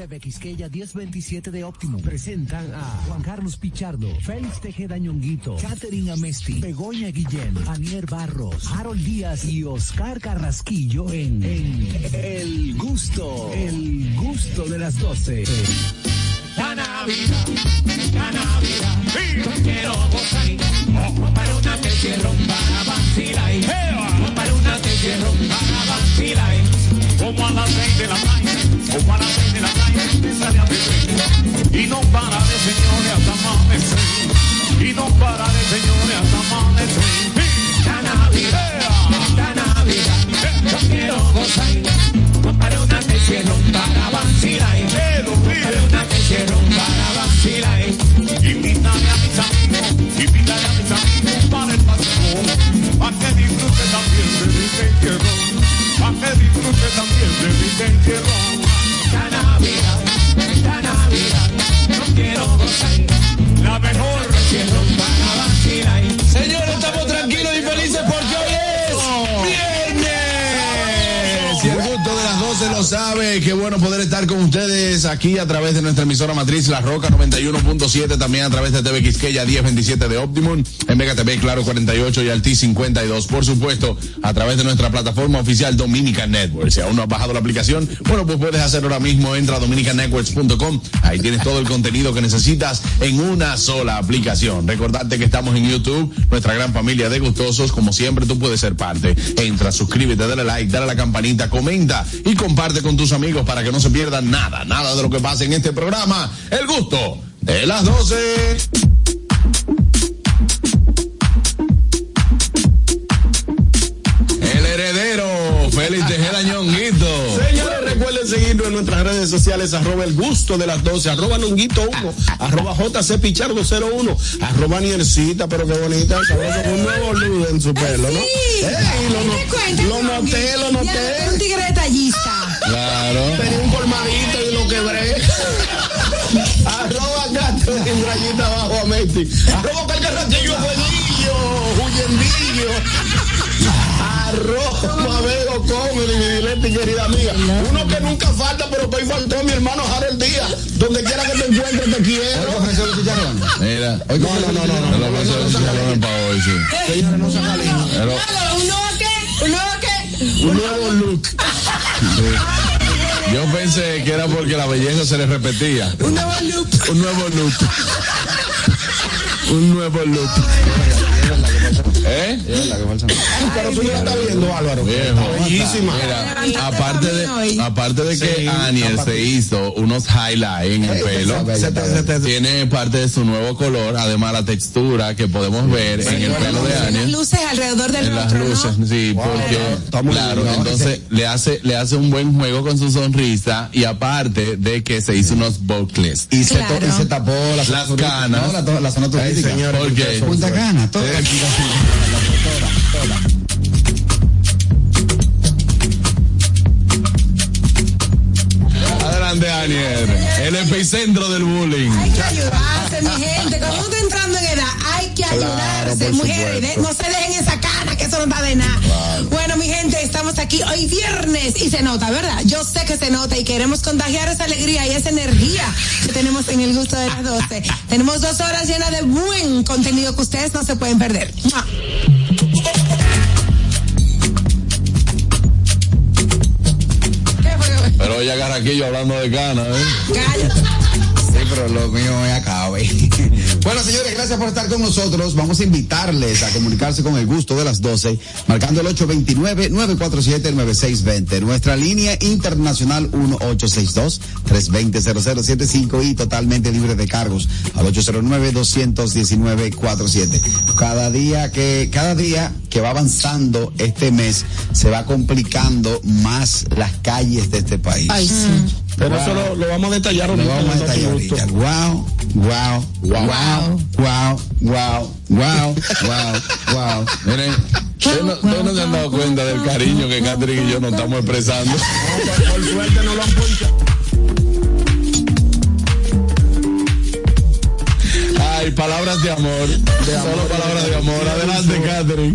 TV Quisqueya 1027 de Optimum presentan a Juan Carlos Pichardo, Félix Tejeda Ñonguito, Catherine Amesti, Begoña Guillén, Anier Barros, Harold Díaz y Oscar Carrasquillo en, en El Gusto, El Gusto de las 12. La Navidad, la Navidad, yo quiero gozar. Para una para vacilar. Para una te quiero para vacilar. Como a las seis de la mañana, como a las seis de la mañana, empieza a beber. Y no para de señores hasta amanecer. Y no para de señores hasta amanecer. La Navidad, la Navidad, yo quiero gozar. Para una te quiero para vacilar. Para una te quiero para vacilar. Invítame a mis amigos, invítame a mis amigos disfrute también de mi entierro. A que disfrute también de mi entierro. La Navidad, la Navidad, no quiero gozar. La mejor quiero para vacilar. Señores, estamos sabe. Qué bueno poder estar con ustedes aquí a través de nuestra emisora matriz La Roca 91.7, también a través de TV Quisqueya 1027 de Optimum, en Mega TV Claro 48 y Alti 52. Por supuesto, a través de nuestra plataforma oficial Dominican Network. Si aún no has bajado la aplicación, bueno, pues puedes hacerlo ahora mismo. Entra a dominicannetworks.com. Ahí tienes todo el contenido que necesitas en una sola aplicación. Recordarte que estamos en YouTube, nuestra gran familia de gustosos. Como siempre, tú puedes ser parte. Entra, suscríbete, dale like, dale a la campanita, comenta y comparte con tus amigos para que no se pierdan nada, nada de lo que pasa en este programa. El gusto de las 12. El heredero, Félix Tejeda Ñonguito. Señores, recuerden seguirnos en nuestras redes sociales, arroba el gusto de las 12, arroba nunguito 1, arroba jc pichardo 01, arroba niercita, pero qué bonita, sabroso, con un nuevo luz en su pelo, ¿no? Sí. Ey, lo, no- lo noté, lo noté. Un tigre detallista. Claro. Tenía un colmadito y lo quebré. arroba gato en rayita abajo a Messi. Arroba calcarraquillo buenillo, huyendillo. Arroba veo comedy, mi dilete y querida amiga. Uno que nunca falta, pero que hoy faltó mi hermano Harold Díaz. Donde quiera que te encuentres, te quiero. Mira. No, no, no, no, no. Hoy, no se jalen. Pero- Claro, ¿Un nuevo qué? ¿Un nuevo qué? Un nuevo look. Yo pensé que era porque la belleza se le repetía. Un nuevo look. Un nuevo look. Un nuevo look. ¿Eh? Pero tú no la estás viendo, Álvaro. Bellísima. Mira, aparte de, aparte de que Sí, Aniel se hizo unos highlights en el pelo, tiene parte de su nuevo color, además la textura que podemos ver en el pelo de Las Aniel. luces alrededor del En las rostro, luces, ¿no? sí, porque está muy claro, bien, ¿no? entonces le hace le hace un buen juego con su sonrisa y aparte de que se hizo unos bucles Y se, Claro. to- y se tapó Las canas. ¿no? La, zona turística. Punta Cana, todo la motora. Adelante, Aniel. El epicentro del bullying. Hay que ayudarse, mi gente. Cuando uno está entrando en edad, hay que ayudarse, mujeres. de- no se dejen esa cana, que eso no da de nada. Bueno, mi gente, estamos aquí hoy viernes y se nota, ¿verdad? Yo sé que se nota y queremos contagiar esa alegría y esa energía que tenemos en el gusto de las 12. tenemos dos horas llenas de buen contenido que ustedes no se pueden perder. ¡Mua! Oye, Carraquillo hablando de cana, ¿eh? Cállate. Pero lo mío es acabe. bueno, señores, gracias por estar con nosotros. Vamos a invitarles a comunicarse con el gusto de las 12, marcando el 829-947-9620. Nuestra línea internacional 1862-320-0075 y totalmente libre de cargos al 809-219-47. Cada día que, cada día que va avanzando este mes, se va complicando más las calles de este país. Ay, sí. Pero eso lo, lo vamos a detallar Lo vamos a detallar ahorita. Wow, wow, wow, wow, wow, wow, wow, wow. Miren, ¿ustedes no, se han dado cuenta del cariño que Catherine y yo nos estamos expresando? Por suerte no lo han ponchado. Ay, palabras de amor. Solo palabras de amor. Adelante, Catherine.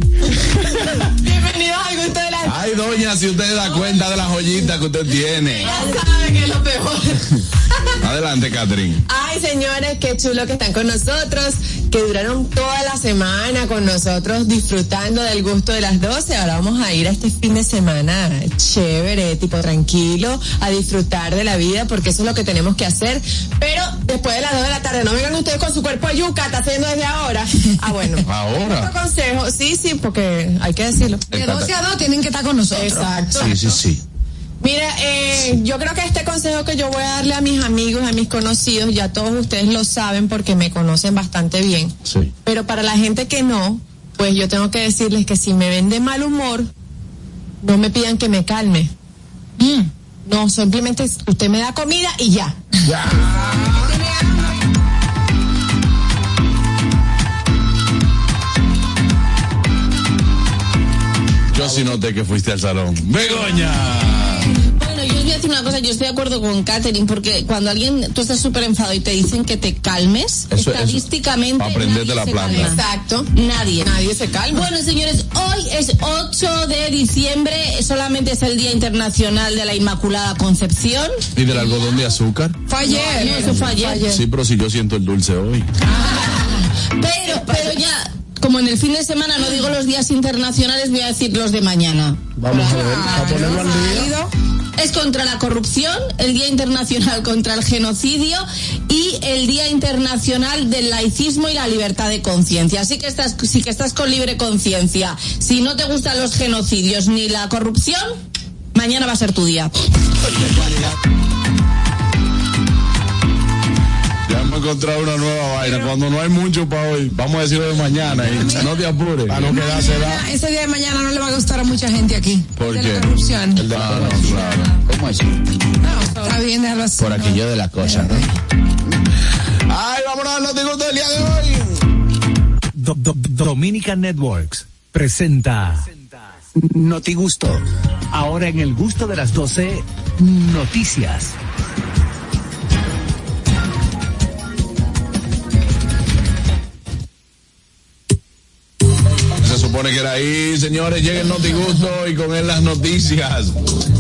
Ay, doña, si usted da cuenta de la joyita que usted tiene. Ya sabe que es lo peor. Adelante, Catherine. Ay, señores, qué chulo que están con nosotros, que duraron toda la semana con nosotros disfrutando del gusto de las 12. Ahora vamos a ir a este fin de semana chévere, tipo tranquilo, a disfrutar de la vida, porque eso es lo que tenemos que hacer. Pero después de las 2 de la tarde, no vengan ustedes con su cuerpo a yuca, está haciendo desde ahora. Ah, bueno. Ahora. Otro consejo, sí, sí, porque hay que decirlo. De 12 a 2 tienen que estar con nosotros. Exacto. Sí, sí, sí. Mira, eh, yo creo que este consejo que yo voy a darle a mis amigos, a mis conocidos, ya todos ustedes lo saben porque me conocen bastante bien. Sí. Pero para la gente que no, pues yo tengo que decirles que si me ven de mal humor, no me pidan que me calme. Mm. No, simplemente usted me da comida y ya. Yo sí noté que fuiste al salón. Begoña. Bueno, yo os voy a decir una cosa, yo estoy de acuerdo con Katherine, porque cuando alguien, tú estás súper enfadado y te dicen que te calmes, Eso- estadísticamente. nadie la se planta. calma. Exacto. Nadie. Nadie se calma. Bueno, señores, hoy es 8 de diciembre, solamente es el Día Internacional de la Inmaculada Concepción. ¿Y del algodón de azúcar? No, eso ayer. Sí, pero si yo siento el dulce hoy. Pero, pero ya, como en el fin de semana no digo los días internacionales, voy a decir los de mañana. Vamos a ver, a ponerlo al día. Es contra la corrupción, el Día Internacional contra el Genocidio y el Día Internacional del Laicismo y la Libertad de Conciencia. Así que estás, sí que estás con libre conciencia. Si no te gustan los genocidios ni la corrupción, mañana va a ser tu día. Encontrado una nueva vaina. Cuando no hay mucho para hoy, vamos a decirlo de mañana. Y no te apures. Para no quedarse da. Ese día de mañana no le va a gustar a mucha gente aquí. ¿Por de qué? La corrupción. El de la Ah, no, claro. ¿Cómo? No, está bien, déjalo así. Por aquello de la cosa, ¿no? Ay, vámonos al noticiero del día de hoy. Do- Do- Dominica Networks presenta Noti Gusto. Ahora en el gusto de las 12, noticias. Supone que era ahí, señores. Llega el Notigusto y con él las noticias.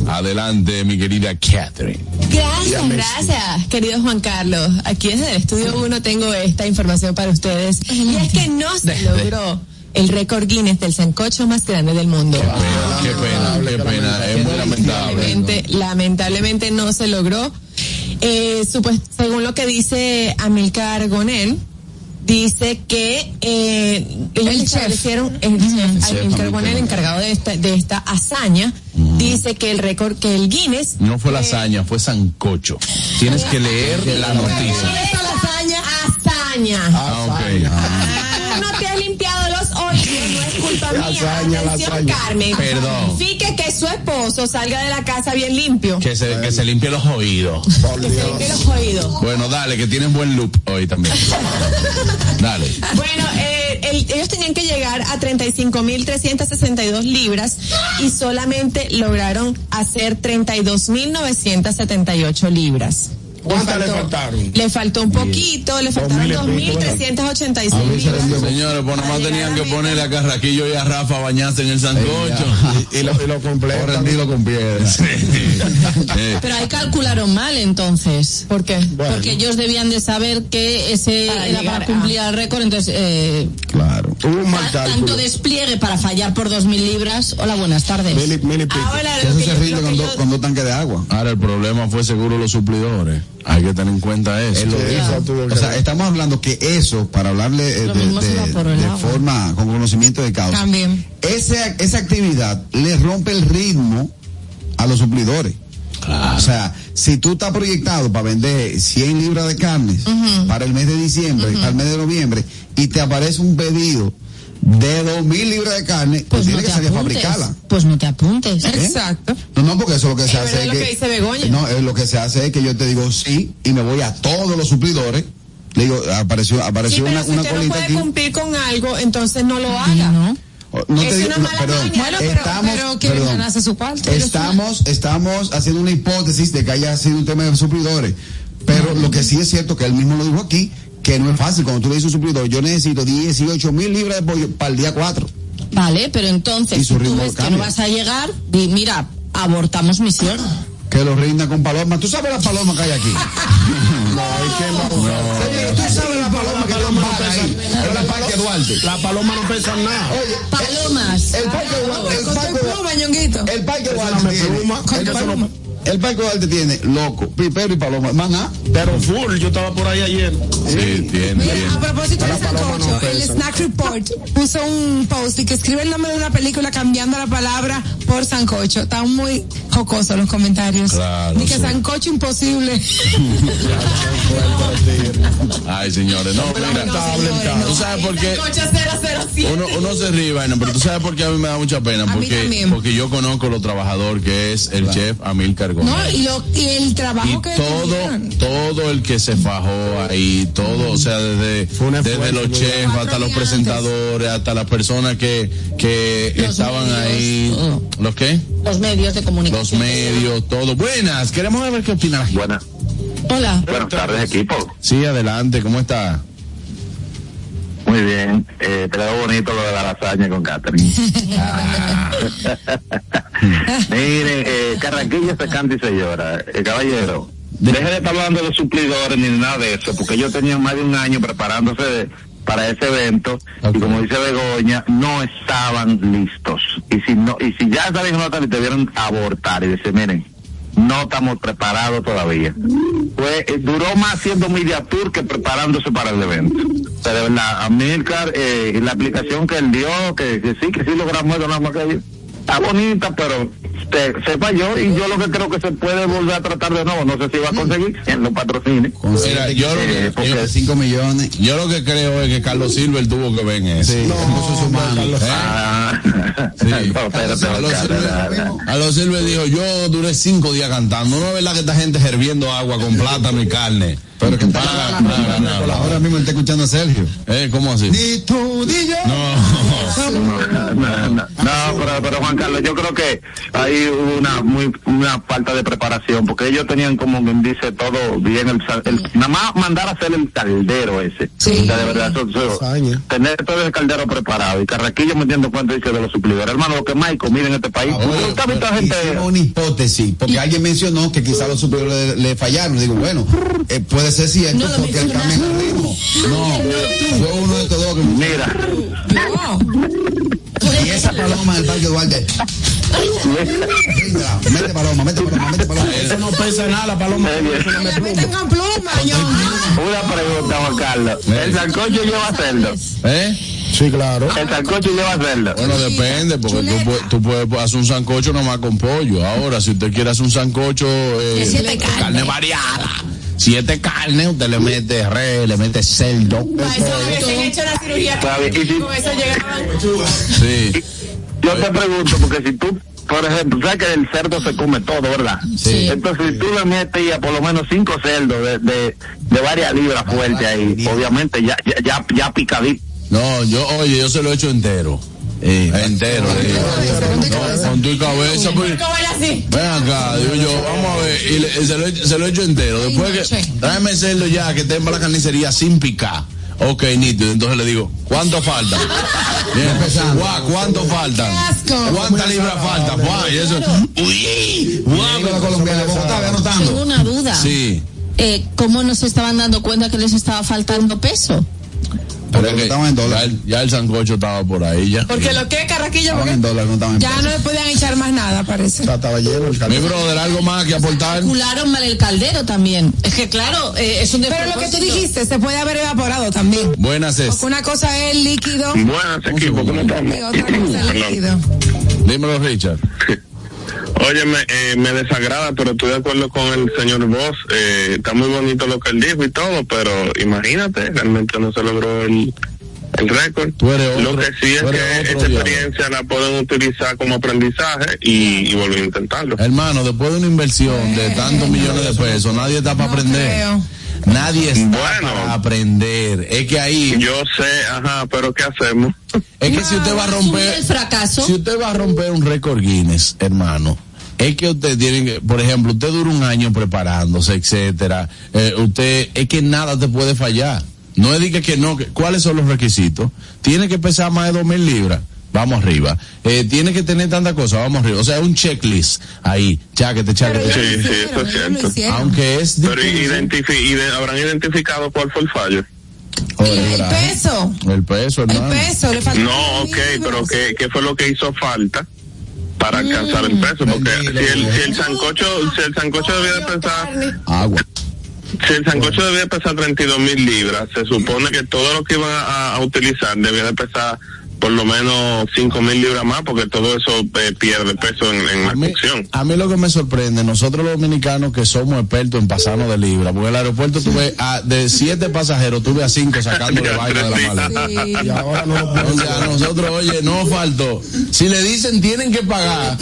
Adelante, mi querida Catherine. Gracias, gracias, querido Juan Carlos. Aquí desde el estudio 1 tengo esta información para ustedes. Y es que no se logró el récord Guinness del sancocho más grande del mundo. Qué pena, qué pena. Es muy lamentable. Lamentablemente, lamentablemente no se logró. Eh, según lo que dice Amilcar Gonel, dice que eh, ellos El chef. establecieron el chef Amilcar Gonel, encargado de esta, de esta hazaña, dice que el récord, que el Guinness No fue lasaña, fue sancocho. Tienes que leer la noticia. Esta lasaña, hazaña. Ah, ok. Ah. No te has limpiado los Lasaña, lasaña. Carmen. Perdón. Fique que su esposo salga de la casa bien limpio. Que se, que se limpie los oídos. Por Que se Dios. limpie los oídos. Bueno, dale, que tienen buen loop hoy también. Dale. Bueno, eh, el- ellos tenían que llegar a 35.362 libras y solamente lograron hacer 32.978 libras. ¿Cuántas le faltaron? Le faltó un poquito, le faltaron Dos mil y pico, 2.386 libras. Señores, pues nomás tenían que ponerle a Carraquillo y a Rafa a bañarse en el sancocho. Y lo, y lo completo. Rendido con piedra. Eh, Pero ahí calcularon mal entonces. ¿Por qué? Porque ellos debían de saber que ese Para era para cumplir el récord, entonces eh, Claro. Hubo un mal ta- tanto despliegue para fallar por dos mil libras. Hola, buenas tardes. Mil y- mil y pico. Ahora, Que eso se rinde con, yo- con dos tanques de agua. Ahora el problema fue seguro los suplidores. Hay que tener en cuenta eso. Lo O sea, estamos hablando que eso, para hablarle eh, de, forma, con conocimiento de causa, También. esa, esa actividad le rompe el ritmo a los suplidores. O sea, si tú estás proyectado para vender 100 libras de carnes para el mes de diciembre, para el mes de noviembre, y te aparece un pedido de 2.000 libras de carne, pues, Pues no tienes que salir a fabricarla. Pues no te apuntes. ¿Eh? Exacto. No, no, porque eso lo que se Es hace es lo que, que dice Begoña. no, es lo que se hace es que yo te digo sí y me voy a todos los suplidores. Le digo, apareció, Sí, apareció pero una, si una usted no colita puede aquí. cumplir con algo, entonces no lo haga. No. No Es te digo, una no, perdón. Bueno, pero- estamos, pero que perdón, hacer su parte. estamos, estamos haciendo una hipótesis de que haya sido un tema de suplidores, pero lo que sí es cierto que él mismo lo dijo aquí, que no es fácil. Cuando tú le dices a un suplidor, yo necesito 18 mil libras de pollo para el día 4. Vale, pero entonces, y su si tú ves que no vas a llegar, di, mira, abortamos misión. Que lo rinda con palomas. ¿Tú sabes las palomas que hay aquí? no, hay que no. ¿Tú sabes las palomas que paloma no pesan En la Parque Duarte. Las palomas no pesan nada. Oye, palomas. El Parque ah, Duarte. El Parque Duarte. El Parque Duarte el Parque Duarte tiene loco, pipero y paloma. Nada. Pero full, yo estaba por ahí ayer. Sí, tiene, Mira, tiene. a propósito de no Sancocho, el. Snack Report puso un post y que escribe el nombre de una película cambiando la palabra por Sancocho. Están muy jocosos los comentarios. Claro, Ni que sí. Sancocho imposible. Ay, señores, no, mira. Lamentable el caso. ¿Tú sabes por qué? Sancocho 007. Uno, uno se ríe, vaina, pero tú sabes por qué a mí me da mucha pena. Porque, porque yo conozco lo trabajador que es el chef Amilcar Gómez. No, y, lo, y el trabajo y que todo, tenían. todo el que se fajó ahí, todo, o sea, desde, desde los chefs hasta los presentadores, hasta las personas que, que Los estaban medios, ahí. todo. ¿Los qué? Los medios de Los comunicación. medios, todo. Buenas, queremos ver qué opina la gente. Buenas, Hola. buenas tardes equipo. Sí, adelante, ¿cómo está? Muy bien, eh, te quedó bonito lo de la lasaña con Catherine. Miren, eh, Carraquillo se canta y se llora. Eh, caballero, deje de estar hablando de suplidores ni nada de eso, porque ellos tenían más de un año preparándose para ese evento y como dice Begoña, no estaban listos. Y si no, y si ya saben que no están, debieron abortar y decir, miren, no estamos preparados todavía. Fue, eh, duró más haciendo media tour que preparándose para el evento. Pero de verdad, a Milcar, eh, y la aplicación que él dio, que, sí, que sí logramos eso, más que está bonita, pero se, se falló y yo lo que creo que se puede volver a tratar de nuevo, no sé si va a conseguir en los patrocinios. Mira, yo, lo Eh, que, porque- yo, 5 millones. yo lo que creo es que Carlos Silver tuvo que ver en eso. Sí, recursos humanos. ¿Eh? Ah, Sí. no, espérate, A los Oscar, Silver- dijo, yo duré cinco días cantando. No es verdad que esta gente hirviendo agua con plátano y carne. Pero que está no, no, no, no. Ahora mismo está escuchando a Sergio. ¿Eh? ¿Cómo así? Ni tú ni yo. No. No, no, no, pero, pero Juan Carlos, yo creo que ahí hubo una muy una falta de preparación, porque ellos tenían como quien dice todo bien, el, el- nada más mandar a hacer el caldero ese. Sí. O sea, de verdad, eso- eso- tener todo el caldero preparado. Y Carraquillo metiendo cuenta dice de los suplidores. Hermano, lo que más hay comida en este país. Ah, bueno, ¿Usted ha visto Hicimos gente? una hipótesis, porque alguien mencionó que quizá los superiores le, le fallaron. Digo, bueno, eh, puede ser cierto porque el ritmo. No, fue uno de estos dos que Mira, No. Y esa paloma del Parque Duarte. Venga, mete paloma, mete paloma, mete paloma. Eso no pesa nada, la paloma. Eso no me Le pluma. meten con pluma, ñongo. una pregunta, Juan Carlos. ¿El sancocho lleva cerdo? ¿Eh? Sí, claro. El sancocho lleva cerdo. Bueno, depende, porque tú, puedes- tú puedes hacer un sancocho nomás con pollo. Ahora, si usted quiere hacer un sancocho eh, carne variada, siete carnes, usted le mete re, le mete cerdo. Eso hubiesen hecho la cirugía. Está bien, y si- Con eso llegaban. Sí. Yo te pregunto, porque si tú, por ejemplo, sabes que el cerdo se come todo, ¿verdad? Sí. Entonces, si tú le metes ya por lo menos cinco cerdos de, de, de varias libras fuertes ahí, obviamente ya, ya, ya, ya picadito. No, yo, oye, yo se lo he hecho entero. Entero. eh. No, con tu cabeza, pues. Ven acá, digo yo, vamos a ver, y le- se, lo, he- se lo he hecho entero. Después que, tráeme cerdo ya, que esté en la carnicería sin picar. Ok, nítido. Entonces le digo, ¿cuánto falta? Bien, guau, ¿cuánto faltan? ¿Cuántas libras faltan? Guau, y eso. Uy, guau, Amigo de Colombia, de Bogotá, ve anotando. Tengo una duda. Sí. Eh, ¿Cómo no se estaban dando cuenta que les estaba faltando peso? Porque es que estaban en dólar. ya, el, ya el sancocho estaba por ahí ya. Porque lo que es Carraquillo, Estaban en dólar, no estaban en ya pesos. no le podían echar más nada, parece. O sea, estaba lleno el Mi caldo. brother, algo más que aportar. Calcularon mal el caldero también. Es que claro, eh, es un Pero lo que tú dijiste, se puede haber evaporado también. Buenas es. Porque una cosa es el líquido Buenas, equipo, ¿cómo estamos? y otra cosa es el líquido. Dímelo, Richard. Óyeme, eh, me desagrada, pero estoy de acuerdo con el señor Voss. Eh, está muy bonito lo que él dijo y todo, pero imagínate, realmente no se logró el, el récord. Tú eres lo que sí es que esta experiencia la pueden utilizar como aprendizaje y, y volver a intentarlo. Hermano, después de una inversión de tantos millones de pesos, nadie está para aprender. creo. Nadie está Bueno. para aprender. Es que ahí, Yo sé, ajá, pero ¿qué hacemos? es que si usted va a romper, el fracaso. si usted va a romper un récord Guinness, hermano, es que usted tiene que, por ejemplo, usted dura un año preparándose, etcétera. Eh, usted, es que nada te puede fallar. No es de que, que no, que- ¿cuáles son los requisitos? Tiene que pesar más de dos mil libras. Vamos arriba. Eh, tiene que tener tantas cosas, vamos arriba. O sea, un checklist ahí. Cháquete, cháquete, Pero cháquete. ellos lo sí, eso es cierto. Aunque es Pero difícil. identifi y de- habrán identificado cuál fue el fallo. El peso. El peso, El hermano. peso. Le falta No, ok, pero ¿qué, ¿qué fue lo que hizo falta para alcanzar el peso? Porque si el, si el sancocho, si el sancocho debía de pesar, Agua. Si el sancocho debía pesar 32 mil libras, se supone que todo lo que iban a, a utilizar debía de pesar por lo menos 5 mil libras más, porque todo eso eh, pierde peso en, en la mí, cocción. a mí lo que me sorprende, nosotros los dominicanos que somos expertos en pasarnos de libra, porque en el aeropuerto tuve a, de siete pasajeros, tuve a cinco sacándole vaina de la maleta. Y ahora no lo O sea, nosotros, oye, no faltó. Si le dicen tienen que pagar,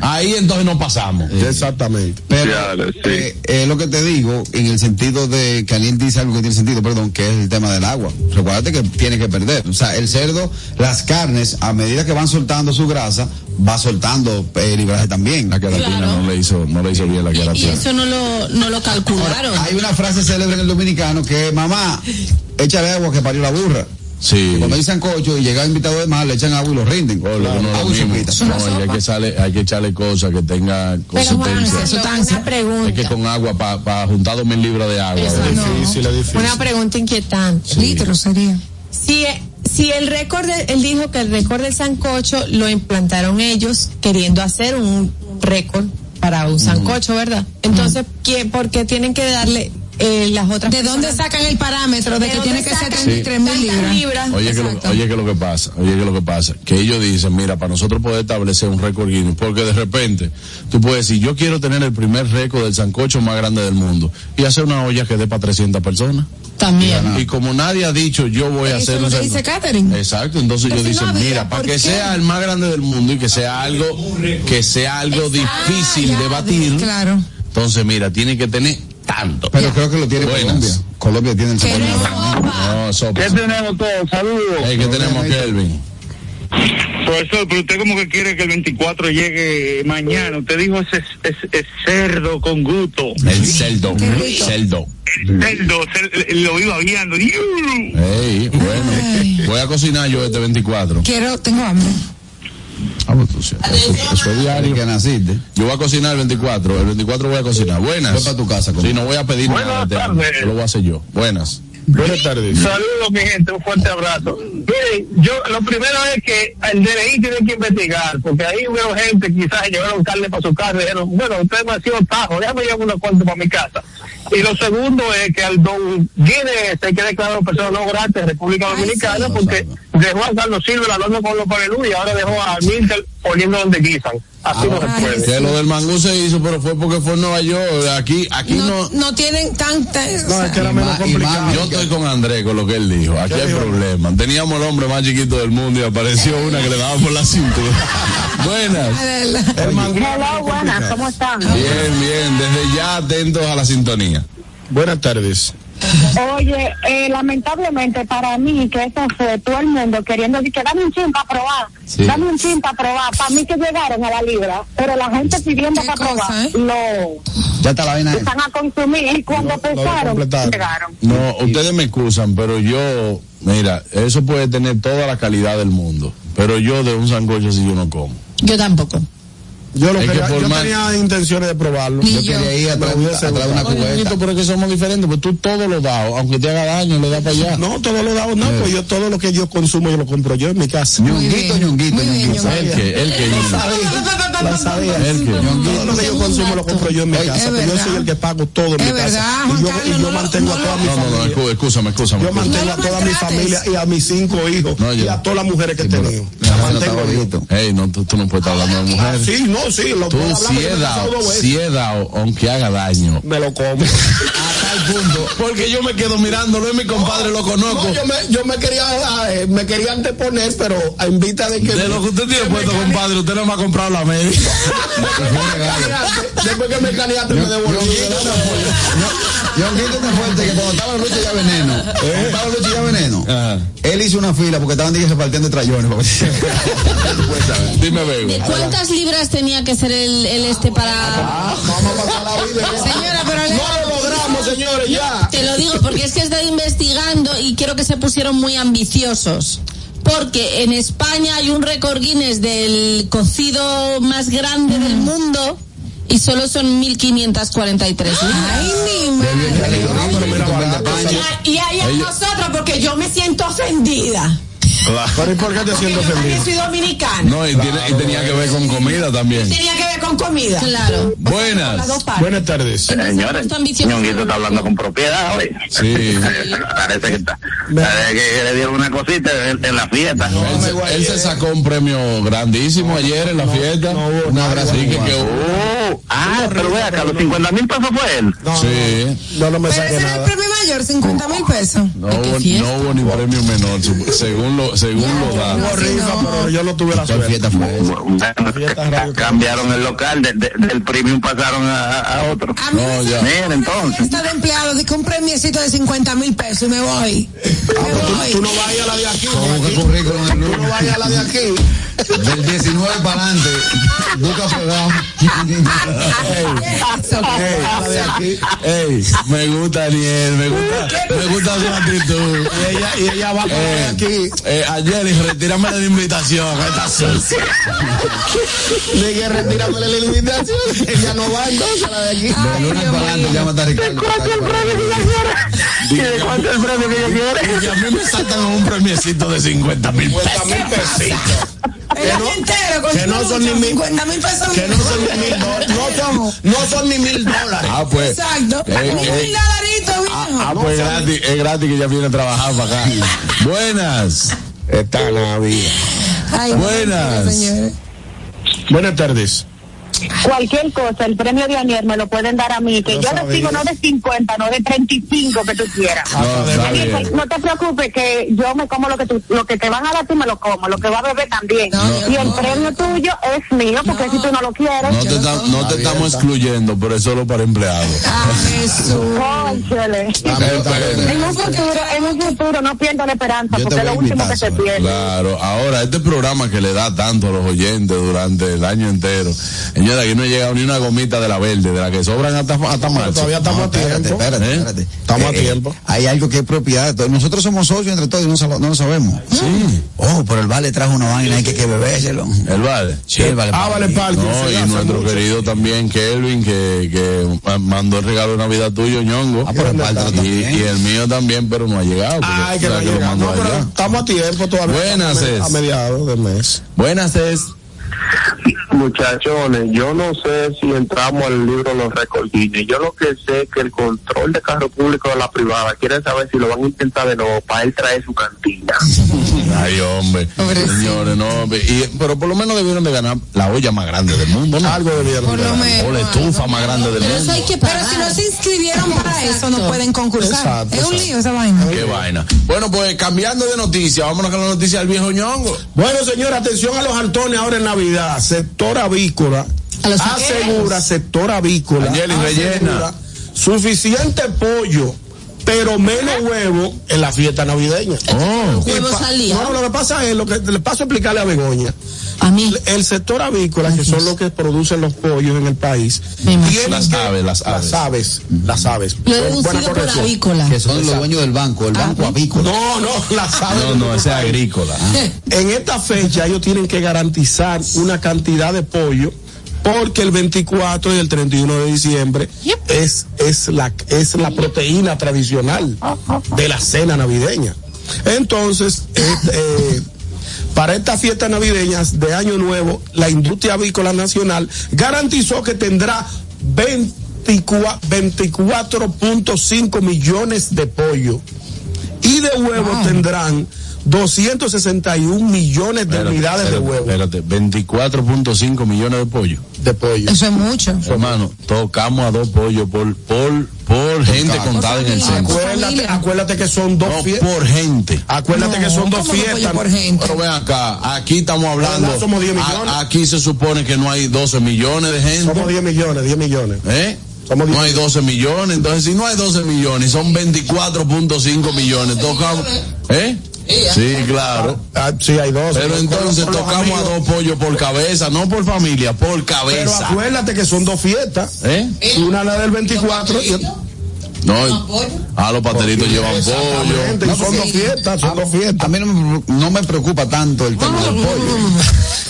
ahí entonces no pasamos. Exactamente. Pero sí. eh, eh, lo que te digo, en el sentido de que alguien dice algo que tiene sentido, perdón, que es el tema del agua. Recuérdate que tiene que perder. O sea, el cerdo, las carnes, a medida que van soltando su grasa, va soltando eh, libraje también. La queratina Claro. no le hizo, no le hizo bien la Y, y queratina. eso no lo, no lo calcularon. Hay una frase célebre en el dominicano que es, mamá, échale agua que parió la burra. Sí. Cuando dicen cocho y llega invitado de más, le echan agua y lo rinden. Oh, no Agua y mismo. sopita. No, y hay que echarle, hay que echarle cosas que tenga Pero Juan, consistencia. Una pregunta. Es que con agua, para juntar dos mil libras de agua. Es difícil. Una pregunta inquietante. Litros sería. Si, si el récord, de- él dijo que el récord del sancocho lo implantaron ellos queriendo hacer un récord para un sancocho, ¿verdad? Entonces, ¿qué, ¿por qué tienen que darle eh, las otras ¿De dónde personas- sacan el parámetro de, ¿De que tiene que ser sacan 33 mil libras? libras? Oye, que lo, oye, que lo que pasa, oye, que lo que pasa, que ellos dicen, mira, para nosotros poder establecer un récord Guinness, porque de repente tú puedes decir, yo quiero tener el primer récord del sancocho más grande del mundo y hacer una olla que dé para 300 personas. También. Y como nadie ha dicho, yo voy a Eso hacer es lo dice. Catherine. Exacto, entonces no dicen, mira, para ¿por que qué? sea el más grande del mundo y que sea algo, que sea algo difícil de batir, Claro. entonces mira, tiene que tener tanto. Pero creo que lo tiene Buenas. Colombia. Colombia tiene el. No, sopa. ¿Qué tenemos todos? Saludos. Hey, ¿Qué tenemos, Kelvin? Profesor, pero usted como que quiere que el 24 llegue mañana. Usted dijo ese, ese- ese cerdo con gusto. El celdo, Qué rico. celdo. Cerdo, cer- lo iba viendo. Ey, bueno. Voy a cocinar yo este 24. Quiero, tengo hambre. Ah, pues, tú sí, Eso, eso es diario. que naciste. Yo voy a cocinar el 24. El 24 voy a cocinar. Buenas. Voy pa' tu casa, Sí, compadre. no voy a pedir Buenas nada. tardes. Eso lo voy a hacer yo. Buenas. Buenas tardes. Saludos, mi gente, un fuerte abrazo. Miren, yo lo primero es que el DNI tiene que investigar, porque ahí hubo gente, quizás llevaron carne para su casa y dijeron, bueno, usted es demasiado tajo, déjame llevar unos cuantos para mi casa. Y lo segundo es que al don Guinness se quede declarado persona no grata en República Ay, Dominicana, sí. porque dejó a Carlos Silva hablando con los pareludos y ahora dejó a Milton poniendo donde guisan. Así no se Ay, puede. Que lo del mangú se hizo, pero fue porque fue en Nueva York. Aquí, aquí no. No, no tienen tanta. No, es que era Y menos complicado. más- Yo estoy con Andrés con lo que él dijo. Aquí hay dijo? problema. Teníamos el hombre más chiquito del mundo y apareció una que le daba por la cintura. Buenas. El mangú- Hola, buenas, ¿cómo están? Bien, bien. Desde ya atentos a la sintonía. Buenas tardes. Oye, eh, lamentablemente para mí, que eso fue todo el mundo queriendo decir que dame un chin para probar, Sí. dame un chin para probar, para mí que llegaron a la libra, pero la gente pidiendo para probar, ¿eh? lo Ya está la vaina. están a consumir y cuando No, llegaron. No, ustedes me excusan, pero yo, mira, eso puede tener toda la calidad del mundo. Pero yo de un sancocho si yo no como. Yo tampoco. Yo, lo que quería- por yo más- tenía intenciones de probarlo. Yo yo. quería ir a traer, a traer una. Oye, cubeta. Ñonguito, pero es que somos diferentes, pues tú todo lo das, aunque te haga daño, le das para allá. No, todo lo dado, no, pues yo todo lo que yo consumo yo lo compro yo en mi casa. Ñonguito, ñonguito, ñonguito. El que, el que, Que. Todo lo que yo consumo lo compro yo en mi casa. pues yo soy el que pago todo en mi casa. Y yo, y yo mantengo a toda mi No, no, no, familia. escú- excúsame, excúsame. Yo mantengo a toda mi familia y a mis cinco hijos y a todas las mujeres que he Sí, tenido. La mantengo yo. bonito. Ey, no, tú, no puedes estar hablando de mujeres. sí, no, sí, lo Tú puedo hablar si porque he dado, si he dado, aunque haga daño. Me lo como. A tal punto. Porque yo me quedo mirándolo y mi compadre lo conozco. No, yo me, yo me quería, eh, me quería anteponer, pero a invita de que. De lo que usted tiene puesto, compadre, usted no me ha comprado la media. Después que me caneaste, me devolví. Ñonguito tan fuerte que cuando estaba Lucho ya veneno, cuando estaba Lucho ya veneno, Ajá. él hizo una fila porque estaban dije, repartiendo trayones. Dime. ¿De cuántas libras tenía que ser el, el este para.? Vamos a pasar la vida. Señora, pero le- Logramos, señores, ya. Te lo digo porque es que estado investigando y creo que se pusieron muy ambiciosos. Porque en España hay un récord Guinness del cocido más grande del mundo y solo son 1543 libras. Ay, mi madre. Y ahí a Ellos- nosotros, porque yo me siento ofendida. ¿y por qué te Porque sientes yo también ofendido? soy dominicana. No, y, tiene- y tenía que ver con comida también. Tenía que ver con comida. Claro. Buenas. Buenas tardes. Señores. Ñonguito está hablando con propiedad hoy. Sí. Parece que está. Parece que le dieron una cosita en, en la fiesta. Él se, él se sacó un premio grandísimo ayer en la fiesta. Una gracia que, que Oh, ah, pero vea, acá los 50 mil pesos fue él. No, Sí. no, no me ese era el nada. premio mayor, 50 mil pesos. No hubo, no hubo ni premio menor, según lo, según lo da. Hubo yo no tuve la ¿Cuál suerte. fiesta fue esa? Bueno, Fiesta radio. cambiaron el local, de- de- del premium pasaron a, a otro. A mí No, ya. Mira, entonces. Está de empleado, que un premiecito de 50 mil pesos y me voy. Me voy. Tú no vayas a la de aquí. Busca aquí. currículum Tú no vayas a la de aquí. Del 19 para adelante. Busca pegado. Eso, Ey, la de aquí. Ey, me gusta Daniel, me gusta, me gusta su actitud. Y ella, y ella va a poner Eh, aquí. eh, Angeli, retírame la invitación, esta sucia. De que retírame la invitación. Ella no va entonces a la de aquí. De lunes para adelante llama a Ricardo. ¿Y de cuánto es el premio que ella quiere? Y a mí me saltan un premiecito de 50 mil pesos. 50 mil pesitos. Entero con que no son ni mil- 50 mil pesos. Que no son ni mil dólares. No son, no son ni mil dólares. Ah, pues. Exacto. Eh, Ni eh, mil dolaritos, viejo. Ah, pues gratis, es gratis que ella viene a trabajar para acá. Buenas. Está Navidad. Ay, Buenas. Buenas tardes. Cualquier cosa, el premio de Anier me lo pueden dar a mí, que Yo yo sabía. recibo no de 50, no de 35 que tú quieras. No, bien. no te preocupes que yo me como lo que tú, lo que te van a dar tú me lo como, lo que va a beber también. No, y el premio tuyo es mío, porque si tú no lo quieres, No te, ta- no te estamos excluyendo, pero es solo para empleados. Ah, En un futuro, en un futuro no pierdo la esperanza, Yo porque es lo último invitar, que se pierde. Claro, ahora este programa que le da tanto a los oyentes durante el año entero, señora, aquí no ha llegado ni una gomita de la verde, de la que sobran hasta, hasta marzo. Todavía estamos No, a espérate, tiempo. espérate, ¿Eh? espérate. Estamos a tiempo. Hay algo que es propiedad de todos. Nosotros somos socios entre todos y no, lo sabemos. Sí. Oh, pero el vale trajo una vaina, hay que, que bebérselo. El vale. Sí, el vale. Ah, vale, parque. No, y nuestro mucho. querido también Kelvin, que, que ma- mandó el regalo de Navidad tuyo, ñongo. Ah, pero repártelo y, también. y el mío también, pero no ha llegado. porque, Ay, que no que lo llega. mandó No, pero allá. estamos a tiempo todavía. Buenas, es. A mediados del mes. Buenas es. Muchachones, yo no sé si entramos al libro Los Recordines. Yo lo que sé es que el control de carro público de la privada quiere saber si lo van a intentar de nuevo para él traer su cantina. Ay, hombre. Señores, no. y- pero por lo menos debieron de ganar la olla más grande del mundo, ¿no? Algo debieron. Por lo de- menos. O la estufa más grande del Pero eso mundo. hay que Pero si no se inscribieron para eso, no pueden concursar. Exacto, es un lío esa vaina. Qué vaina. Bueno, pues cambiando de noticia, vámonos con la noticia del viejo ñongo. Bueno, señora, atención a los Antones ahora en Navidad. Sector avícola asegura, sector avícola, Angeli, asegura rellena. suficiente pollo, pero menos huevo en la fiesta navideña. Oh. Al día. No, no, lo que pasa es, lo que le paso a explicarle a Begoña. A mí. El sector avícola, que son los que producen los pollos en el país, tienen Las que- aves, las aves. las aves, las aves. Lo he deducido por avícola. Que son los dueños del banco, el banco avícola. No, no, las aves. No, no, ese es agrícola. En esta fecha ellos tienen que garantizar una cantidad de pollo porque el 24 y el 31 de diciembre es, es, la, es la proteína tradicional de la cena navideña. Entonces, este, eh, para estas fiestas navideñas de Año Nuevo, la industria avícola nacional garantizó que tendrá 24 24.5 millones de pollo y de huevos tendrán 261 millones de Espérate, unidades de espérate, huevos Espérate, 24.5 millones de pollos. de pollo. Eso es mucho. Hermano, tocamos a dos pollos por, por, por gente contada en el centro. Acuérdate, acuérdate que son dos No, fiestas. por gente. Acuérdate que son dos ¿cómo que pollo fiestas. por gente? Pero ven acá, aquí estamos hablando. ¿Verdad? Somos 10 a- millones. aquí se supone que no hay 12 millones de gente. Somos 10 millones, 10 millones. ¿Eh? Somos No 10 hay 12 millones, entonces si no hay 12 millones, son 24.5 millones. Tocamos, ¿eh? Sí, claro. Ah, sí, hay dos. Pero entonces tocamos a dos pollos por cabeza, no por familia, por Pero cabeza. acuérdate que son dos fiestas. ¿Eh? Una la del 24 y No, ah, los pateritos llevan pollo. y son dos fiestas, son dos fiestas. A mí no me, no me preocupa tanto el tema del pollo.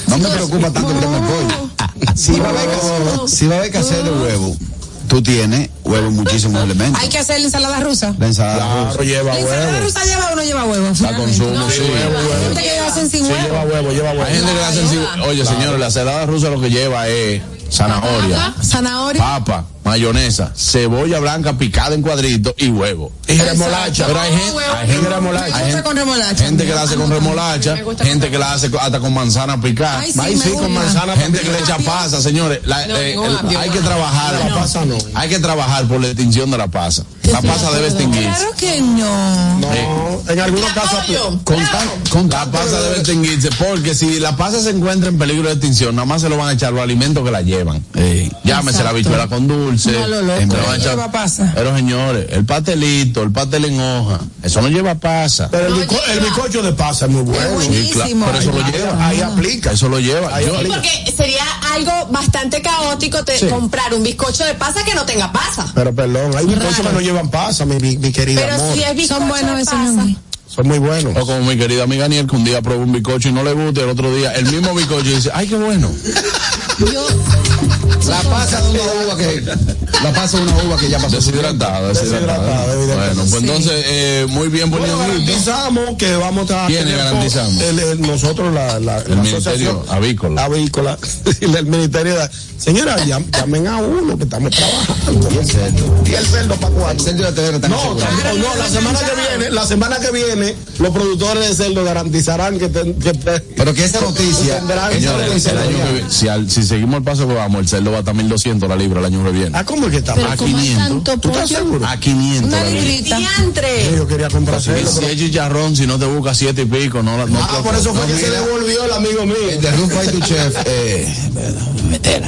No me preocupa tanto el tema del pollo. Si va a haber que, si va a haber que hacer de huevo, tú tienes huevo en muchísimos elementos. Hay que hacer la ensalada rusa. La ensalada Claro, rusa. lleva ¿La ensalada huevo. rusa lleva o no lleva huevo? La consumo, sí. Hay gente que hacen sin Sí, huevo. lleva huevo, lleva huevo. Hay gente que la hacen sin- Oye, señores, la ensalada rusa lo que lleva es zanahoria, Zanahoria. papa, mayonesa, cebolla blanca picada en cuadritos y huevo. Y remolacha. Pero hay gente, hay gente, remolacha. hay gente- con remolacha. gente que la hace con remolacha, gente que la hace hasta con manzana picada. Ay, sí, Ay, sí, con manzana Gente que le echa pasa, señores. La- No, eh, ningún el- apio. hay que trabajar. La pasa no. Hay que trabajar por la extinción de la pasa. La pasa debe extinguirse. Claro que no. No, en algunos casos. Con con la pasa debe extinguirse porque si la pasa se encuentra en peligro de extinción, nada más se lo van a echar los alimentos que la llevan. Llámese la bichuela con dulce. No, lo loco. van a echar- Lleva pasa. Pero señores, el pastelito, el pastel en hoja, eso no lleva pasa. Pero el, No bico- el lleva. bizcocho de pasa es muy bueno. buenísimo. Sí, claro, pero eso lo Ahí- lleva. Ahí aplica. Eso lo lleva. Ahí Yo- aplica. Porque sería algo bastante caótico te- Sí. comprar un bizcocho de pasa que no tenga pasa. Pero perdón, hay bizcochos que no llevan pasa, mi, mi, mi querida Pero amor. si es bizcocho Son buenos de esos. Son muy buenos. o como mi querida amiga Aniel, que un día probó un bizcocho y no le gusta, y el otro día el mismo bizcocho y dice, ay, qué bueno. La pasa de una uva que. La pasa de una uva que ya pasó. Deshidratada, deshidratada. Bueno, pues entonces, eh, muy bien, Bueno, garantizamos que vamos a ¿Quiénes garantizamos? el- el- nosotros la, la, El la Ministerio Avícola. avícola el ministerio de señora llam- llamen a uno que estamos trabajando Y el cerdo. y el cerdo para El cuatro cerdo no, no, la semana que viene, la semana que viene, los productores de cerdo garantizarán que, te- que te- Pero que esa noticia. Señores, el año que si, al- si seguimos el paso que vamos, el cerdo va a estar 1200 la libra el año que viene. Ah, ¿cómo es que está? Pero A como hay 500. tanto ¿Tú estás seguro? A 500 Una librita. ¡Diantre! Yo quería comprar Y cerdo. si pero- es chicharrón, si no te busca siete y pico, no la no Ah, por eso fue no, que se mira, devolvió el amigo mío. El de Room Fight to Chef, eh,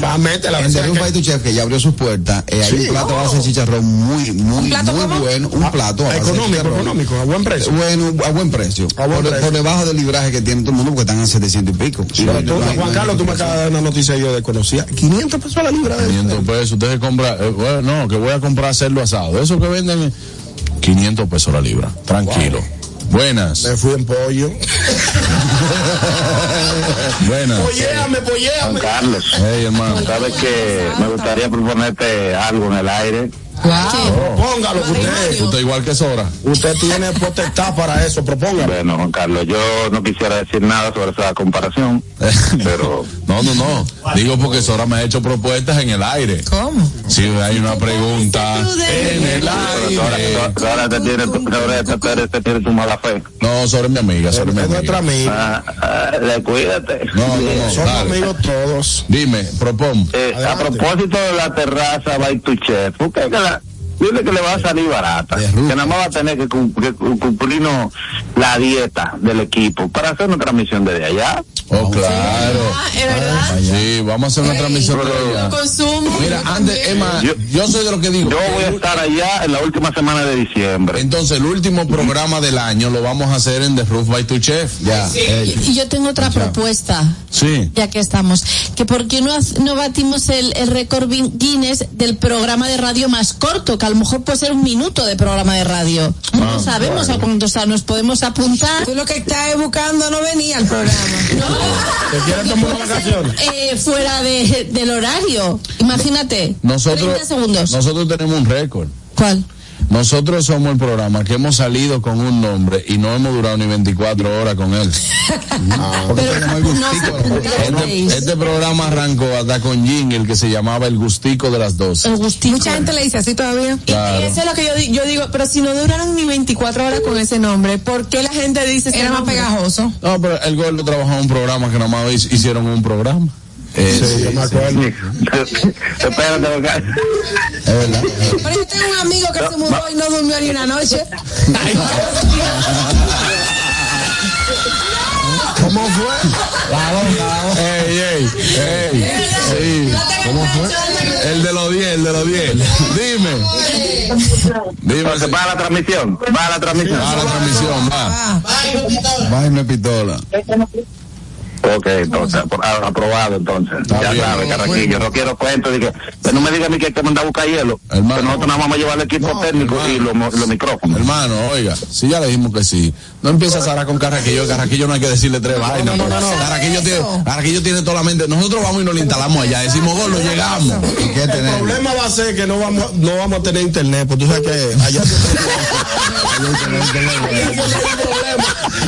Va a meterla. el de Room Fight to Chef que ya abrió sus puertas, eh, hay Sí. un plato a base de chicharrón muy, muy, plato muy cómo? bueno, un plato a Económico, económico, a buen precio. Bueno, a buen precio. A buen por, precio. por debajo del libraje que tiene todo el mundo porque están a 700 y pico. Y Pero no- tú, no hay- Juan Carlos, tú me acabas de dar una noticia que yo desconocía. 500 pesos libra de 500 pesos, usted se compra, eh, bueno, no, que voy a comprar cerdo asado. Eso que venden, 500 pesos la libra. Tranquilo. Buenas. Me fui en pollo. Buenas. Polléame, Juan polléame. Carlos, Hey, hermano. sabes que me gustaría proponerte algo en el aire. Póngalo que usted. Usted igual que Sora. Usted tiene potestad para eso, propóngalo. Bueno, Juan Carlos, yo no quisiera decir nada sobre esa comparación, pero No, no, no. Digo porque Sora me ha hecho propuestas en el aire. ¿Cómo? Si hay una pregunta en el aire. ahora te tiene, tu- te, tiene mala fe. No, Sora es mi amiga, Sora es mi Es nuestra amiga. amiga. Ah, ah, le- cuídate. No, no, no. Somos dale. amigos todos. Dime, propón. Eh, a propósito de la terraza by tu chef, ¿por qué que la, dile que le va a salir barata? Que nada más va a tener que, cum- que cu- cumplirnos la dieta del equipo para hacer una transmisión desde allá. Oh, claro. Ah, es verdad. Sí, vamos a hacer una transmisión de allá. Consumo. Mira, antes, Emma, Yo- yo soy de lo que digo. Yo voy a estar allá en la última semana de diciembre. Entonces, el último programa del año lo vamos a hacer en The Roof by Tu Chef. Ya. eh, Y yo tengo otra propuesta. Sí. ya que estamos, que por qué no, no batimos el, el récord Gui- Guinness del programa de radio más corto, que a lo mejor puede ser un minuto de programa de radio. Ah, No sabemos a cuánto está, nos podemos apuntar. Tú lo que estás buscando no venía al programa. ¿Te quieres tomar una vacación? Eh, fuera de, del horario. Imagínate. Nosotros, 30 segundos. nosotros tenemos un récord. ¿Cuál? Nosotros somos el programa que hemos salido con un nombre y no hemos durado ni 24 horas con él. porque Pero tenemos el no gustico. Este, apuntasteis. este programa arrancó hasta con jingle que se llamaba El Gustico de las 12. El gustico. Mucha gente le dice así todavía. Y Claro. eso es lo que yo, yo digo, pero si no duraron ni 24 horas con ese nombre, ¿por qué la gente dice ese Era más pegajoso. No, pero el gordo trabajó en un programa que nada más hic- hicieron un programa. Eh, Sí, yo me acuerdo. Espérate, Carlos. Es verdad. Pero yo tengo un amigo que se mudó y no durmió ni una noche. ¿Cómo fue? Ey, ey, ey. Sí. ¿Cómo fue? El de los 10, el de los 10. Dime. Dime. Entonces, va a la transmisión, va a la transmisión. Va a la transmisión, va. Ah, Bájame pistola. Ok, entonces, aprobado entonces. ya sabes, Carraquillo, no quiero cuento de que, que no me diga a mí que hay que mandar a buscar hielo. Hermano. Nosotros nada más vamos a llevar el equipo técnico y los, micrófonos. Hermano, oiga, si ya le dijimos que sí, no empieza Sara con Carraquillo, Carraquillo no hay que decirle tres vainas. Carraquillo, tiene, Carraquillo tiene toda la mente. Nosotros vamos y nos lo instalamos allá, decimos gol, lo llegamos. ¿Y qué El tenemos? problema va a ser que no vamos, no vamos a tener internet, porque tú sabes que allá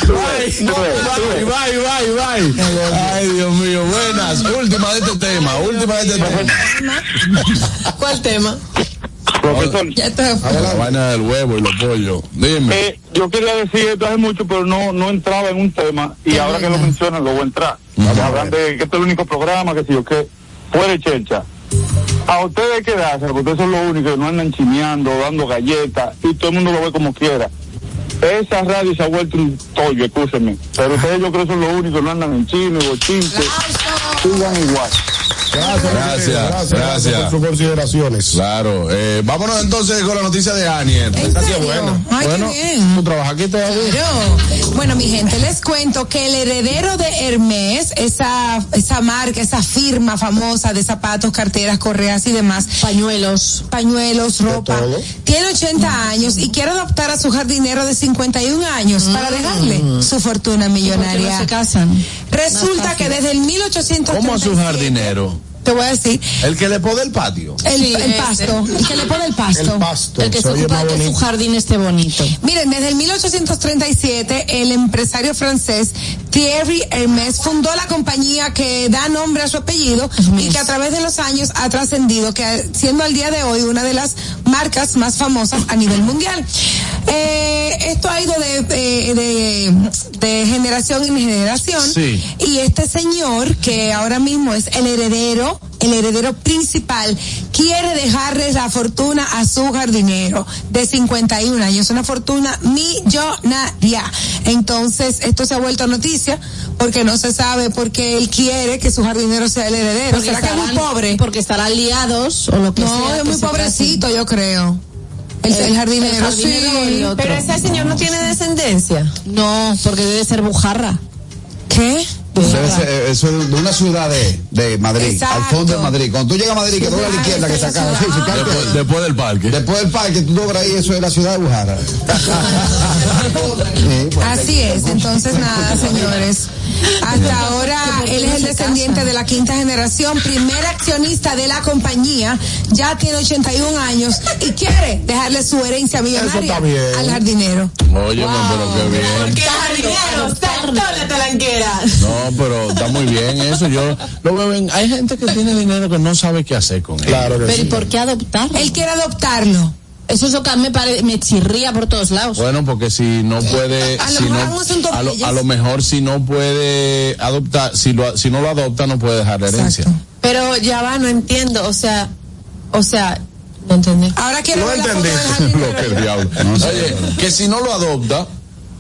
Bye, bye, bye, bye. Ay, Dios mío, buenas. Última de este tema, última de este tema. ¿Cuál tema? Profesor, Ya está. La vaina del huevo y los pollos. Dime. eh, yo quería decir esto hace mucho, pero no, no entraba en un tema y Qué ahora que lo mencionan lo voy a entrar. Vamos a Hablan de que este es el único programa que si yo que puede chelcha. A ustedes hay que darse, porque ustedes son los únicos que no andan chimeando, dando galletas y todo el mundo lo ve como quiera. Esa radio se ha vuelto un tollo, escúchenme. Pero ustedes yo creo que son los únicos no andan en chino, bochinche. Sigan igual. Gracias, gracias. por sus consideraciones. Claro, eh, vámonos entonces con la noticia de Aniel. Ay, qué bueno, bien. ¿tú trabajas aquí todavía? Claro. Bueno, mi gente, les cuento que el heredero de Hermes, esa, esa marca, esa firma famosa de zapatos, carteras, correas y demás, Pañuelos. pañuelos, ropa, tiene 80 años y quiere adoptar a su jardinero de 51 años para dejarle su fortuna ¿Por qué millonaria. no se casan? Resulta que desde el 1837 ¿Cómo a su jardinero? Te voy a decir, El que le pone el patio. el, Sí, el pasto, el que le pone el pasto. El pasto. El que se ocupa de que su jardín esté bonito. Miren, desde el 1837, el empresario francés Thierry Hermès fundó la compañía que da nombre a su apellido y que a través de los años ha trascendido, que siendo al día de hoy una de las marcas más famosas a nivel mundial. Eh, esto ha ido de, de, de- de generación en generación Sí. y este señor que ahora mismo es el heredero el heredero principal quiere dejarle la fortuna a su jardinero de 51 años, una fortuna millonaria. Entonces, esto se ha vuelto noticia porque no se sabe por qué él quiere que su jardinero sea el heredero. ¿Será que es muy pobre? Porque estarán liados o lo que sea. No, es muy pobrecito, yo creo. El, El- jardinero, el jardinero o el sí. otro. Pero ese señor no tiene descendencia. No, porque debe ser bujarra. ¿Qué? Debe ser, eh, Eso es de una ciudad de, de Madrid, Exacto. al fondo de Madrid. Cuando tú llegas a Madrid, que dobla a la izquierda, que se acaba. Sí, sí, Después, después del parque. Después del parque, tú doblas ahí, eso es la ciudad de Bujara. Sí, pues, Así es, entonces nada, señores. Hasta ahora él es el descendiente de la quinta generación, primer accionista de la compañía, ya tiene 81 años y quiere dejarle su herencia millonaria está bien. al jardinero. Oye, pero qué bien. ¿Qué jardinero? Tórate talanquera. No, pero está muy bien eso. Yo lo veo Hay gente que tiene dinero que no sabe qué hacer con él. Claro que Pero ¿y sí. por qué adoptar? Él quiere adoptarlo. Eso es lo que a mí me, pare- me chirría por todos lados. Bueno, porque si no puede, A lo si mejor no, un asunto de a, lo, ellas. a lo mejor si no puede adoptar, si lo, si no lo adopta no puede dejar la herencia. Exacto. Pero ya va, no entiendo. O sea, o sea, no entendí. Ahora quiere No entendí. Lo que diablo. Oye, que si no lo adopta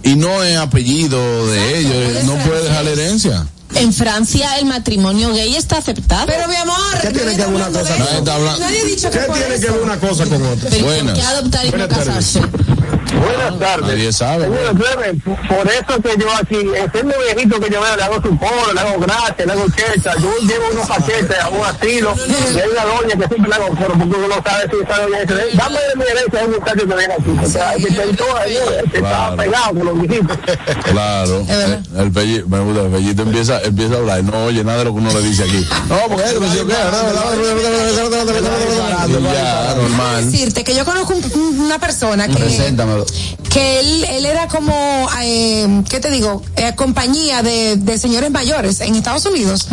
y no es apellido de ellos, puede no puede dejar la herencia. En Francia el matrimonio gay está aceptado. Pero mi amor, ¿Qué tiene que ver una cosa con otra? Nadie ha dicho que ¿Qué tiene que ver una cosa con otra? Pero ¿y ¿por Buenas. qué adoptar y no casarse? Buenas tardes. Nadie sabe. Por eso que yo aquí, siendo viejito que yo veo, le hago su polo, le hago gracia, le hago checha, yo llevo unos paquetes a un asilo, y hay una doña que siempre le hago polo, porque uno no sabe si esa doña dice, dame de mi herencia a un muchacho que viene aquí, o sea, que intentó ahí, que estaba pegado con los viejitos. Claro. El, el pelli- me gusta, el pellito empieza, empieza a hablar no oye nada de lo que uno le dice aquí. No, porque él me dice, ¿qué? Normal. decirte que yo conozco un- una persona que Preséntamelo. Que él, él era como, eh, ¿qué te digo? Eh, compañía de, de señores mayores en Estados Unidos.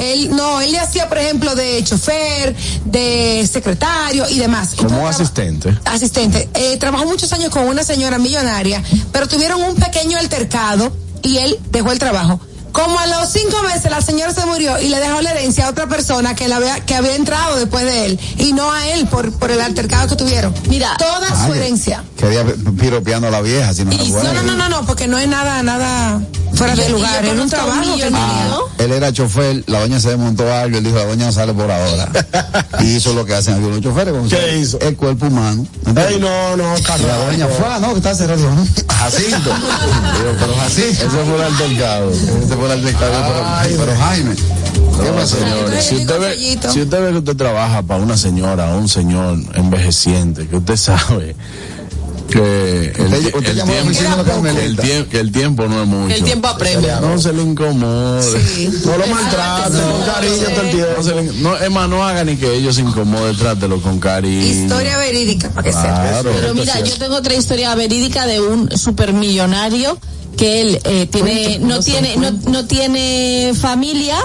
Él, no, él le hacía, por ejemplo, de chofer, de secretario y demás. Como Entonces, asistente. asistente. Eh, trabajó muchos años con una señora millonaria, pero tuvieron un pequeño altercado y él dejó el trabajo. Como a los cinco meses la señora se murió y le dejó la herencia a otra persona que, la había, que había entrado después de él y no a él por, por el altercado que tuvieron. Mira, toda su herencia. Quería piropeando a la vieja, si no Y no, no, no, no, no, porque no es nada, nada Fuera de lugar, era un trabajo que millonario. Él era chofer, la doña se desmontó algo, él dijo, la doña sale por ahora. y hizo lo que hacen aquí los choferes. ¿Qué sale hizo? El cuerpo humano. Ey, no, no, Y la doña fue, ah, no, que está cerrado. Digo, "No, Jacinto. Pero Jacinto. Ese fue el altercado. Ese fue el altercado, pero, pero Jaime. ¿Qué No, pasó? señores, si usted, ve, si usted ve que usted trabaja para una señora o un señor envejeciente, que usted sabe que el, Usted- usted el tiempo, el, tiempo, que el tiempo no es mucho. El tiempo apremia. No se le incomode. No lo maltrate, con cariño todo el tiempo. No, se le- no, es más, no haga ni que ellos se incomoden, trátelo con cariño. Historia verídica, para que sepa. Claro. Pero mira, yo tengo otra historia verídica de un supermillonario que él eh, tiene, no tiene, no, no tiene familia,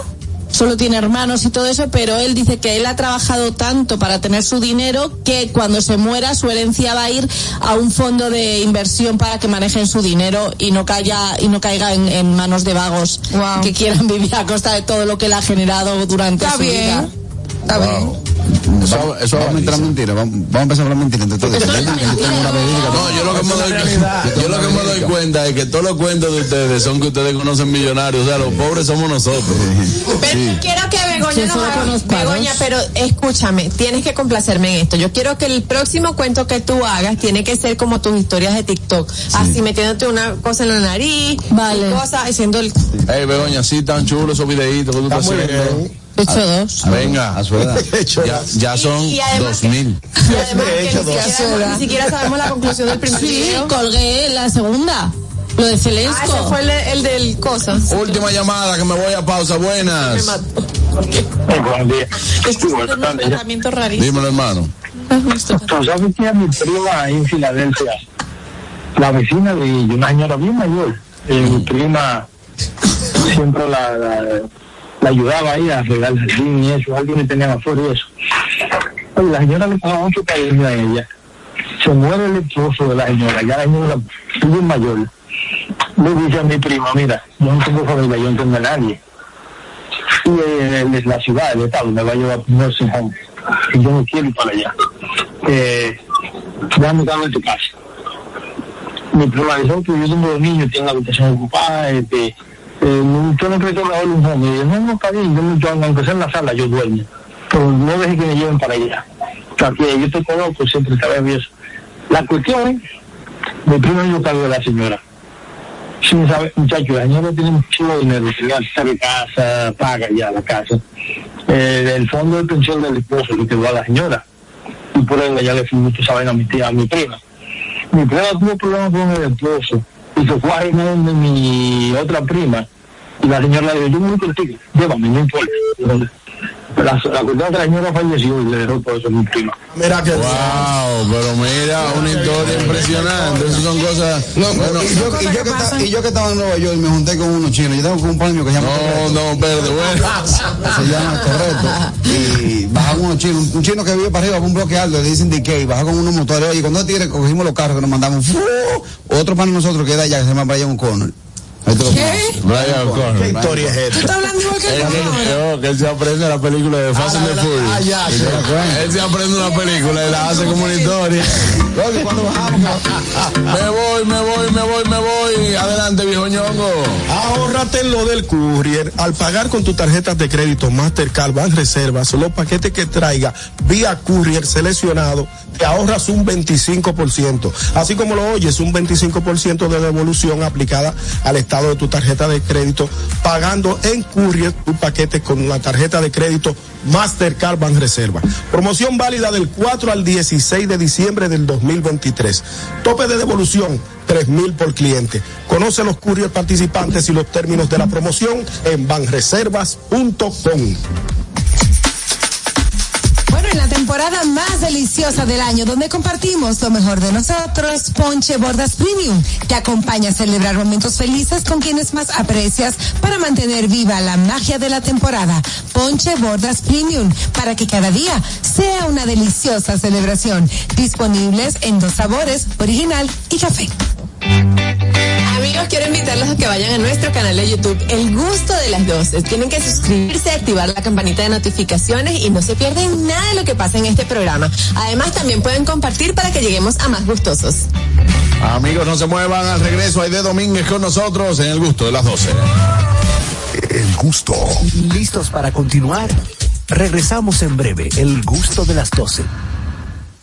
solo tiene hermanos y todo eso, pero él dice que él ha trabajado tanto para tener su dinero que cuando se muera su herencia va a ir a un fondo de inversión para que manejen su dinero y no caiga y no caiga en, en manos de vagos Wow. que quieran vivir a costa de todo lo que él ha generado durante Está su vida. bien. Está bien. Eso, eso vamos a entrar en mentira, vamos, vamos a empezar a hablar mentira entre todos. Yo. No, lo que me doy, yo lo que me doy cuenta es que todos los cuentos de ustedes son que ustedes conocen millonarios, o sea, los pobres somos nosotros. Pero Sí. quiero que Begoña nos haga- Begoña, pero escúchame, tienes que complacerme en esto. Yo quiero que el próximo cuento que tú hagas tiene que ser como tus historias de TikTok. Así metiéndote una cosa en la nariz, Vale. y cosas, haciendo el... Ey, Begoña, sí, tan chulos esos videitos que tú Está estás haciendo. Hecho dos. Venga, A su edad. ya, ya son Y- y además dos mil. Y además que hecho ni dos. siquiera, ni siquiera sabemos la conclusión del primer Sí, video. colgué la segunda. Lo de Ah, ese Celesco. fue el, de- el del cosa. Última llamada, que me voy a pausa. Me Buenas. mató. Buenos días. Un tratamiento rarísimo. Dímelo, hermano. Tú sabes que a mi prima en Filadelfia, la vecina de una señora bien mayor, eh, mi prima siempre la, la, la ayudaba ahí a regar el jardín y eso, alguien le tenía afuera y eso. La señora le pagaba mucho cariño a ella. Se muere el esposo de la señora, ya la señora bien mayor. Le dice a mi prima, mira, yo no tengo familia, yo no tengo a nadie. Y eh, la ciudad, el estado, me va a llevar a nursing. Y yo no quiero ir para allá. Eh, quedarme en tu casa. Mi prima dice, que yo tengo dos niños, tengo la habitación ocupada, este, no- yo no creo que mejor un home. Y yo, no, no, yo, me- aunque sea en la sala, yo duermo. Pero no deje que me lleven para allá. O sea, que yo te conozco, siempre y eso. La cuestión es, mi prima yo cargo de la señora. Sin saber, muchachos, la señora tiene mucho dinero, de casa, paga ya la casa. Eh, el fondo de pensión del esposo lo quedó a la señora. Y por ende ya le fui mucho vaina a mi tía, a mi prima. Mi prima tuvo problemas con el esposo y se fue a mi otra prima. Y la señora le dijo, yo me contigo, llévame, no importa. La, la cuestión es que la señora falleció y le dejó todo eso mi prima. Mira que Wow, pero mira, una historia impresionante. Esas son cosas. No, bueno, y, yo, y, yo que estaba, y yo que estaba en Nueva York me junté con unos chinos. Yo tengo con un pan mío que se llama no, Correcto. no, espérate, bueno. Se llama Correcto. Y bajaron unos chinos. Un chino que vive para arriba con un bloque alto, le dicen DK, bajó con unos motores. Oye, cuando tigres cogimos los carros que nos mandamos, otro pan de nosotros que era allá, que se llama Brian O'Connor. ¿Qué? Brian O'Connor. ¿Qué historia es Tú esta? estás hablando igual que Él, que él se aprende la película de Fast and the Furious. Ah, ya, ya. Él se aprende una película y la hace como una historia. Oye, cuando bajamos, Me voy, me voy, me voy, me voy. Adelante, viejo ñongo. Ahórrate en lo del courier. Al pagar con tus tarjetas de crédito Mastercard, Banreservas, los paquetes que traiga vía courier seleccionado, te ahorras un 25%. Así como lo oyes, un 25% de devolución aplicada al estado de tu tarjeta de crédito, pagando en courier tu paquete con la tarjeta de crédito Mastercard Banreservas. Promoción válida del 4 al 16 de diciembre del 2023. Tope de devolución 3 mil por cliente. Conoce los courier participantes y los términos de la promoción en banreservas.com. En la temporada más deliciosa del año, donde compartimos lo mejor de nosotros, Ponche Bordas Premium te acompaña a celebrar momentos felices con quienes más aprecias para mantener viva la magia de la temporada. Ponche Bordas Premium, para que cada día sea una deliciosa celebración. Disponibles en dos sabores, original y café. Amigos, quiero invitarlos a que vayan a nuestro canal de YouTube, El Gusto de las 12. Tienen que suscribirse, activar la campanita de notificaciones y no se pierden nada de lo que pasa en este programa. Además, también pueden compartir para que lleguemos a más gustosos. Amigos, no se muevan al regreso. Hay de Domínguez con nosotros en el gusto de las 12. El gusto. ¿Listos para continuar? Regresamos en breve. El gusto de las 12.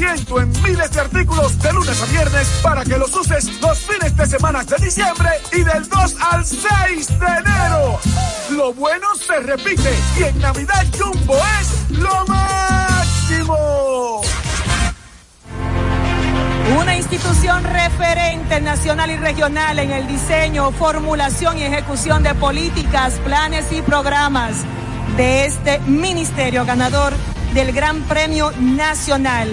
del 20% en miles de artículos de lunes a viernes para que los uses los fines de semana de diciembre y del 2 al 6 de enero. Lo bueno se repite y en Navidad Jumbo es lo máximo. Una institución referente nacional y regional en el diseño, formulación y ejecución de políticas, planes y programas de este ministerio ganador del Gran Premio Nacional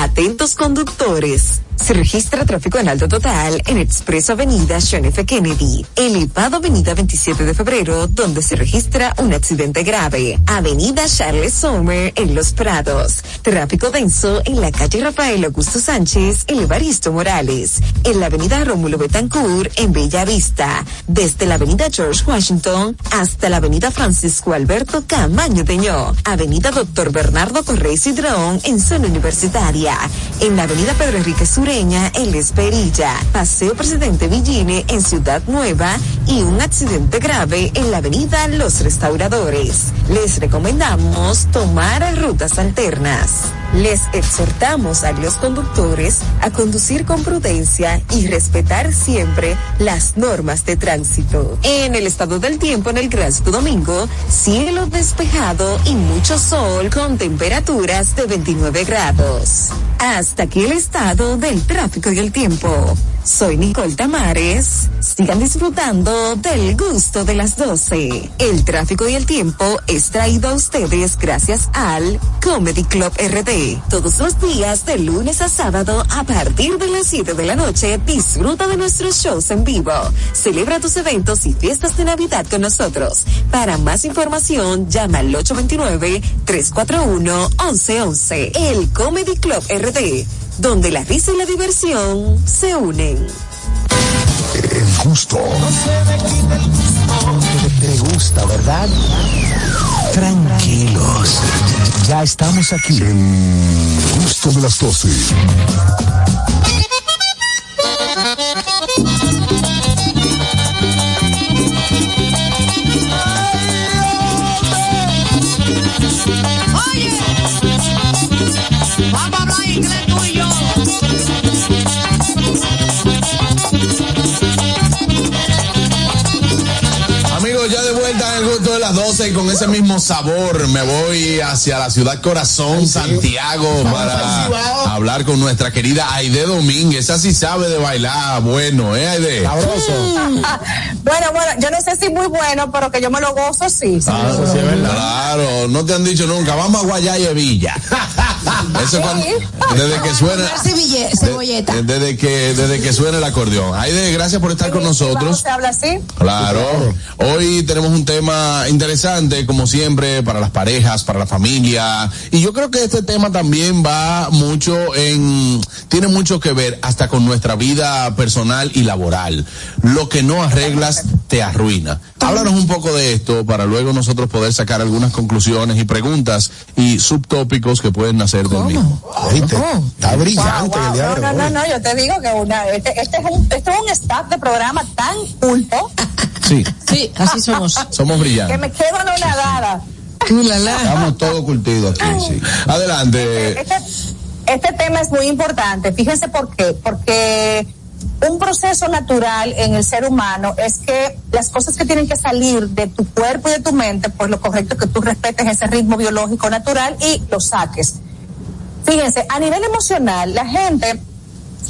Atentos conductores. Se registra tráfico en alto total en Expreso Avenida John F. Kennedy, elevado Avenida 27 de Febrero, donde se registra un accidente grave. Avenida Charles Sommer en Los Prados. Tráfico denso en la calle Rafael Augusto Sánchez en Evaristo Morales. En la Avenida Rómulo Betancourt en Bella Vista. Desde la Avenida George Washington hasta la Avenida Francisco Alberto Camaño Deñó. Avenida Doctor Bernardo Correy Cidrón en zona universitaria. En la Avenida Pedro Enrique Sureña en La Esperilla. Paseo Presidente Villine en Ciudad Nueva y un accidente grave en la Avenida Los Restauradores. Les recomendamos tomar rutas alternas. Les exhortamos a los conductores a conducir con prudencia y respetar siempre las normas de tránsito. En el estado del tiempo en el Gran Domingo, cielo despejado y mucho sol con temperaturas de 29 grados. Hasta aquí el estado del tráfico y el tiempo. Soy Nicole Tamares. Sigan disfrutando del gusto de las 12. El tráfico y el tiempo es traído a ustedes gracias al Comedy Club RD. Todos los días de lunes a sábado a partir de las 7 de la noche disfruta de nuestros shows en vivo. Celebra tus eventos y fiestas de Navidad con nosotros. Para más información llama al 829-341-1111. El Comedy Club RD, donde la risa y la diversión se unen. El gusto. Te, te gusta, ¿verdad? Tranquilos. Ya estamos aquí. Gusto de las 12. Oye, gusto de las 12 y con ese mismo sabor me voy hacia la ciudad corazón, Santiago, para hablar con nuestra querida Aide Domínguez. Esa sí sabe de bailar, bueno, ¿eh, Aide? Bueno, bueno, yo no sé si muy bueno, pero que yo me lo gozo, sí. Ah, sí, es verdad. Claro, no te han dicho nunca, vamos a Guayaya Villa. Eso es cuando, desde que suena, de- desde que, desde que suena el acordeón. Aide, gracias por estar con nosotros. ¿Se habla así? Claro. Hoy tenemos un tema interesante, como siempre, para las parejas, para la familia. Y yo creo que este tema también va mucho en, tiene mucho que ver hasta con nuestra vida personal y laboral. Lo que no arreglas te arruina. Háblanos un poco de esto para luego nosotros poder sacar algunas conclusiones y preguntas y subtópicos que pueden nacer del mismo. Está brillante Wow, el día no, de no, no, no, yo te digo que una, este, este, es un, este es un staff de programa tan culto Sí, Sí, así somos. somos que quedo anonadada. Estamos todos cultidos aquí, sí. Adelante. Este, este tema es muy importante. Fíjense por qué. Porque un proceso natural en el ser humano es que las cosas que tienen que salir de tu cuerpo y de tu mente, pues lo correcto es que tú respetes ese ritmo biológico natural y lo saques. Fíjense, a nivel emocional, la gente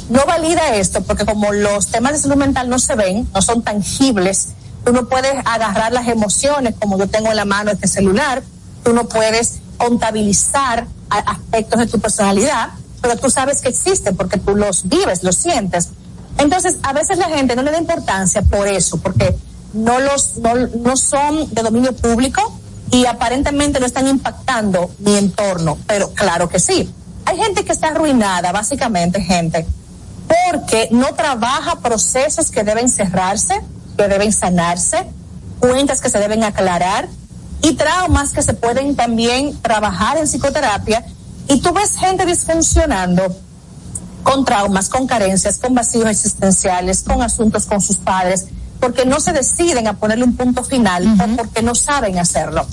no valida esto porque como los temas de salud mental no se ven, no son tangibles, tú no puedes agarrar las emociones como yo tengo en la mano este celular, tú no puedes contabilizar aspectos de tu personalidad, pero tú sabes que existen porque tú los vives, los sientes. Entonces, a veces la gente no le da importancia por eso, porque no los no, no son de dominio público y aparentemente no están impactando mi entorno, pero claro que sí. Hay gente que está arruinada, básicamente gente, porque no trabaja procesos que deben cerrarse, que deben sanarse, cuentas que se deben aclarar y traumas que se pueden también trabajar en psicoterapia. Y tú ves gente disfuncionando con traumas, con carencias, con vacíos existenciales, con asuntos con sus padres, porque no se deciden a ponerle un punto final o porque no saben hacerlo.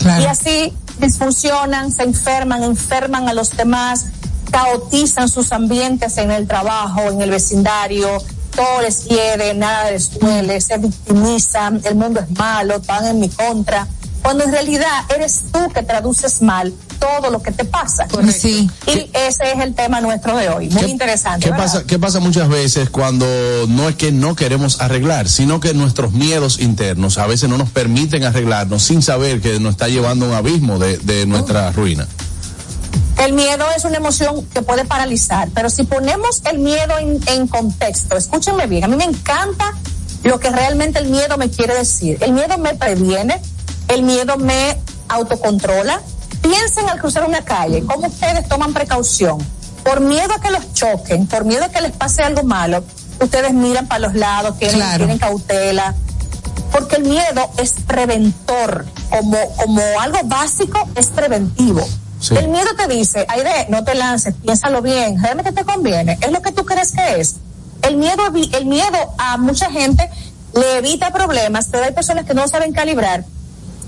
Y así disfuncionan, se enferman, enferman a los demás, caotizan sus ambientes en el trabajo, en el vecindario, todo les quiere, nada les duele, se victimizan, el mundo es malo, van en mi contra, cuando en realidad eres tú que traduces mal todo lo que te pasa. Sí. Y ese es el tema nuestro de hoy, muy interesante. ¿Qué ¿verdad? pasa, ¿Qué pasa muchas veces cuando no es que no queremos arreglar, sino que nuestros miedos internos a veces no nos permiten arreglarnos sin saber que nos está llevando a un abismo de, de nuestra ruina? El miedo es una emoción que puede paralizar, pero si ponemos el miedo en, en contexto, escúchenme bien, a mí me encanta lo que realmente el miedo me quiere decir. El miedo me previene, el miedo me autocontrola. Piensen al cruzar una calle, cómo ustedes toman precaución. Por miedo a que los choquen, por miedo a que les pase algo malo, ustedes miran para los lados, tienen, Claro. tienen cautela. Porque el miedo es preventor, como, como algo básico es preventivo. Sí. El miedo te dice, Aire, no te lances, piénsalo bien, realmente te conviene, es lo que tú crees que es. El miedo, el miedo a mucha gente le evita problemas, pero hay personas que no saben calibrar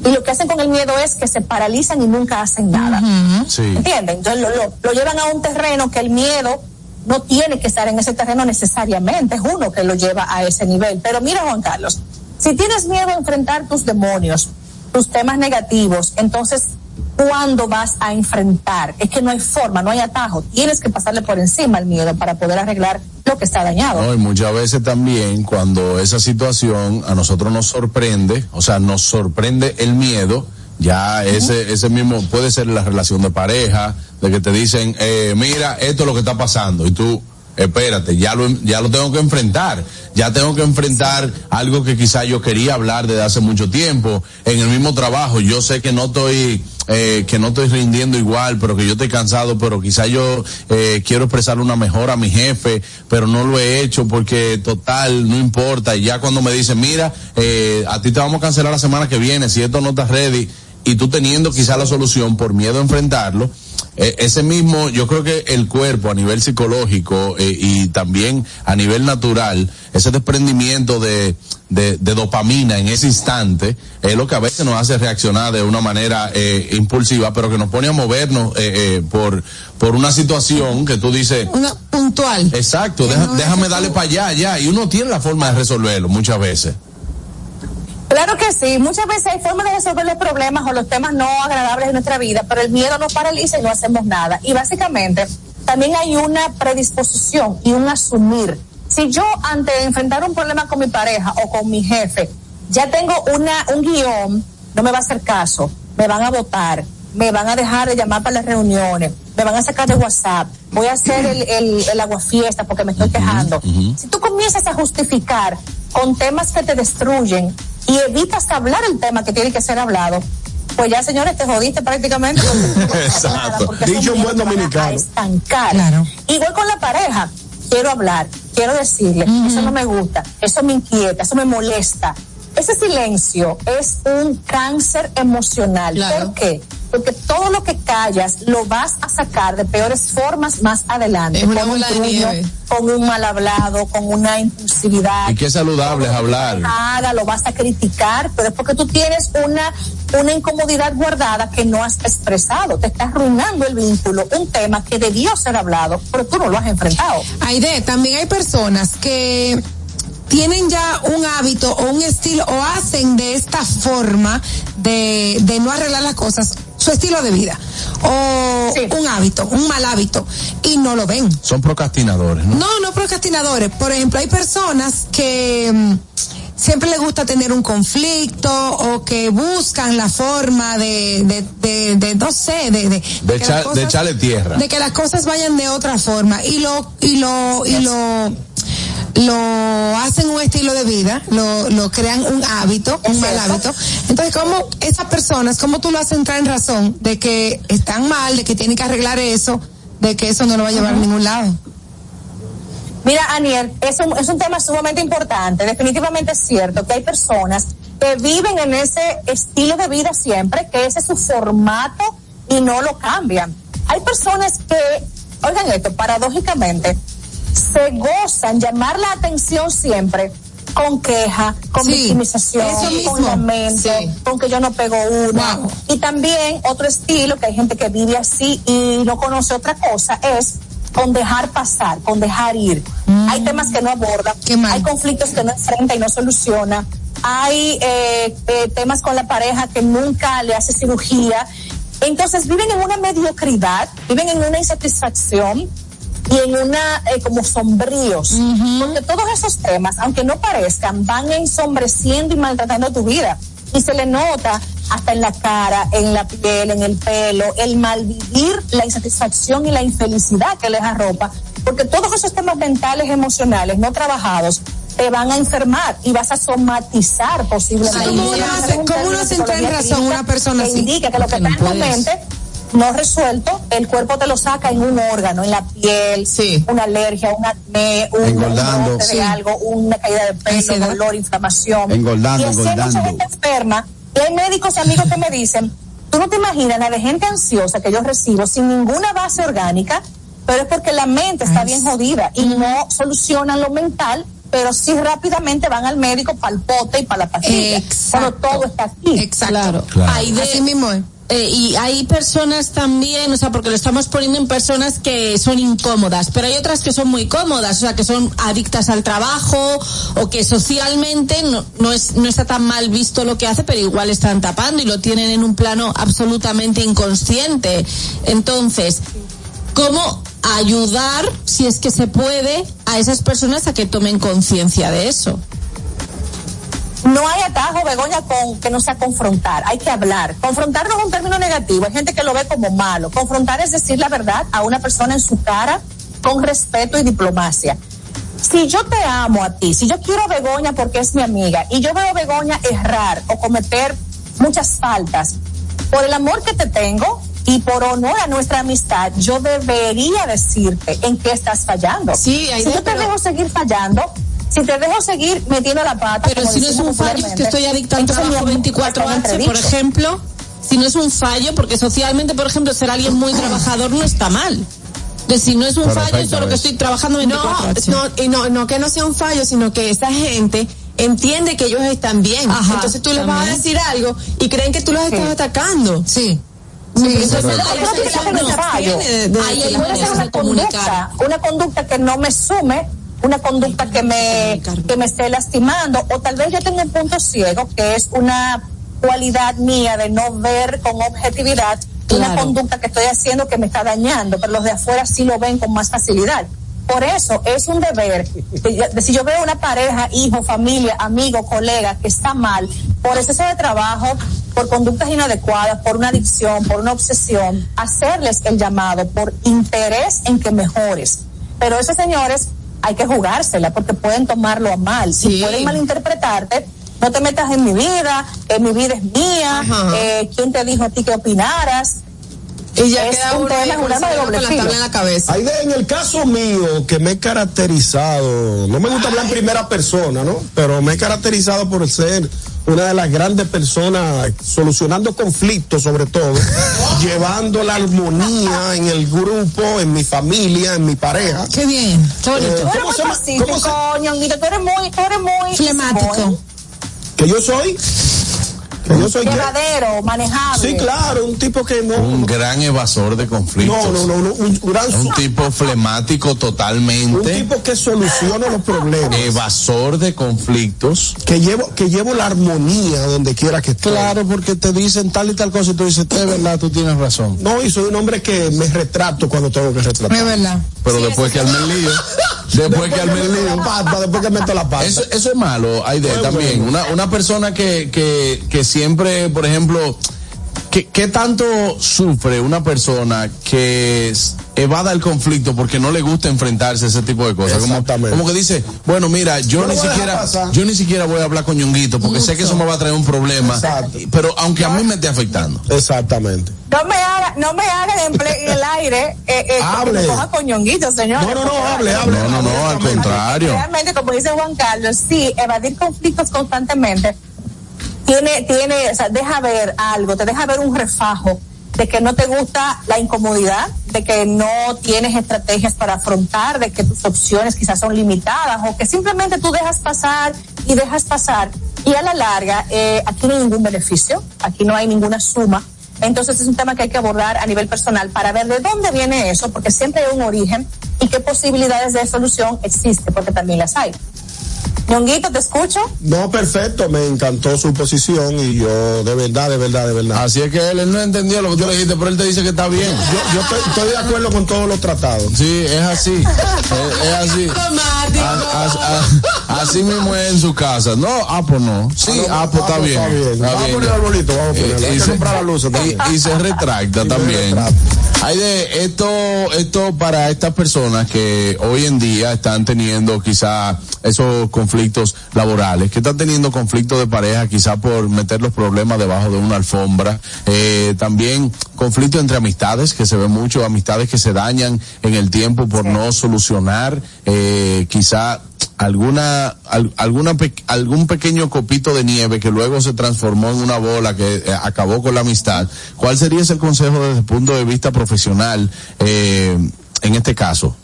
y lo que hacen con el miedo es que se paralizan y nunca hacen nada. Sí. ¿Entienden? Entonces lo, lo, lo llevan a un terreno que el miedo no tiene que estar en ese terreno necesariamente, es uno que lo lleva a ese nivel. Pero mira, Juan Carlos, si tienes miedo a enfrentar tus demonios, tus temas negativos, entonces, ¿cuándo vas a enfrentar? Es que no hay forma, no hay atajo. Tienes que pasarle por encima al miedo para poder arreglar lo que está dañado. No, y muchas veces también cuando esa situación a nosotros nos sorprende, o sea, nos sorprende el miedo, ya ese, ese mismo puede ser la relación de pareja, de que te dicen, eh, mira, esto es lo que está pasando, y tú, espérate, ya lo, ya lo tengo que enfrentar, ya tengo que enfrentar algo que quizá yo quería hablar desde hace mucho tiempo, en el mismo trabajo, yo sé que no estoy, eh, que no estoy rindiendo igual, pero que yo estoy cansado, pero quizá yo eh, quiero expresar una mejora a mi jefe, pero no lo he hecho porque total, no importa, y ya cuando me dicen, mira, eh, a ti te vamos a cancelar la semana que viene, si esto no está ready, y tú teniendo quizá la solución por miedo a enfrentarlo, eh, ese mismo, yo creo que el cuerpo a nivel psicológico eh, y también a nivel natural, ese desprendimiento de, de, de dopamina en ese instante, es lo que a veces nos hace reaccionar de una manera eh, impulsiva, pero que nos pone a movernos eh, eh, por, por una situación que tú dices, Una puntual. exacto, deja- déjame darle para allá, ya, y uno tiene la forma de resolverlo muchas veces. Claro que sí, muchas veces hay formas de resolver los problemas o los temas no agradables de nuestra vida, pero el miedo nos paraliza y no hacemos nada. Y básicamente también hay una predisposición y un asumir. Si yo ante enfrentar un problema con mi pareja o con mi jefe, ya tengo una, un guion, no me va a hacer caso, me van a votar, me van a dejar de llamar para las reuniones, me van a sacar de WhatsApp, voy a hacer el, el, el aguafiesta porque me estoy quejando. Si tú comienzas a justificar con temas que te destruyen y evitas hablar el tema que tiene que ser hablado, pues ya señores te jodiste prácticamente. Exacto. Dicho en buen dominicano. estancar. Igual con la pareja, quiero hablar, quiero decirle, eso no me gusta, eso me inquieta, eso me molesta. Ese silencio es un cáncer emocional. ¿Por qué? Porque todo lo que callas lo vas a sacar de peores formas más adelante. Es una con un bola de nieve. con un mal hablado, con una impulsividad. Y qué saludable es hablar. Haga, lo vas a criticar, pero es porque tú tienes una, una incomodidad guardada que no has expresado. Te estás arruinando el vínculo, un tema que debió ser hablado, pero tú no lo has enfrentado. Aide, también hay personas que tienen ya un hábito o un estilo o hacen de esta forma de, de no arreglar las cosas su estilo de vida o un hábito, un mal hábito y no lo ven. Son procrastinadores, ¿no? No, no procrastinadores. Por ejemplo, hay personas que mm, siempre les gusta tener un conflicto o que buscan la forma de, de, de, de, no sé, de, de, De, que echa- las de echarle tierra. de que las cosas vayan de otra forma y lo y lo y lo lo hacen un estilo de vida, lo, lo crean un hábito, un mal hábito. Entonces, ¿cómo esas personas, cómo tú lo haces entrar en razón de que están mal, de que tienen que arreglar eso, de que eso no lo va a llevar a ningún lado? Mira, Aniel, es un, es un tema sumamente importante. Definitivamente es cierto que hay personas que viven en ese estilo de vida siempre, que ese es su formato y no lo cambian. Hay personas que, oigan esto, paradójicamente, se gozan llamar la atención siempre con queja, con Sí, victimización, con lamento, con que yo no pego una. Y también otro estilo, que hay gente que vive así y no conoce otra cosa, es con dejar pasar, con dejar ir. Hay temas que no aborda, hay conflictos que no enfrenta y no soluciona, hay eh, eh, temas con la pareja que nunca le hace cirugía. Entonces viven en una mediocridad, viven en una insatisfacción y en una eh, como sombríos. Porque todos esos temas, aunque no parezcan, van ensombreciendo y maltratando tu vida. Y se le nota hasta en la cara, en la piel, en el pelo, el malvivir, la insatisfacción y la infelicidad que les arropa. Porque todos esos temas mentales, emocionales, no trabajados, te van a enfermar y vas a somatizar posiblemente. ¿Cómo uno hace- cómo uno hace entrar en razón una persona que así? indica que lo que no está en tu mente no resuelto, el cuerpo te lo saca en un órgano, en la piel, una alergia, un acné, un, un Engordando. brote Sí. de algo, una caída de pelo, dolor, inflamación. Engordando, y así hay mucha gente enferma. Y hay médicos amigos que me dicen, tú no te imaginas la de gente ansiosa que yo recibo sin ninguna base orgánica, pero es porque la mente está bien jodida y no solucionan lo mental, pero sí rápidamente van al médico para el pote y para la pastilla. Cuando todo está aquí. Exacto. Hay de- Así mismo es. Eh, y hay personas también, o sea, porque lo estamos poniendo en personas que son incómodas, pero hay otras que son muy cómodas, o sea, que son adictas al trabajo o que socialmente no, no, es, no está tan mal visto lo que hace, pero igual están tapando y lo tienen en un plano absolutamente inconsciente. Entonces, ¿cómo ayudar, si es que se puede, a esas personas a que tomen conciencia de eso. No hay atajo, Begoña, con que no sea confrontar. Hay que hablar. Confrontar no es un término negativo. Hay gente que lo ve como malo. Confrontar es decir la verdad a una persona en su cara con respeto y diplomacia. Si yo te amo a ti, si yo quiero a Begoña porque es mi amiga y yo veo a Begoña errar o cometer muchas faltas, por el amor que te tengo y por honor a nuestra amistad, yo debería decirte en qué estás fallando. Sí, si yo te dejo seguir fallando, si te dejo seguir metiendo la pata, Pero si no es un fallo, es que estoy adicta al trabajo mi amor 24 está en horas, por entredicho. ejemplo, si no es un fallo, porque socialmente, por ejemplo, ser alguien muy trabajador no está mal. Que si no es un fallo, es solo que estoy trabajando 24 horas. No, no, y no, no que no sea un fallo, sino que esa gente entiende que ellos están bien. Ajá, Entonces tú les vas a también. decir algo y creen que tú los estás atacando. Sí. Creo que esa ese es fallo. una conducta, una conducta que no me sume, una conducta que me, que me esté lastimando, o tal vez yo tengo un punto ciego, que es una cualidad mía de no ver con objetividad una conducta que estoy haciendo que me está dañando, pero los de afuera sí lo ven con más facilidad. Por eso es un deber, de, de si yo veo una pareja, hijo, familia, amigo, colega que está mal, por exceso de trabajo, por conductas inadecuadas, por una adicción, por una obsesión, hacerles el llamado por interés en que mejores. Pero esos señores hay que jugársela porque pueden tomarlo a mal y pueden malinterpretarte. No te metas en mi vida, eh, mi vida es mía, eh, ¿quién te dijo a ti que opinaras? Y ya es queda un ahí tema, con un arma de el cerebro doble con la filo. tabla en la cabeza. Aide, en el caso mío, que me he caracterizado, no me gusta hablar en primera persona, ¿no? Pero me he caracterizado por ser una de las grandes personas solucionando conflictos, sobre todo, llevando la armonía en el grupo, en mi familia, en mi pareja. Qué bien, qué bonito. Eh, Tú eres ¿cómo muy pacífico, ¿Cómo se- ñonguito, tú eres muy, tú eres muy Flemático. Que yo soy. Que yo soy. llevadero, manejable. Sí, claro, un tipo que no. Un gran evasor de conflictos. No, no, no, no, un gran Un tipo flemático Un totalmente. tipo que soluciona los problemas. Evasor de conflictos. Que llevo, que llevo la armonía donde quiera que esté. Claro, porque te dicen tal y tal cosa y tú dices, es verdad, tú tienes razón. No, y soy un hombre que me retrato cuando tengo que retratar. Es verdad. Pero después que arme el lío, después que arme el lío. la pata, después que meto la pata. Eso, eso es malo, Aide, también. bueno. Una, una persona que, que, que siempre, por ejemplo, ¿qué, ¿qué tanto sufre una persona que evada el conflicto porque no le gusta enfrentarse a ese tipo de cosas? Como, Exactamente. como que dice, bueno, mira, yo ni siquiera, yo ni siquiera voy a hablar con Ñonguito porque sé que eso me va a traer un problema. Exacto. Pero aunque a mí me esté afectando. Exactamente. No me haga, no me hagan en, el aire, eh, eh, Hable. coja coñonguito, señor. No, no, no, hable, hable. No, no, no, al contrario. Realmente, como dice Juan Carlos, sí, evadir conflictos constantemente tiene, tiene, o sea, deja ver algo, te deja ver un refajo de que no te gusta la incomodidad, de que no tienes estrategias para afrontar, de que tus opciones quizás son limitadas o que simplemente tú dejas pasar y dejas pasar. Y a la larga, eh, aquí no hay ningún beneficio, aquí no hay ninguna suma. Entonces es un tema que hay que abordar a nivel personal para ver de dónde viene eso, porque siempre hay un origen y qué posibilidades de solución existe, porque también las hay. Ñonguito, te escucho. No, perfecto, me encantó su posición y yo, de verdad, de verdad, de verdad. Así es que él, él no entendió lo que tú le dijiste, pero él te dice que está bien. Yo, yo estoy, estoy de acuerdo con todos los tratados. Sí, es así. es, es así. A- a- a- así mismo es en su casa. No, ah, pues no. Sí, ah, pues está bien. Está Vamos a poner el arbolito, vamos a ponerlo. Eh, Hay y que se- comprar la luz también. y, y se retracta también. Hay de esto, esto para estas personas que hoy en día están teniendo quizá esos conflictos laborales, que están teniendo conflictos de pareja quizá por meter los problemas debajo de una alfombra, eh, también conflictos entre amistades, que se ve mucho, amistades que se dañan en el tiempo por no solucionar, eh, quizá alguna al- alguna algún pequeño copito de nieve que luego se transformó en una bola que eh, acabó con la amistad ¿cuál sería ese consejo desde el punto de vista profesional eh, en este caso?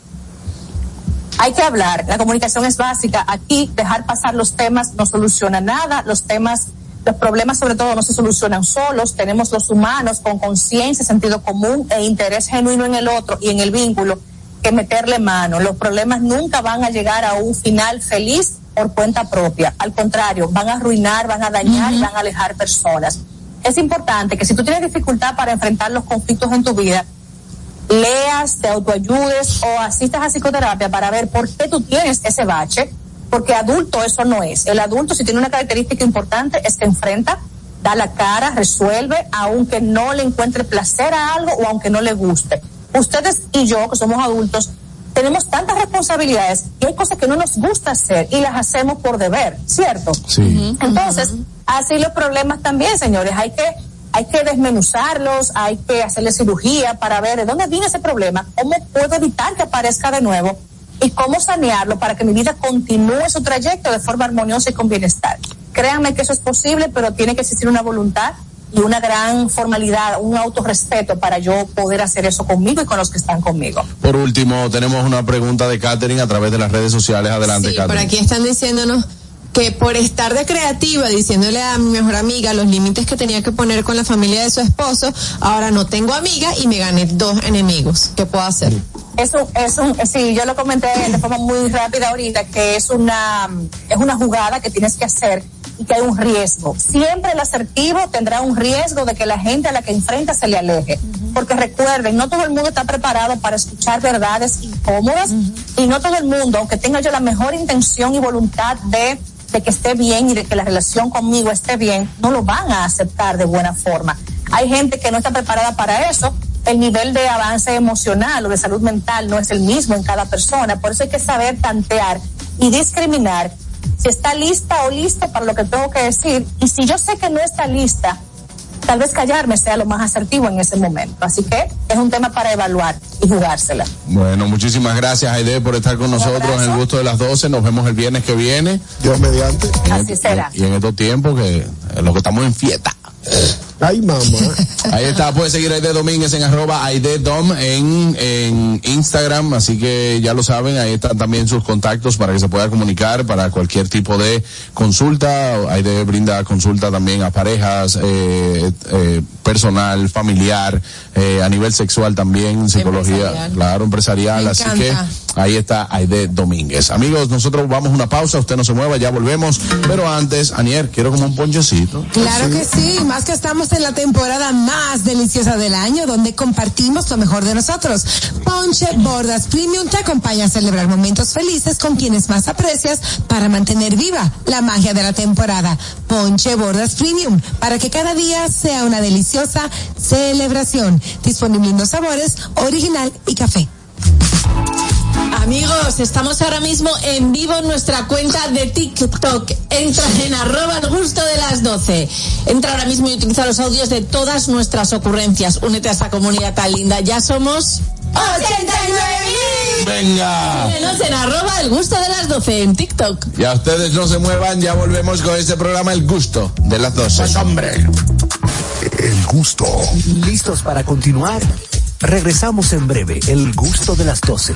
Hay que hablar, la comunicación es básica. Aquí dejar pasar los temas no soluciona nada, los temas, los problemas sobre todo no se solucionan solos, tenemos los humanos con conciencia, sentido común e interés genuino en el otro y en el vínculo que meterle mano. Los problemas nunca van a llegar a un final feliz por cuenta propia, al contrario, van a arruinar, van a dañar y van a alejar personas. Es importante que si tú tienes dificultad para enfrentar los conflictos en tu vida, leas, te autoayudes o asistas a psicoterapia para ver por qué tú tienes ese bache, porque adulto eso no es. El adulto si tiene una característica importante es que enfrenta, da la cara, resuelve, aunque no le encuentre placer a algo o aunque no le guste. Ustedes y yo, que somos adultos, tenemos tantas responsabilidades y hay cosas que no nos gusta hacer y las hacemos por deber, ¿cierto? Sí. Entonces, así los problemas también, señores, hay que hay que desmenuzarlos, hay que hacerle cirugía para ver de dónde viene ese problema, cómo puedo evitar que aparezca de nuevo y cómo sanearlo para que mi vida continúe su trayecto de forma armoniosa y con bienestar. Créanme que eso es posible, pero tiene que existir una voluntad y una gran formalidad, un autorrespeto para yo poder hacer eso conmigo y con los que están conmigo. Por último, tenemos una pregunta de Katherine a través de las redes sociales. Adelante, Sí, por Katherine. aquí están diciéndonos que por estar de creativa, diciéndole a mi mejor amiga los límites que tenía que poner con la familia de su esposo, ahora no tengo amiga y me gané dos enemigos. ¿Qué puedo hacer? Es un, es un, sí, yo lo comenté de forma muy rápida ahorita, que es una, es una jugada que tienes que hacer y que hay un riesgo. Siempre el asertivo tendrá un riesgo de que la gente a la que enfrenta se le aleje. Porque recuerden, no todo el mundo está preparado para escuchar verdades incómodas y no todo el mundo, aunque tenga yo la mejor intención y voluntad de, de que esté bien y de que la relación conmigo esté bien, no lo van a aceptar de buena forma. Hay gente que no está preparada para eso el nivel de avance emocional o de salud mental no es el mismo en cada persona. Por eso hay que saber tantear y discriminar si está lista o listo para lo que tengo que decir. Y si yo sé que no está lista, tal vez callarme sea lo más asertivo en ese momento. Así que es un tema para evaluar y jugársela. Bueno, muchísimas gracias, Aide, por estar con nosotros en el gusto de las 12. Nos vemos el viernes que viene. Dios mediante. Así será. Y en estos tiempos que lo que estamos en fiesta. Ay, mamá. Ahí está, puede seguir a Aide Domínguez en arroba Aide Dom en, en Instagram, así que ya lo saben, ahí están también sus contactos para que se pueda comunicar para cualquier tipo de consulta. Aide brinda consulta también a parejas, eh, eh, personal, familiar, eh, a nivel sexual también, psicología, Empresarial. claro, empresarial, Me así que ahí está Aide Domínguez. Amigos, nosotros vamos a una pausa, usted no se mueva, ya volvemos, pero antes, Anier, quiero como un ponchecito. Claro que sí, más que estamos en la temporada más deliciosa del año, donde compartimos lo mejor de nosotros. Ponche Bordas Premium te acompaña a celebrar momentos felices con quienes más aprecias para mantener viva la magia de la temporada. Ponche Bordas Premium, para que cada día sea una deliciosa celebración. Disponible en dos sabores, original y café. Amigos, estamos ahora mismo en vivo en nuestra cuenta de TikTok. Entra en arroba el gusto de las 12. Entra ahora mismo y utiliza los audios de todas nuestras ocurrencias. Únete a esta comunidad tan linda. Ya somos 89.000. Venga. Síguenos en arroba el gusto de las 12 en TikTok. Ya ustedes no se muevan, ya volvemos con este programa El Gusto de las 12. hombre. El gusto. ¿Listos para continuar? Regresamos en breve, el gusto de las 12.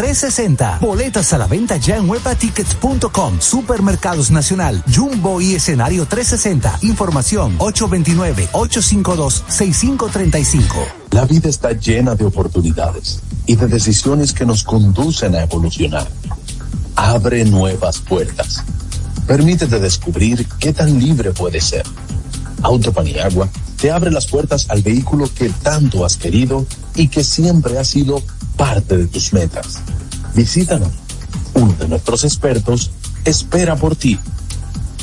Boletas a la venta ya en webatickets.com, Supermercados Nacional, Jumbo y escenario 360. Información 829-852-6535. La vida está llena de oportunidades y de decisiones que nos conducen a evolucionar. Abre nuevas puertas. Permítete descubrir qué tan libre puedes ser. Auto Paniagua te abre las puertas al vehículo que tanto has querido y que siempre ha sido parte de tus metas. Visítanos. Uno de nuestros expertos espera por ti.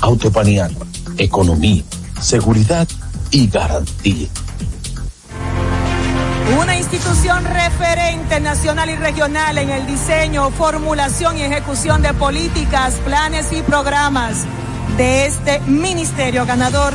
Auto Paniagua. Economía, seguridad y garantía. Una institución referente nacional y regional en el diseño, formulación y ejecución de políticas, planes y programas de este ministerio ganador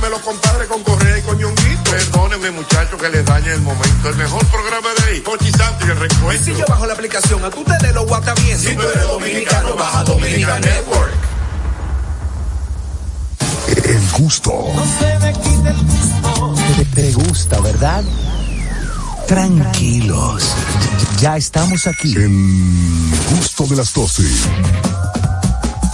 de los compadres con Correa y con Ñonguito. Perdónenme, muchachos, que les dañe el momento. El mejor programa de ahí, Pochi Santo y el Y recuento. si yo bajo la aplicación, a tú te de lo guata bien. Si tú eres dominicano, baja Dominican Network. El gusto. Te, te gusta, ¿verdad? Tranquilos. Ya estamos aquí. El gusto de las 12.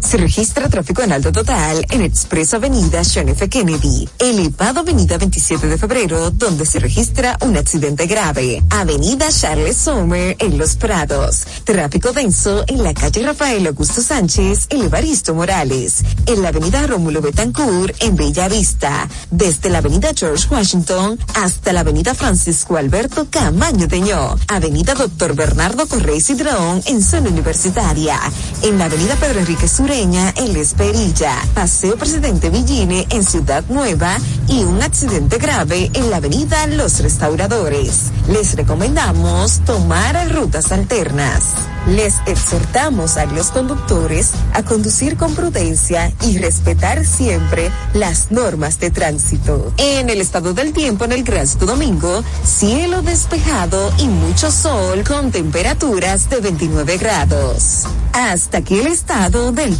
Se registra tráfico en alto total en Expreso Avenida John F. Kennedy, elevado Avenida 27 de Febrero, donde se registra un accidente grave. Avenida Charles Sommer en Los Prados. Tráfico denso en la calle Rafael Augusto Sánchez en Evaristo Morales. En la Avenida Rómulo Betancourt en Bella Vista. Desde la Avenida George Washington hasta la Avenida Francisco Alberto Camaño Deñó. Avenida Doctor Bernardo Correy Cidrón en zona universitaria. En la Avenida Pedro Enrique Sureña en La Esperilla. Paseo Presidente Villine en Ciudad Nueva y un accidente grave en la Avenida Los Restauradores. Les recomendamos tomar rutas alternas. Les exhortamos a los conductores a conducir con prudencia y respetar siempre las normas de tránsito. En el estado del tiempo en el Gran Domingo, cielo despejado y mucho sol con temperaturas de 29 grados. Hasta aquí el estado del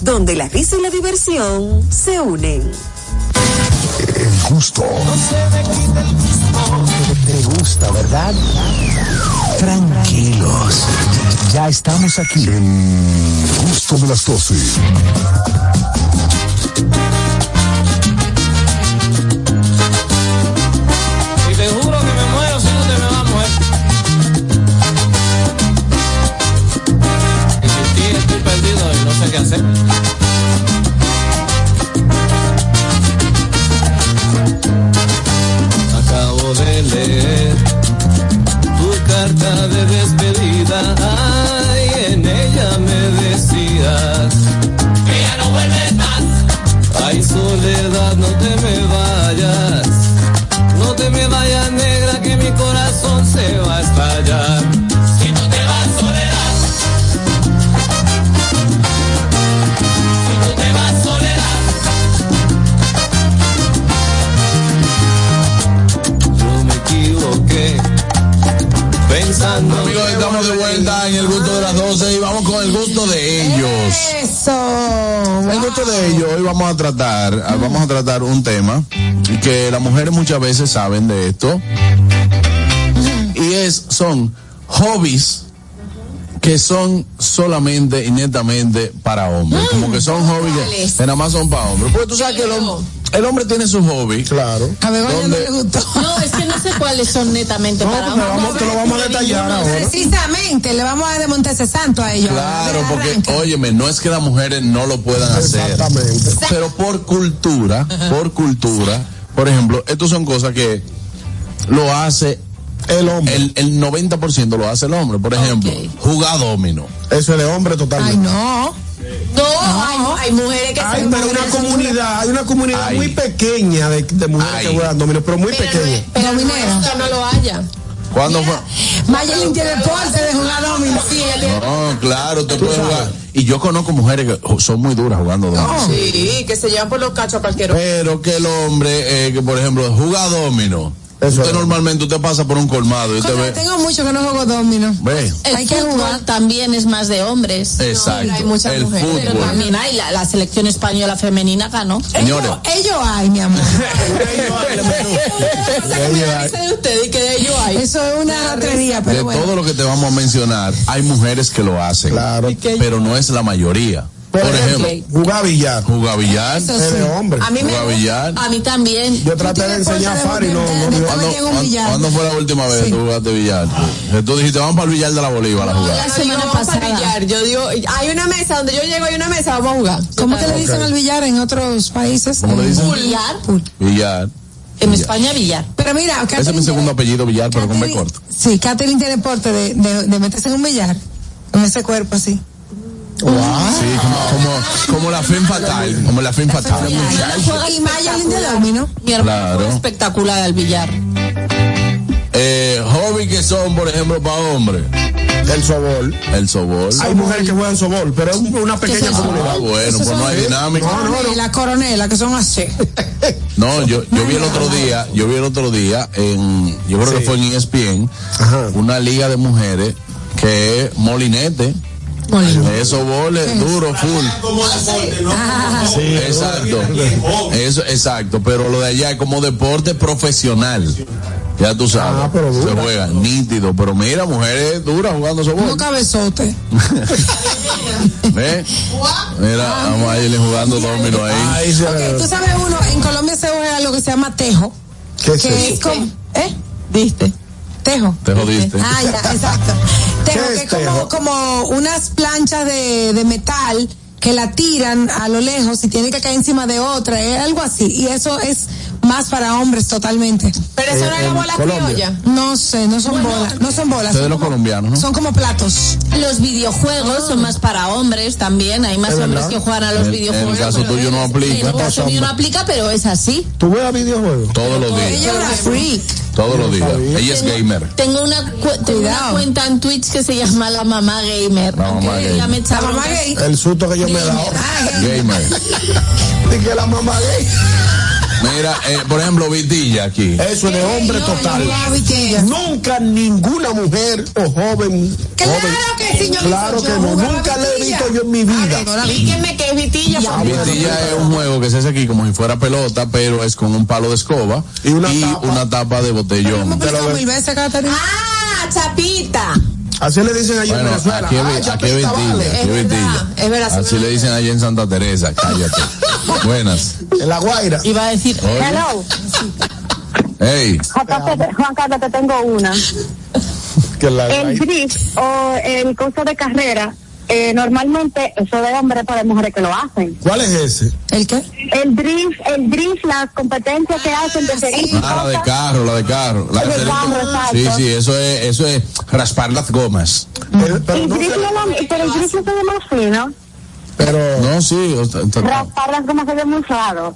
donde la risa y la diversión se unen. El gusto. Te gusta, ¿verdad? Tranquilos. Ya estamos aquí. El gusto de las 12. Y De leer tu carta de despedida. Ay, en ella me decías que ya no vuelves más. Ay, soledad, no te me vayas. No te me vayas, negra, que mi corazón se va a estallar. Pensando. Amigos, estamos de vuelta en el gusto de las 12 y vamos con el gusto de ellos. Eso. El gusto de ellos, hoy vamos a tratar, ah, vamos a tratar un tema que las mujeres muchas veces saben de esto. Y es, son hobbies que son solamente y netamente para hombres. Como que son hobbies que, que nada más son para hombres. Porque tú sabes que el, hom- el hombre tiene su hobby. Claro. A ver, vaya, no le gustó. No, es que no sé cuáles son netamente para porque vamos- te lo vamos a detallar ahora. Precisamente, le vamos a desmontar ese santo a ellos. Claro, porque, óyeme, no es que las mujeres no lo puedan hacer. Pero por cultura, por cultura, por ejemplo, estos son cosas que lo hace el hombre. El, el 90% lo hace el hombre. Por ejemplo, jugar domino. Eso es de hombre totalmente. Ay, no. No, hay, hay mujeres que Hay se pero una comunidad, hay una comunidad Ay. muy pequeña de, de mujeres Ay. que juegan dominó, pero muy Pero, pequeña. pero nuestra no lo haya. ¿Cuándo fue? Mayelin tiene porte de jugar dominó. No, claro, te puedes jugar. Y yo conozco mujeres que son muy duras jugando dominó. Sí, que se llevan por los cachos a cualquier. Pero que el hombre, eh, que por ejemplo, juega domino. Eso usted es. normalmente usted pasa por un colmado y usted ve. Tengo mucho que no juego domino. Ve. El Hay que fútbol jugar. también es más de hombres. Exacto. hay muchas el mujeres, Pero fútbol. también hay la, la selección española femenina ganó. Señores. Ellos, hay, mi amor. De de. Eso es una ratrería, De pero bueno. todo lo que te vamos a mencionar, hay mujeres que lo hacen. Claro. Pero no es la mayoría. Por, ejemplo, Jugar billar. jugar billar. Eso Es sí. de hombre. A mí me billar. A mí también. Yo traté de enseñar a Fari, no, no, no. ¿Cuándo, en un cuándo- billar. cuándo fue la última vez Sí. que tú jugaste billar? Que tú dijiste, vamos para el billar de la Bolívar a jugar. La Yo semana para pasada. billar. Yo digo, hay una mesa donde yo llego, hay una mesa, vamos a jugar. ¿Cómo que le dicen al billar en otros países? ¿Cómo le dicen? Billar. Billar. En Billar. España, billar. Pero mira, Ese es mi segundo tiene- apellido, Villar, pero con B corto. Sí, Catherine tiene porte de, de, de meterse en un billar. Con ese cuerpo así. Sí, como, como, como la fin fatal. Como la fin fatal. Mi hermano Claro. espectacular al billar. Eh, hobby que son, por ejemplo, para hombres. El sobol. El sobol. Hay mujeres que juegan sobol, pero es un- una pequeña comunidad. Ah, bueno, pues no hay dinámica. La coronela, que son así. No, yo, yo vi el otro día, yo vi el otro día en, yo creo que fue en ESPN, Ajá. una liga de mujeres que es molinete. Eso boles duro, full. Sí, exacto. Eso, exacto. Pero lo de allá es como deporte profesional. Ya tú sabes. Ah, pero se juega nítido. Pero mira, mujeres duras jugando Uno sobol. cabezote. ¿Ves? Mira, vamos a irle jugando domino ahí. Ahí se Ok, tú sabes uno, en Colombia se juega algo que se llama tejo. ¿Qué es Que es eso? como, ¿eh? Diste. Tejo. Te jodiste. Ah, ya, exacto. Tejo, ¿Qué que es como, como unas planchas de, de metal que la tiran a lo lejos y tiene que caer encima de otra, es algo así. Y eso es más para hombres totalmente. Pero eso no es la bola Colombia. criolla. No sé, no son bolas, no son bolas. Son los como- colombianos, ¿no? Son como platos. Los videojuegos son más para hombres también. Hay más Es hombres que juegan a los En- en el videojuegos. caso tuyo no aplica. En el caso mío no aplica, pero es así. ¿Tú juegas videojuegos? Todos los días. Ella es una freak. Todos los días. Ella es gamer. Tengo una, cu- tengo una Cuidado. cuenta en Twitch que se llama La Mamá Gamer. La Mamá Gamer. ella me echa La mamá gay. El susto que yo me he dado. Gamer. Y que la mamá gay. Mira, eh, por ejemplo, Vitilla aquí. Eso es de hombre total. Nunca ninguna mujer o joven. Claro joven, que sí, yo Claro que yo no. Nunca le he visto yo en mi vida. Dígame que es vitilla. Vitilla es un juego que se hace aquí como si fuera pelota, pero es con un palo de escoba Y una tapa. una tapa de Hemos botellón. explicado mil veces. Ah, chapita. Así le dicen allí en Bueno, Venezuela. aquí Ah, aquí Vitilla, vale. aquí es Es verdad, Así le dicen allá en Santa Teresa, cállate. Buenas. En la Guaira. Iba a decir, Oye. Hello, Hey, Juan Carlos, Juan Carlos, te tengo una. Que la El drift o el curso de carrera, eh, normalmente eso de hombres para mujeres que lo hacen. ¿Cuál es ese? ¿El qué? El drift, el drift, las competencias que hacen de seguir. ah, la de carro, la de carro. La De carro, exacto. sí, sí, eso es, eso es raspar las gomas. Pero, El no drift no lo- pero el drift no se ve más fino. pero No, sí. o Raspar las gomas se ve muy raro.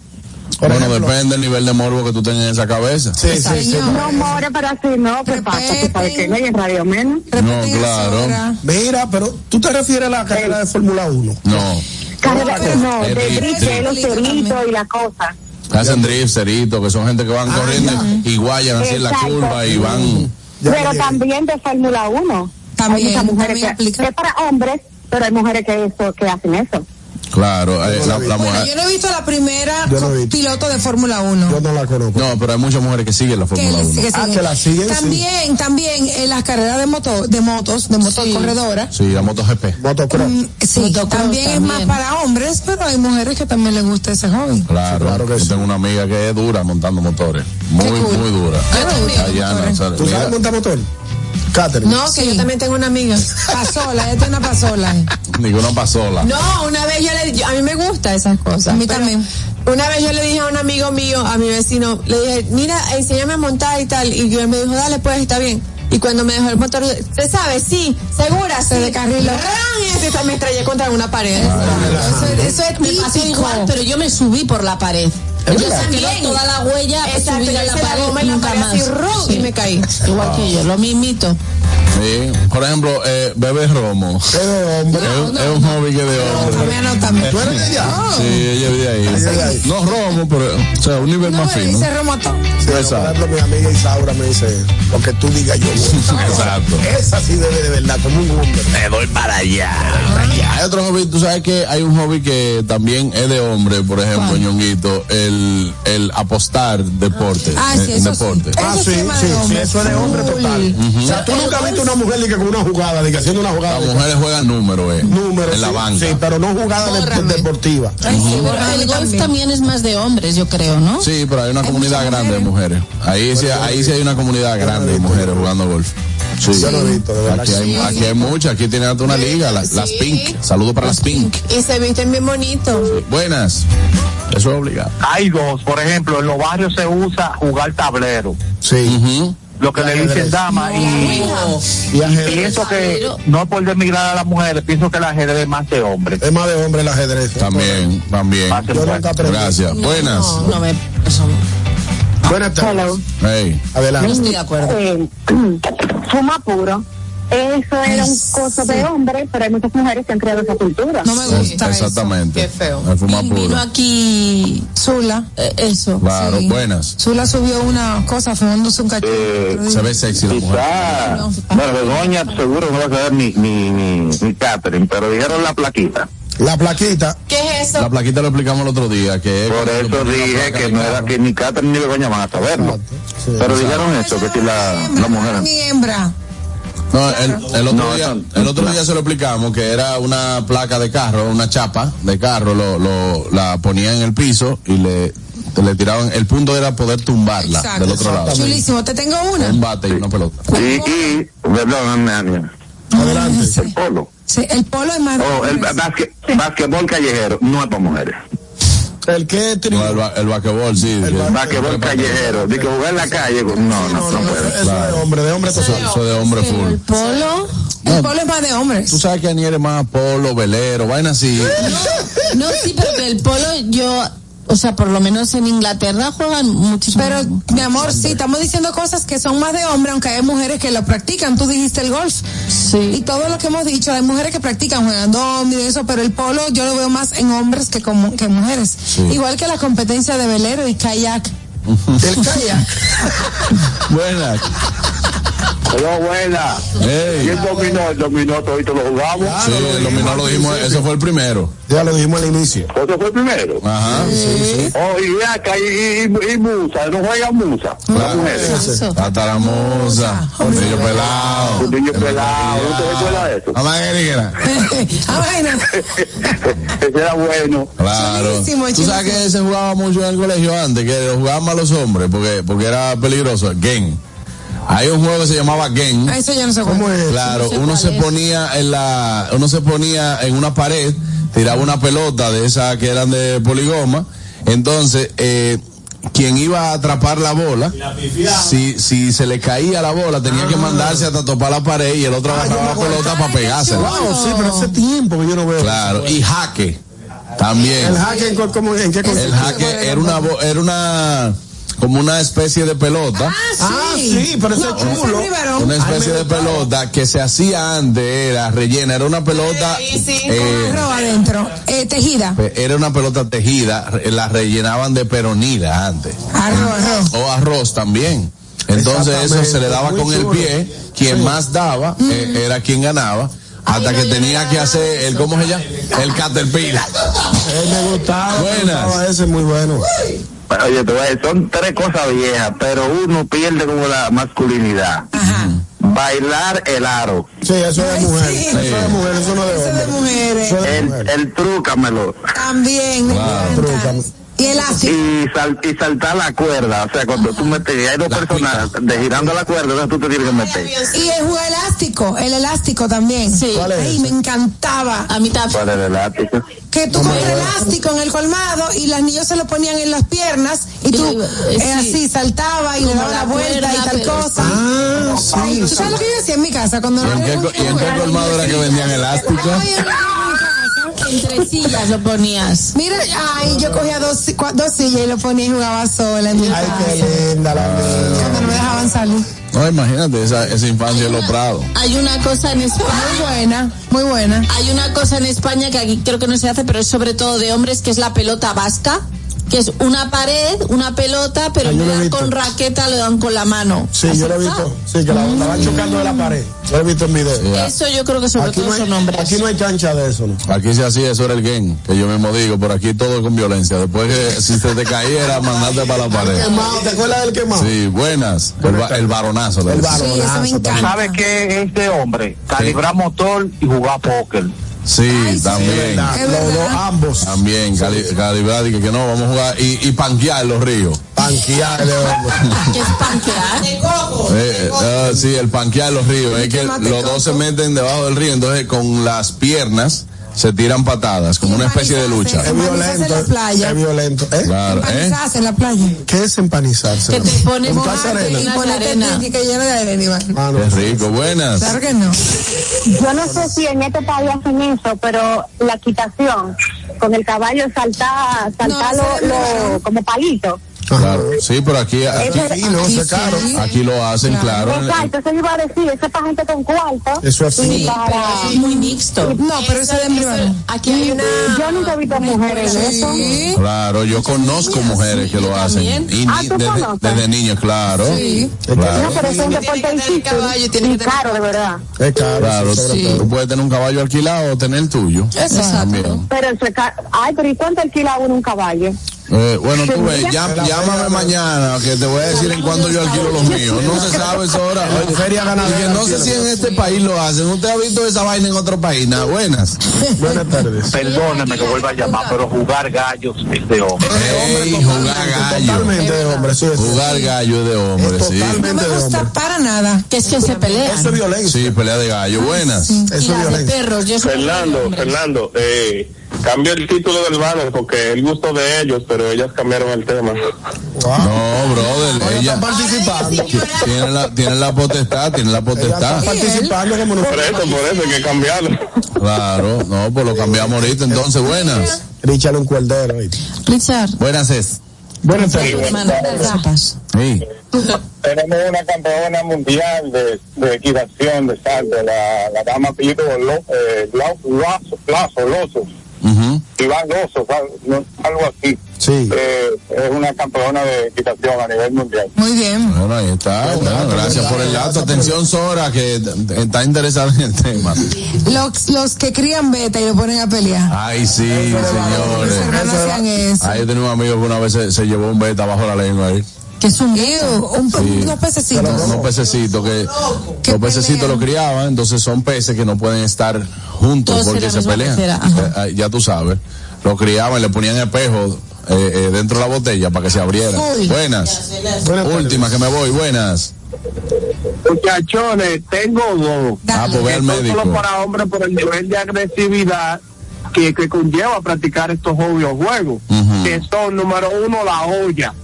Por bueno, ejemplo, depende del nivel de morbo que tú tengas en esa cabeza. Sí, sí, sí. No more, pero así no. ¿Qué pasa? ¿Tú sabes que no hay en radio menos? No, claro. Mira, pero tú te refieres a la carrera de Fórmula 1. No. Carrera, no, El de drift, los ceritos y la cosa. Hacen drift, cerito, que son gente que van corriendo y guayan así en la curva y van. Ya pero me también de Fórmula 1. También, hay muchas mujeres también que, que es para hombres, pero hay mujeres que, eso, que hacen eso. Claro, eh, la, la Bueno, mujer. yo no he visto la primera no piloto de Fórmula 1. Yo no la conozco. No, pero hay muchas mujeres que siguen la Fórmula le- 1. que Ah, siguen. que la siguen, sí. También, también en las carreras de moto, de motos, de motos corredoras. Sí, la MotoGP. Motocross. mm, Sí, Motocross también, es también. más para hombres, pero hay mujeres que también les gusta ese hobby. Claro, claro que yo sí. tengo una amiga que es dura montando motores. Muy, cool. muy dura. Yo también, ¿Tú mira, sabes montar motor? Catherine. No, que Sí. yo también tengo una amiga. Pasola, ella tiene una pasola. ninguna pasola. No, una vez yo le yo- a mí me gustan esas cosas. A mí también. Una vez yo le dije a un amigo mío, a mi vecino, le dije, mira, enséñame a montar y tal. Y yo él me dijo, dale, pues está bien. Y cuando me dejó el motor, ¿usted sabe? Sí, segura, se descarriló. ¡Ran! Y se me estrellé contra una pared. Eso, eso es Me típico. pasó igual, pero yo me subí por la pared. Yo saqué toda la huella, Exacto, subí a la pared, la nunca más. y me caí. Igual que yo, lo mismito. Sí. Por ejemplo, eh, bebe romo. Es de hombre. Es, un- es un hobby que es de hombre. ¿Tú eres de allá? Sí, ella es de ahí. No romo, pero, o sea, un nivel más fino. Dice Romotón. Sí, por ejemplo, mi amiga Isaura me dice, lo que tú digas yo voy. Exacto. Esa sí debe de verdad, como un hombre. Me doy para allá. Hay otro hobby, tú sabes que hay un hobby que también es de hombre, por ejemplo, ñonguito, el, el apostar deporte. Ah, sí, en- en eso sí. deporte. Ah, sí, sí sí, eso es de hombre total. O sea, tú nunca has visto una mujer de que con una jugada, de que haciendo una jugada Las mujeres juegan números, eh. números. En la banca. Sí, pero no jugada de- deportiva. Pero el golf también es más de hombres, yo creo, ¿no? Sí, pero hay una comunidad grande de mujeres. Ahí sí, ahí sí hay una comunidad grande de mujeres jugando golf. Sí. Yo no he visto, de verdad Aquí hay, sí. aquí hay muchas, aquí tienen hasta una liga, las, las Pink. Saludos para las Pink. Y se visten bien bonitos. Buenas. Eso es obligado. Hay dos, por ejemplo, en los barrios se usa jugar tablero, Sí. lo que le dicen dama, y Y ajedrez. pienso que, no por demigrar a las mujeres, pienso que el ajedrez es más de hombre. Es más de hombre el ajedrez. También, también. Gracias. Buenas. No, no me. Eso no. Buenas tardes. Hey. No Adelante. estoy de acuerdo. Eh, fuma puro. Eso era un coso de hombre, pero hay muchas mujeres que han creado esa cultura. No me gusta Exactamente. Qué feo. El fumar Vino puro. aquí Zula. eh, eso. Claro, Sí. buenas. Zula subió una cosa fumándose un cachito. Se ve sexy la mujer. Quizá, bueno, Begoña seguro no va a saber ni, ni, ni, ni Catherine, pero dijeron la plaquita. La plaquita. ¿Qué es eso? La plaquita lo explicamos el otro día, que es Por eso dije que no era que ni Catherine ni Begoña van a saberlo. Sí. Pero dijeron eso, que si la, la mujer. Mi hembra. No, el, el otro No, día, el otro día se lo explicamos que era una placa de carro, una chapa de carro, lo, lo, la ponían en el piso y le, le tiraban, el punto era poder tumbarla Exacto. del otro lado. Chulísimo. Te tengo Un una. bate y una pelota. Y, y perdón, Ania, Adelante. el polo. Sí, el polo es más de O el basque, basquetbol callejero, no es para mujeres. El que tri- No, el, ba- el basquetbol, sí. El Basquetbol callejero, de que jugar en la calle, no, no, no, no, puede. eso es de hombre, de hombre total. Eso de hombre full. El polo. El polo es más de hombres. Tú sabes que Aniel es más polo, velero, vaina así. No, sí, pero el polo, yo, o sea, por lo menos en Inglaterra juegan muchísimo. Pero, mi amor, sí, estamos diciendo cosas que son más de hombre, aunque hay mujeres que lo practican. Tú dijiste el golf. Y sí. todo lo que hemos dicho, hay mujeres que practican, juegan dominó y eso, pero el polo yo lo veo más en hombres que, como, que en mujeres. Igual que la competencia de velero y kayak. El kayak. Buenas. Pero buena. Ey. Y el dominó, el dominó, todo lo jugamos. Sí, el dominó lo dijimos, ese fue el primero. Ya lo dijimos al inicio. Ese fue el primero. Ajá. Oh, y acá, y, y, y Musa, no juega Musa. Las mujeres. Hasta la moza, niño pelado. Un niño pelado, ¿no te recuerdas eso? Mamá negra. ah, bueno. Ese era bueno. Claro. Tú sabes que se jugaba mucho en el colegio antes, que lo jugaban más los hombres, porque, porque era peligroso. Game. Hay un juego que se llamaba Game. Ah, Eso yo no sé ¿Cómo es? Claro, sé uno se es. ponía en la, uno se ponía en una pared, tiraba una pelota de esas que eran de poligoma, entonces, eh, quien iba a atrapar la bola, si, si se le caía la bola, tenía que mandarse hasta topar la pared y el otro agarraba la pelota para pegársela. Wow, sí, pero hace tiempo que yo no veo. Claro, y jaque, también. El hack en, en qué consiste? El jaque era una, era una, como una especie de pelota. Ah, sí, pero ese es chulo. Una especie de pelota que se hacía antes, era rellena, era una pelota, eh, Arroz adentro. Eh, tejida. era una pelota tejida, re- la rellenaban de peronila antes, Arroz, arroz. o arroz también. Entonces eso se le daba Muy con el pie, quien más daba eh, era quien ganaba, hasta que tenía que hacer el, ¿cómo se llama? El caterpillar. Eh, me gustaba. me Buenas. gustaba ese muy bueno. Oye, te voy a decir, son tres cosas viejas, pero uno pierde como la masculinidad. Bailar el aro. Sí, eso es de mujer. sí. Eso es de mujer, eso no es de hombre. mujeres. Eso es de El, el trúcamelo. También. me encanta. Y el ácido. Y, sal- y saltar la cuerda. O sea, cuando tú metes, y hay dos personas de girando la cuerda, entonces tú te tienes que meter. Y el juego elástico, el elástico también. Sí. ¿Cuál es Ay, ese? me encantaba. A mí también. ¿Cuál es el elástico? Que tú con el elástico en el colmado y las niños se lo ponían en las piernas Y tú, Eh, eh, sí. así, saltaba y le daba la la vuelta y cuerda, tal pero- cosa. Ah, Ay, sí, ¿Tú sí. sabes lo que yo hacía en mi casa cuando ¿Y en qué, y en qué colmado era que vendían elásticos? Entre sillas lo ponías. Mira, ay, yo cogía dos, dos sillas y lo ponía y jugaba sola en mi Ay, casa. qué linda la. Cuando no me dejaban salir. No, imagínate esa, esa infancia en los prados. Hay una cosa en España. Muy buena, muy buena. Hay una cosa en España que aquí creo que no se hace, pero es sobre todo de hombres, que es la pelota vasca, que es una pared, una pelota, pero Ah, en yo vez lo he de visto. dar con raqueta lo dan con la mano. Sí, ¿Has yo lo he visto? Sí, que la, la van chocando de la pared. Lo he visto en video. Eso yo creo que sobre Aquí todo no, hay, son hombres. aquí no hay cancha de eso, ¿no? Aquí se hacía, eso era el game, que yo mismo digo, por aquí todo con violencia. Después que si se te caía era mandarte para la pared. Quemado, ¿te acuerdas del quemado? Sí, buenas. El, ba- el varonazo. le El decía. Sí. ¿Sabe qué es de hombre? Calibrar motor y jugar póker. Sí, Ay, también. Los dos, ambos. También, cali- calibrar y que, que no, vamos a jugar y, y panquear los ríos. Panquear de. ¿Qué es panquear? Eh, eh, sí, el panquear los ríos. Es que los dos se meten debajo del río, entonces con las piernas se tiran patadas, como una especie de lucha. Es violento. en la playa. Es violento. ¿Eh? Claro, ¿eh? Empanizarse en la playa. ¿Qué es empanizarse? Que te pones ¿Con casa arena? Y ponerte que lleno de arena, Iván. Ah, no. Qué rico, buenas. Claro que no. Yo no sé si en este país hacen eso, pero la quitación con el caballo saltar, saltar No, lo, lo- como palito. Claro, sí, pero aquí, aquí, Aquí no, eso es caro. aquí lo hacen, claro. en- Exacto, eso iba a decir, eso es para gente con cuarto. Eso así. para... Es muy mixto. No, pero eso es de mi hermano. Aquí hay una. Yo nunca he visto mujeres en eso. Sí. Claro, yo conozco mujeres que lo hacen. Y Ah, ¿tú desde, desde niños, claro. Sí. No, Claro, pero eso es un deporte difícil caballo, tiene que tener- caro, de verdad. Es caro. claro. sí, sí. Tú puedes tener un caballo alquilado o tener el tuyo. Exacto. Pero eso es caro. Ay, pero ¿y cuánto alquila uno un caballo? Eh, bueno, tú ves, Feria. llam- llámame mañana que te voy a decir en cuándo yo alquilo los míos. No se sabe eso ahora. Feria ganadera. y que no sé si en este país lo hacen. ¿Usted ha visto esa vaina en otro país? Nah, buenas. Buenas tardes. Perdóneme que vuelva a llamar, pero jugar gallos es de hombre. Ey, jugar gallo. Totalmente de hombre, sí. Jugar gallo es de hombre, sí. No totalmente me de gusta hombre. para nada. Que es que se pelean. Eso es violencia. Sí, pelea de gallo. Buenas. Eso es la de violencia. Fernando. Fernando, eh, cambió el título del banner porque el gusto de ellos, pero ellas cambiaron el tema. Wow. No, brother, Ella ella está participando. tiene la, tiene la potestad, tiene la potestad. participando como Por nosotros. eso, por eso hay que cambiarlo. Claro, no, pues lo cambiamos ahorita. Entonces, buenas. Richard un cuerdero. Richard. Buenas es. Buenas tardes. Sepas. Sí. Tenemos una campeona mundial de, de equitación de salto, la, la dama apellido eh, Lau- Lazo, Lazo, Lozo, Ujú. Iván no, algo así. Sí. Eh, es una campeona de equitación a nivel mundial. Muy bien. Bueno, ahí está. Bueno, gracias por el dato. Atención, Sora, que está interesada en el tema. Los, los que crían beta y lo ponen a pelear. Ay, sí, señores. eso. Ahí yo tenía un amigo que una vez se, se llevó un beta bajo la lengua ahí. Que es un un, unos pececitos. Unos pececitos que los pececitos lo criaban, entonces son peces que no pueden estar juntos Todos porque se pelean. Eh, eh, ya tú sabes. Lo criaban, le ponían espejos eh, eh, dentro de la botella para que se abriera. Uy. Buenas. Buenas. Última que me voy, buenas. Muchachones, tengo dos. Ah, pues ve al médico. solo para hombres por el nivel de agresividad que, que conlleva practicar estos obvios juegos, que son, número uno, la olla.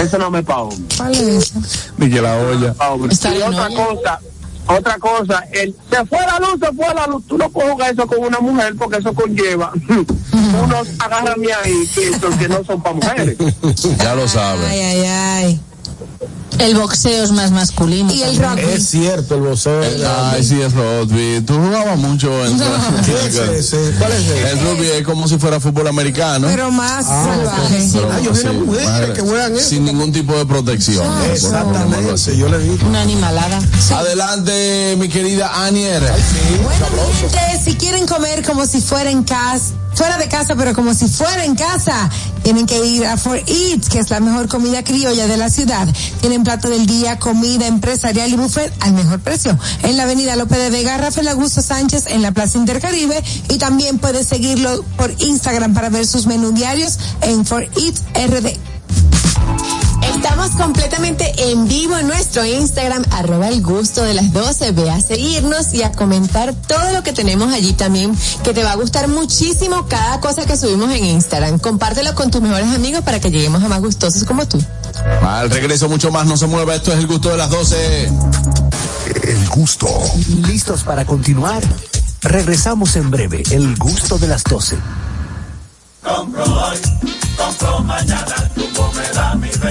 Eso no me hombre. ¿Cuál es? Ni que la olla. Pa' hombre. Está Y otra olla. cosa, otra cosa, el, se fue la luz, se fue la luz. Tú no puedes jugar eso con una mujer porque eso conlleva unos agárrame ahí que, que no son para mujeres. Ya lo Ay, sabes. ay, ay. El boxeo es más masculino. Y el rugby. Es cierto, el voceo. Ay, sí, es rugby. Tú jugabas mucho en ¿Qué es ese? ¿Cuál es ese? El rugby es como si fuera fútbol americano. Pero más salvaje. Pero, Ah, yo vi sí, una mujer más- que juegan eso. Sin ningún tipo de protección. llamarlo Exactamente, yo le vi. Una animalada. Adelante, mi querida Anier. Bueno, mi gente, si quieren comer como si fuera en casa, fuera de casa, pero como si fuera en casa, tienen que ir a For Eats, que es la mejor comida criolla de la ciudad. Tienen plato del día, comida empresarial y buffet al mejor precio. En la avenida López de Vega, Rafael Augusto Sánchez, en la Plaza Intercaribe, y también puedes seguirlo por Instagram para ver sus menú diarios en For Eats RD. Estamos completamente en vivo en nuestro Instagram, arroba el gusto de las 12. Ve a seguirnos y a comentar todo lo que tenemos allí también, que te va a gustar muchísimo cada cosa que subimos en Instagram. Compártelo con tus mejores amigos para que lleguemos a más gustosos como tú. Al regreso mucho más, no se mueva, esto es el gusto de las 12. El gusto. ¿Listos para continuar? Regresamos en breve, el gusto de las 12. Compro hoy, compro mañana,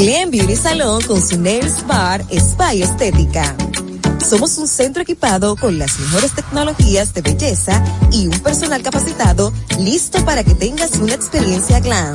Glen Beauty Salon con su Nails Bar Spa y Estética. Somos un centro equipado con las mejores tecnologías de belleza y un personal capacitado listo para que tengas una experiencia glam.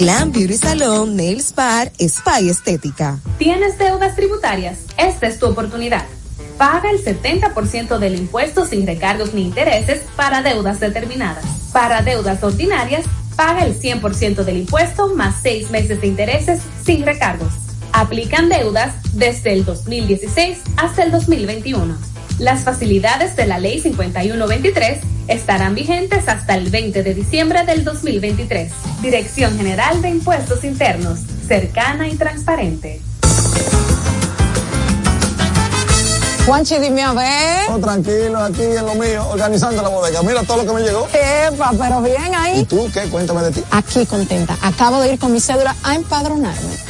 Glam Beauty Salon, Nails Bar, Spa y Estética. ¿Tienes deudas tributarias? Esta es tu oportunidad. Paga el 70% del impuesto sin recargos ni intereses para deudas determinadas. Para deudas ordinarias, paga el 100% del impuesto más seis meses de intereses sin recargos. Aplican deudas desde el 2016 hasta el 2021. Las facilidades de la Ley 5123 estarán vigentes hasta el 20 de diciembre del 2023. Dirección General de Impuestos Internos, cercana y transparente. Juanchi, dime a ver. Oh, tranquilo, aquí en lo mío, organizando la bodega. Mira todo lo que me llegó. Epa, pero bien ahí. ¿Y tú qué? Cuéntame de ti. Aquí contenta. Acabo de ir con mi cédula a empadronarme.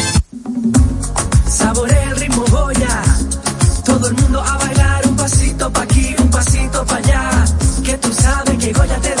Todo el mundo a bailar un pasito pa' aquí, un pasito pa' allá. Que tú sabes que Goya te da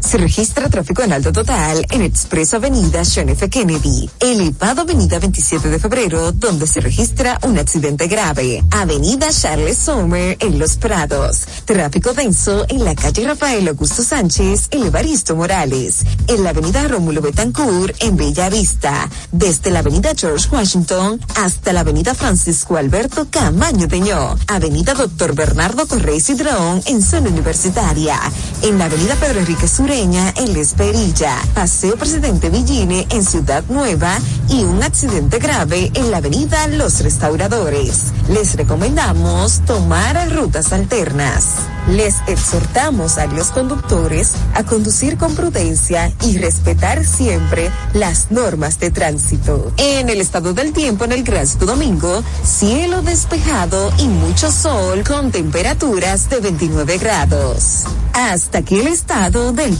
Se registra tráfico en alto total en Expreso Avenida John F. Kennedy, elevado Avenida 27 de Febrero, donde se registra un accidente grave. Avenida Charles Sommer en Los Prados. Tráfico denso en la calle Rafael Augusto Sánchez en Evaristo Morales. En la Avenida Rómulo Betancourt en Bella Vista. Desde la Avenida George Washington hasta la Avenida Francisco Alberto Camaño Deñó. Avenida Doctor Bernardo Correy Cidrón en zona universitaria. En la Avenida Pedro Enrique Sur sureña en La Esperilla, Paseo Presidente Villine en Ciudad Nueva y un accidente grave en la avenida Los Restauradores. Les recomendamos tomar rutas alternas. Les exhortamos a los conductores a conducir con prudencia y respetar siempre las normas de tránsito. En el estado del tiempo en el Gran Domingo, cielo despejado y mucho sol con temperaturas de 29 grados. Hasta aquí el estado del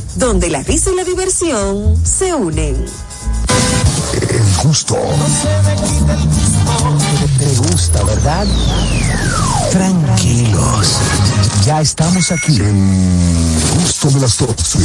donde la risa y la diversión se unen. El gusto. Te gusta, ¿verdad? Tranquilos. Ya estamos aquí. El gusto de las 12.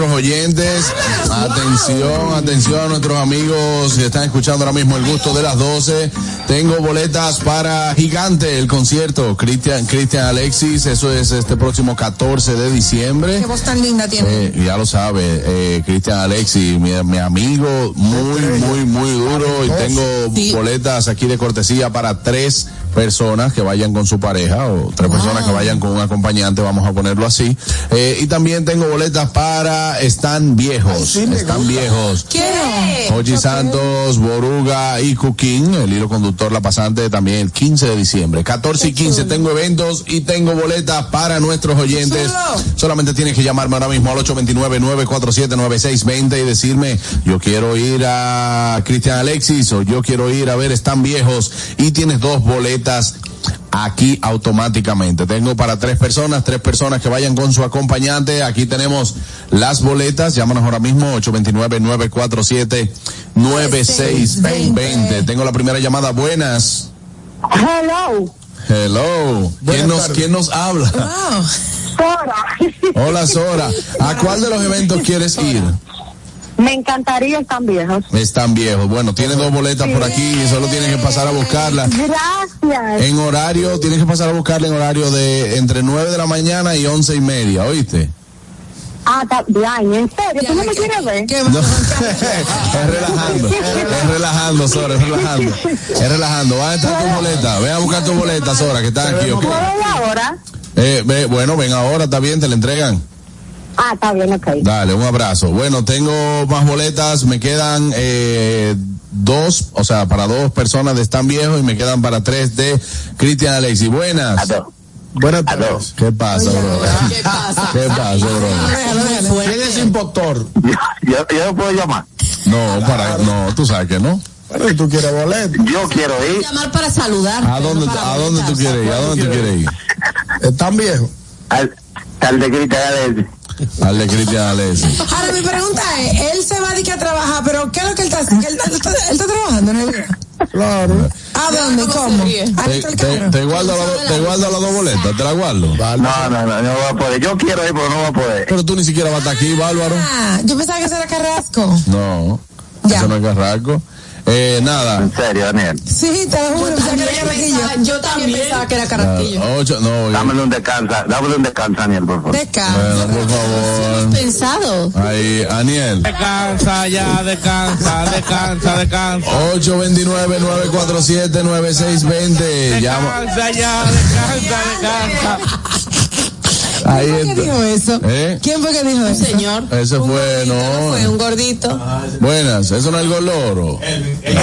Nuestros oyentes. Atención, atención a nuestros amigos que están escuchando ahora mismo el gusto de las 12. Tengo boletas para Gigante, el concierto. Cristian, Cristian Alexis, eso es este próximo 14 de diciembre. Qué voz tan linda tiene. Eh, ya lo sabe, eh, Cristian Alexis, mi, mi amigo, muy, muy, muy duro. Y tengo boletas aquí de cortesía para tres personas que vayan con su pareja o tres personas que vayan con un acompañante, vamos a ponerlo así. Eh, y también tengo boletas para Están Viejos. están Viejos. Quiero. Ochi Santos, Boruga y Cuquín, el hilo conductor La Pasante, también el 15 de diciembre. 14 y 15 tengo eventos y tengo boletas para nuestros oyentes. Solamente tienes que llamarme ahora mismo al 829-947-9620 y decirme, yo quiero ir a Cristian Alexis o yo quiero ir a ver Están Viejos y tienes dos boletas aquí automáticamente. Tengo para tres personas, tres personas que vayan con su acompañante. Aquí tenemos las boletas. Llámanos ahora mismo 829-947-9620. Tengo la primera llamada. Buenas. Hello. Hello. ¿Quién nos, ¿quién nos habla? Sora. Hola Sora. ¿A cuál de los eventos quieres ir? Me encantaría estar viejos. Están viejos. Bueno, tiene dos boletas por aquí, solo tienes que pasar a buscarlas. Gracias. En horario, tienes que pasar a buscarla en horario de entre 9 de la mañana y once y media, ¿oíste? Ah, está bien, en serio, ¿tú no me quieres ver? No, es relajando, es relajando, Sora, es relajando, es relajando. Va a estar tu boleta, ve a buscar tu boleta, Sora, que están aquí, ¿ok? ¿Puedo ir ahora? Eh, ve, bueno, ven ahora, está bien, te la entregan. Ah, está bien, ok. Dale, un abrazo. Bueno, tengo más boletas, me quedan eh, dos, o sea, para dos personas de Están Viejos y me quedan para tres de Cristian Alexis. Buenas. Buenas tardes. ¿Qué pasa, bro? ¿Qué pasa? ¿Qué pasa, bro? ¿Quién es impostor? Yo, yo no puedo llamar. No, para, no, tú sabes que no. Pero tú quieres boleto. Yo quiero ir. Llamar para saludar. ¿A dónde, a dónde tú quieres ir? ¿A dónde tú quieres ir? ¿Están viejos? Al, al de Cristian Alexis. Al de Cristian. Ahora mi pregunta es, él se va a dedicar a trabajar, pero ¿qué es lo que él está haciendo? Él, está- él está, él está trabajando en el día. Claro. ¿A dónde? ¿Cómo? Te, te, te guardo la- te guardo las dos boletas, te las guardo. No, no, no, no voy a poder. Yo quiero ir, pero no voy a poder. Pero tú ni siquiera vas a estar aquí, Bárbaro. Ah, yo pensaba que eso era Carrasco. No, eso no es carrasco. Eh, nada. En serio, Daniel. Sí, te lo juro, pensaba que era Carrasquillo. Yo también pensaba que era Carrasquillo. Ocho, no, Dámele un descanso, dámele un descanso, Daniel, por favor. Bueno, por favor. Pensado. Ahí, Aniel. Descansa ya, descansa, descansa, descansa. 829-947-9620. Llama. Descansa ya, descansa, descansa. Ahí ¿Quién fue que dijo eso? ¿Eh? ¿Quién fue que dijo eso? Señor. Ese fue, no. Fue un gordito. Buenas, eso no es el goloro.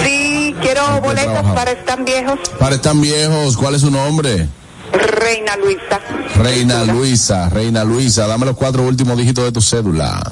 Sí, quiero boletos trabajar. para están viejos. Para están viejos, ¿cuál es su nombre? Reina Luisa. Reina Luisa, Reina Luisa, dame los cuatro últimos dígitos de tu cédula.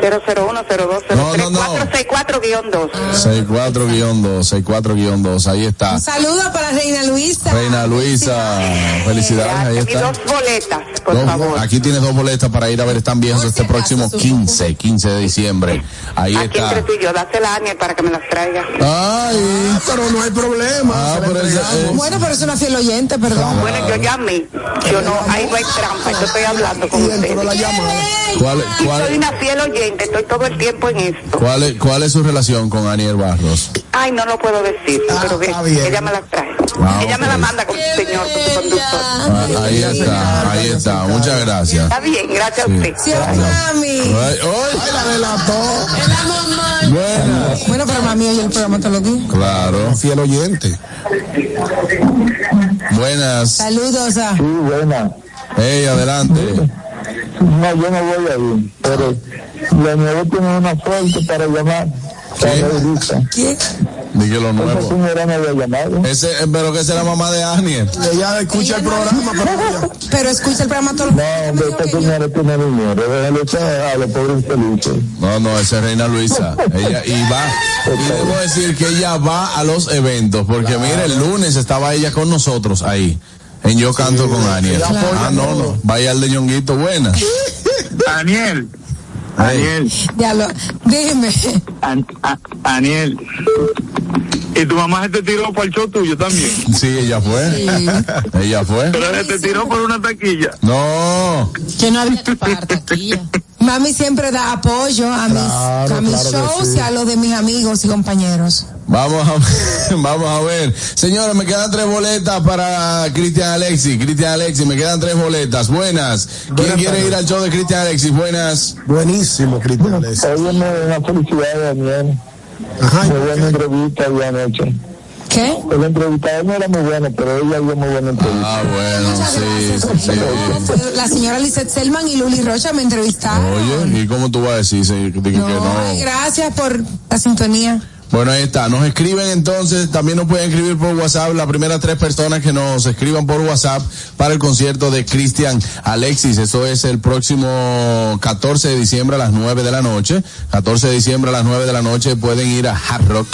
00102 No, no, no. 464-2. 64-2, 64-2, ahí está. Un saludo para Reina Luisa. Reina Luisa, felicidades, ahí Y está. dos boletas, por Dos- favor. aquí tienes dos boletas para ir a ver Están Viejos este próximo 15, 15 de diciembre. Ahí Aquí está. entre tú y yo, dásela a Aniel para que me las traiga. Ay, pero no hay problema. Ah, pero ese- eh, Bueno, pero es una fiel oyente, perdón. Bueno, yo llamé. Yo no, ahí no hay trampa. Yo estoy hablando con ustedes. ¿Cuál, Soy cuál, una fiel oyente. Estoy todo el tiempo en esto. cuál, es, ¿Cuál es su relación con Aniel Barros? Ay, no lo puedo decir, pero que ella me las trae. Ah, ella me la manda con su señor, con su conductor. Ah, ahí está, ahí está. Muchas gracias. Está bien, gracias a usted. Sí, mami. Ay, ay, la delató. Buenas. Bueno, pero mami oye el programa todos los días. Claro. Fiel oyente. Buenas. Saludos a. Sí, buena. Hey, adelante. No, yo no voy a ir, pero la nueva tiene una suerte para llamar. ¿Qué? Dije lo nuevo. no había llamado. Ese, pero que esa es la mamá de Aniel. Ella escucha el programa, pero escucha el programa todos los No, hombre, esta señora tiene dinero. Echar a los pobres infelices. No, no, esa es Reina Luisa. Ella y va. Y debo decir que ella va a los eventos, porque mire, el lunes estaba ella con nosotros ahí. En Yo Canto con Aniel. Ah, no, no. Vaya al de Ñonguito, buena. Daniel. Daniel. Diablo, dime. Daniel. ¿Y tu mamá se te tiró para el show tuyo también? Sí, ella fue. Ella fue. Pero se te tiró por una taquilla. No. Que no había que pagar taquilla. Mami siempre da apoyo a mis, Claro, a mis claro shows sí. y a los de mis amigos y compañeros. Vamos a ver, vamos a ver. Señores, me quedan tres boletas para Cristian Alexis. Cristian Alexis, me quedan tres boletas. Buenas. ¿Quién quiere ir al show de Cristian Alexis? Buenas. Buenísimo, Cristian Alexis. Óyeme, una felicidad, Daniel. Ajá. Muy buena entrevista había anoche. ¿Qué? El entrevistador no era muy bueno, pero ella dio muy buena entrevista. Ah, bueno, sí, sí. La señora Lizeth Selman y Luli Rocha me entrevistaron. Oye, ¿y cómo tú vas a decir sí, que, no? gracias por la sintonía. Bueno, ahí está. Nos escriben entonces, también nos pueden escribir por WhatsApp, las primeras tres personas que nos escriban por WhatsApp para el concierto de Cristian Alexis. Eso es el próximo 14 de diciembre a las 9 de la noche. 14 de diciembre a las 9 de la noche pueden ir a Hard Rock.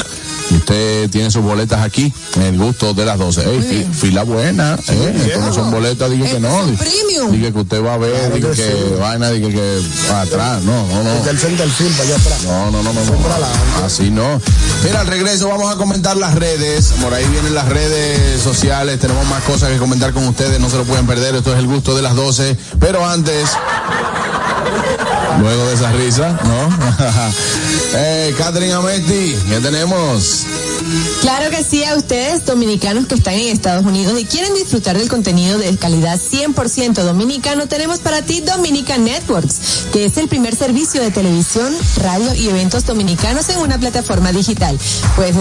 Y Usted tiene sus boletas aquí, en el gusto de las 12. Ey, fi- fila buena, eh. Esto no son boletas, dije que no. Di- premium. Dije que usted va a ver, dije que vaina, dije que atrás. No, no, no. El centro del film, para allá atrás. No, no, no, no, no. Así no. Mira, al regreso vamos a comentar las redes. Por ahí vienen las redes sociales. Tenemos más cosas que comentar con ustedes. No se lo pueden perder. Esto es el gusto de las 12. Pero antes. Luego de esa risa, ¿no? eh, Catherine Amesti, ¿qué tenemos? Claro que sí, a ustedes dominicanos que están en Estados Unidos y quieren disfrutar del contenido de calidad 100% dominicano, tenemos para ti Dominican Networks, que es el primer servicio de televisión, radio y eventos dominicanos en una plataforma digital. Puedes,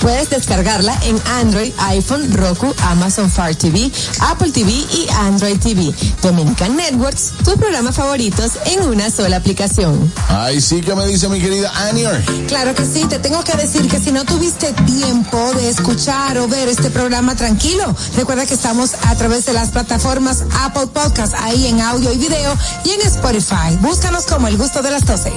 puedes descargarla en Android, iPhone, Roku, Amazon Fire TV, Apple TV y Android TV. Dominican Networks, tus programas favoritos en una sola aplicación. Ay, sí que me dice mi querida Anier. Claro que sí, te tengo que decir que si no tuviste tiempo de escuchar o ver este programa tranquilo, recuerda que estamos a través de las plataformas Apple Podcast, ahí en audio y video, y en Spotify. Búscanos como el gusto de las 12.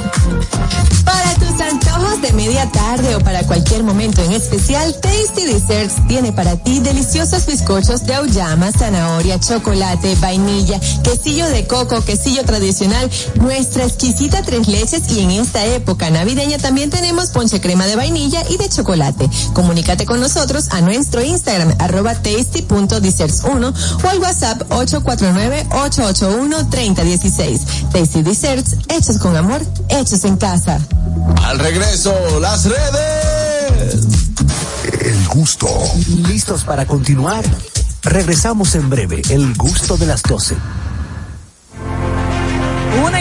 Para tus antojos de media tarde o para cualquier momento en especial, Tasty Desserts tiene para ti deliciosos bizcochos de auyama, zanahoria, chocolate, vainilla, quesillo de coco, quesillo tradicional, nuestra exquisita tres leches y en esta época navideña también tenemos ponche crema de vainilla y de chocolate. Comunícate con nosotros a nuestro Instagram arroba tasty.desserts1 o al WhatsApp 849-881-3016. Tasty Desserts, hechos con amor, hechos en casa. Al regreso, las redes. El gusto. ¿Listos para continuar? Regresamos en breve. El gusto de las 12. Una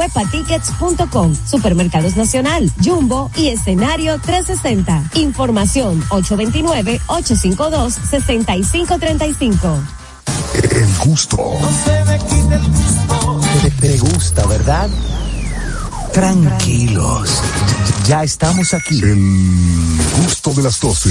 webatickets.com, Supermercados Nacional, Jumbo y Escenario 360. Información 829-852-6535. El gusto. Te, te gusta, ¿verdad? Tranquilos. Ya estamos aquí. El gusto de las 12.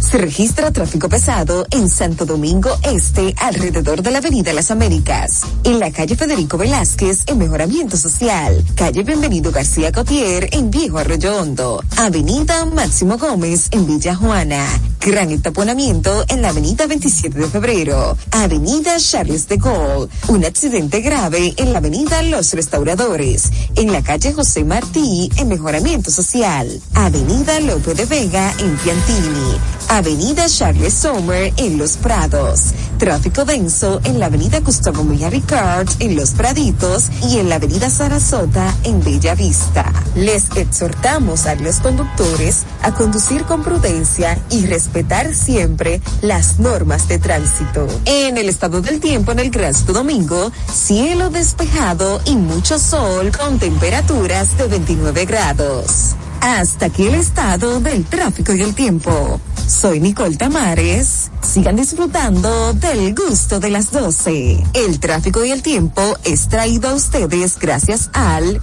Se registra tráfico pesado en Santo Domingo Este, alrededor de la Avenida Las Américas. En la calle Federico Velázquez, en Mejoramiento Social. Calle Bienvenido García Cotier, en Viejo Arroyo Hondo. Avenida Máximo Gómez, en Villa Juana. Gran entaponamiento en la Avenida 27 de Febrero. Avenida Charles de Gaulle. Un accidente grave en la Avenida Los Restauradores. En la calle José Martí, en Mejoramiento Social. Avenida López de Vega, en Piantini. Avenida Charles Sommer en Los Prados. Tráfico denso en la Avenida Gustavo Milla Ricard en Los Praditos y en la Avenida Sarasota en Bella Vista. Les exhortamos a los conductores a conducir con prudencia y respetar siempre las normas de tránsito. En el estado del tiempo en el Gran Santo Domingo, cielo despejado y mucho sol con temperaturas de 29 grados. Hasta aquí el estado del tráfico y el tiempo. Soy Nicole Tamares. Sigan disfrutando del gusto de las 12. El tráfico y el tiempo es traído a ustedes gracias al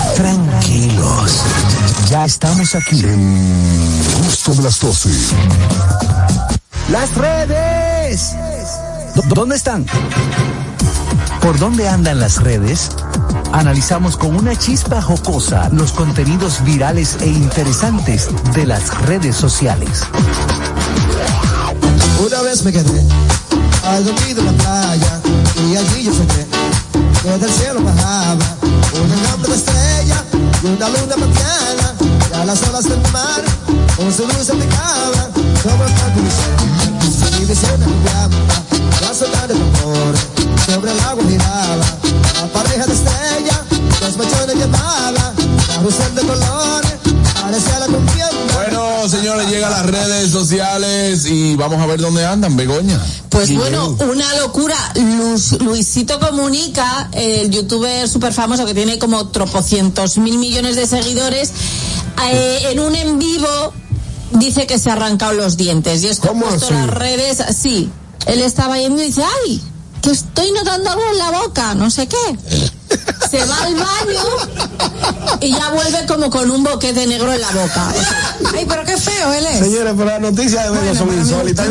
Tranquilos. Ya estamos aquí. El gusto de las 12. Las redes. ¿Dó- ¿Dónde están? ¿Por dónde andan las redes? Analizamos con una chispa jocosa los contenidos virales e interesantes de las redes sociales. Una vez me quedé al dormido en la playa y allí yo soñé que del cielo bajaba un enjambre de estrella una luna mañana y a las olas del mar con su luz como el canto de mi visión cambiaba la sola de amor sobre el agua giraba la pareja de estrella los mechones llevaba carrusel de colores parecía redes sociales y vamos a ver dónde andan, Begoña. Pues bueno, una locura. Luz- Luisito Comunica, el youtuber súper famoso que tiene como tropocientos mil millones de seguidores, eh, en un en vivo dice que se ha arrancado los dientes. Y esto ha puesto así? las redes, sí. Él estaba yendo y dice, ay, que estoy notando algo en la boca, no sé qué. Se va al baño y ya vuelve como con un boquete negro en la boca. O sea, Ay, pero qué feo él es. Señores, pero las noticias de Vega son insólitas.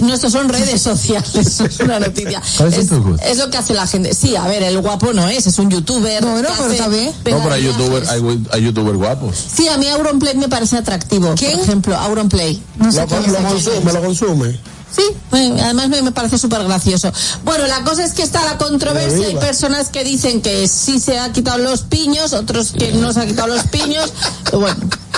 No, esto son redes sociales, eso es una noticia. ¿Cuáles son Es, lo que hace la gente. Sí, a ver, el guapo no es, es un youtuber. Bueno, pero hace está bien. No, pero hay pedaleajes. youtuber, hay, hay youtuber guapos. Sí, a mí Auronplay me parece atractivo. ¿Quién? Por ejemplo, Auronplay. No sé Lo, lo consume, lo consume. Sí, bueno, además me, parece súper gracioso. Bueno, la cosa es que está la controversia. Hay personas que dicen que sí se ha quitado los piños, otros que no se ha quitado los piños. Bueno,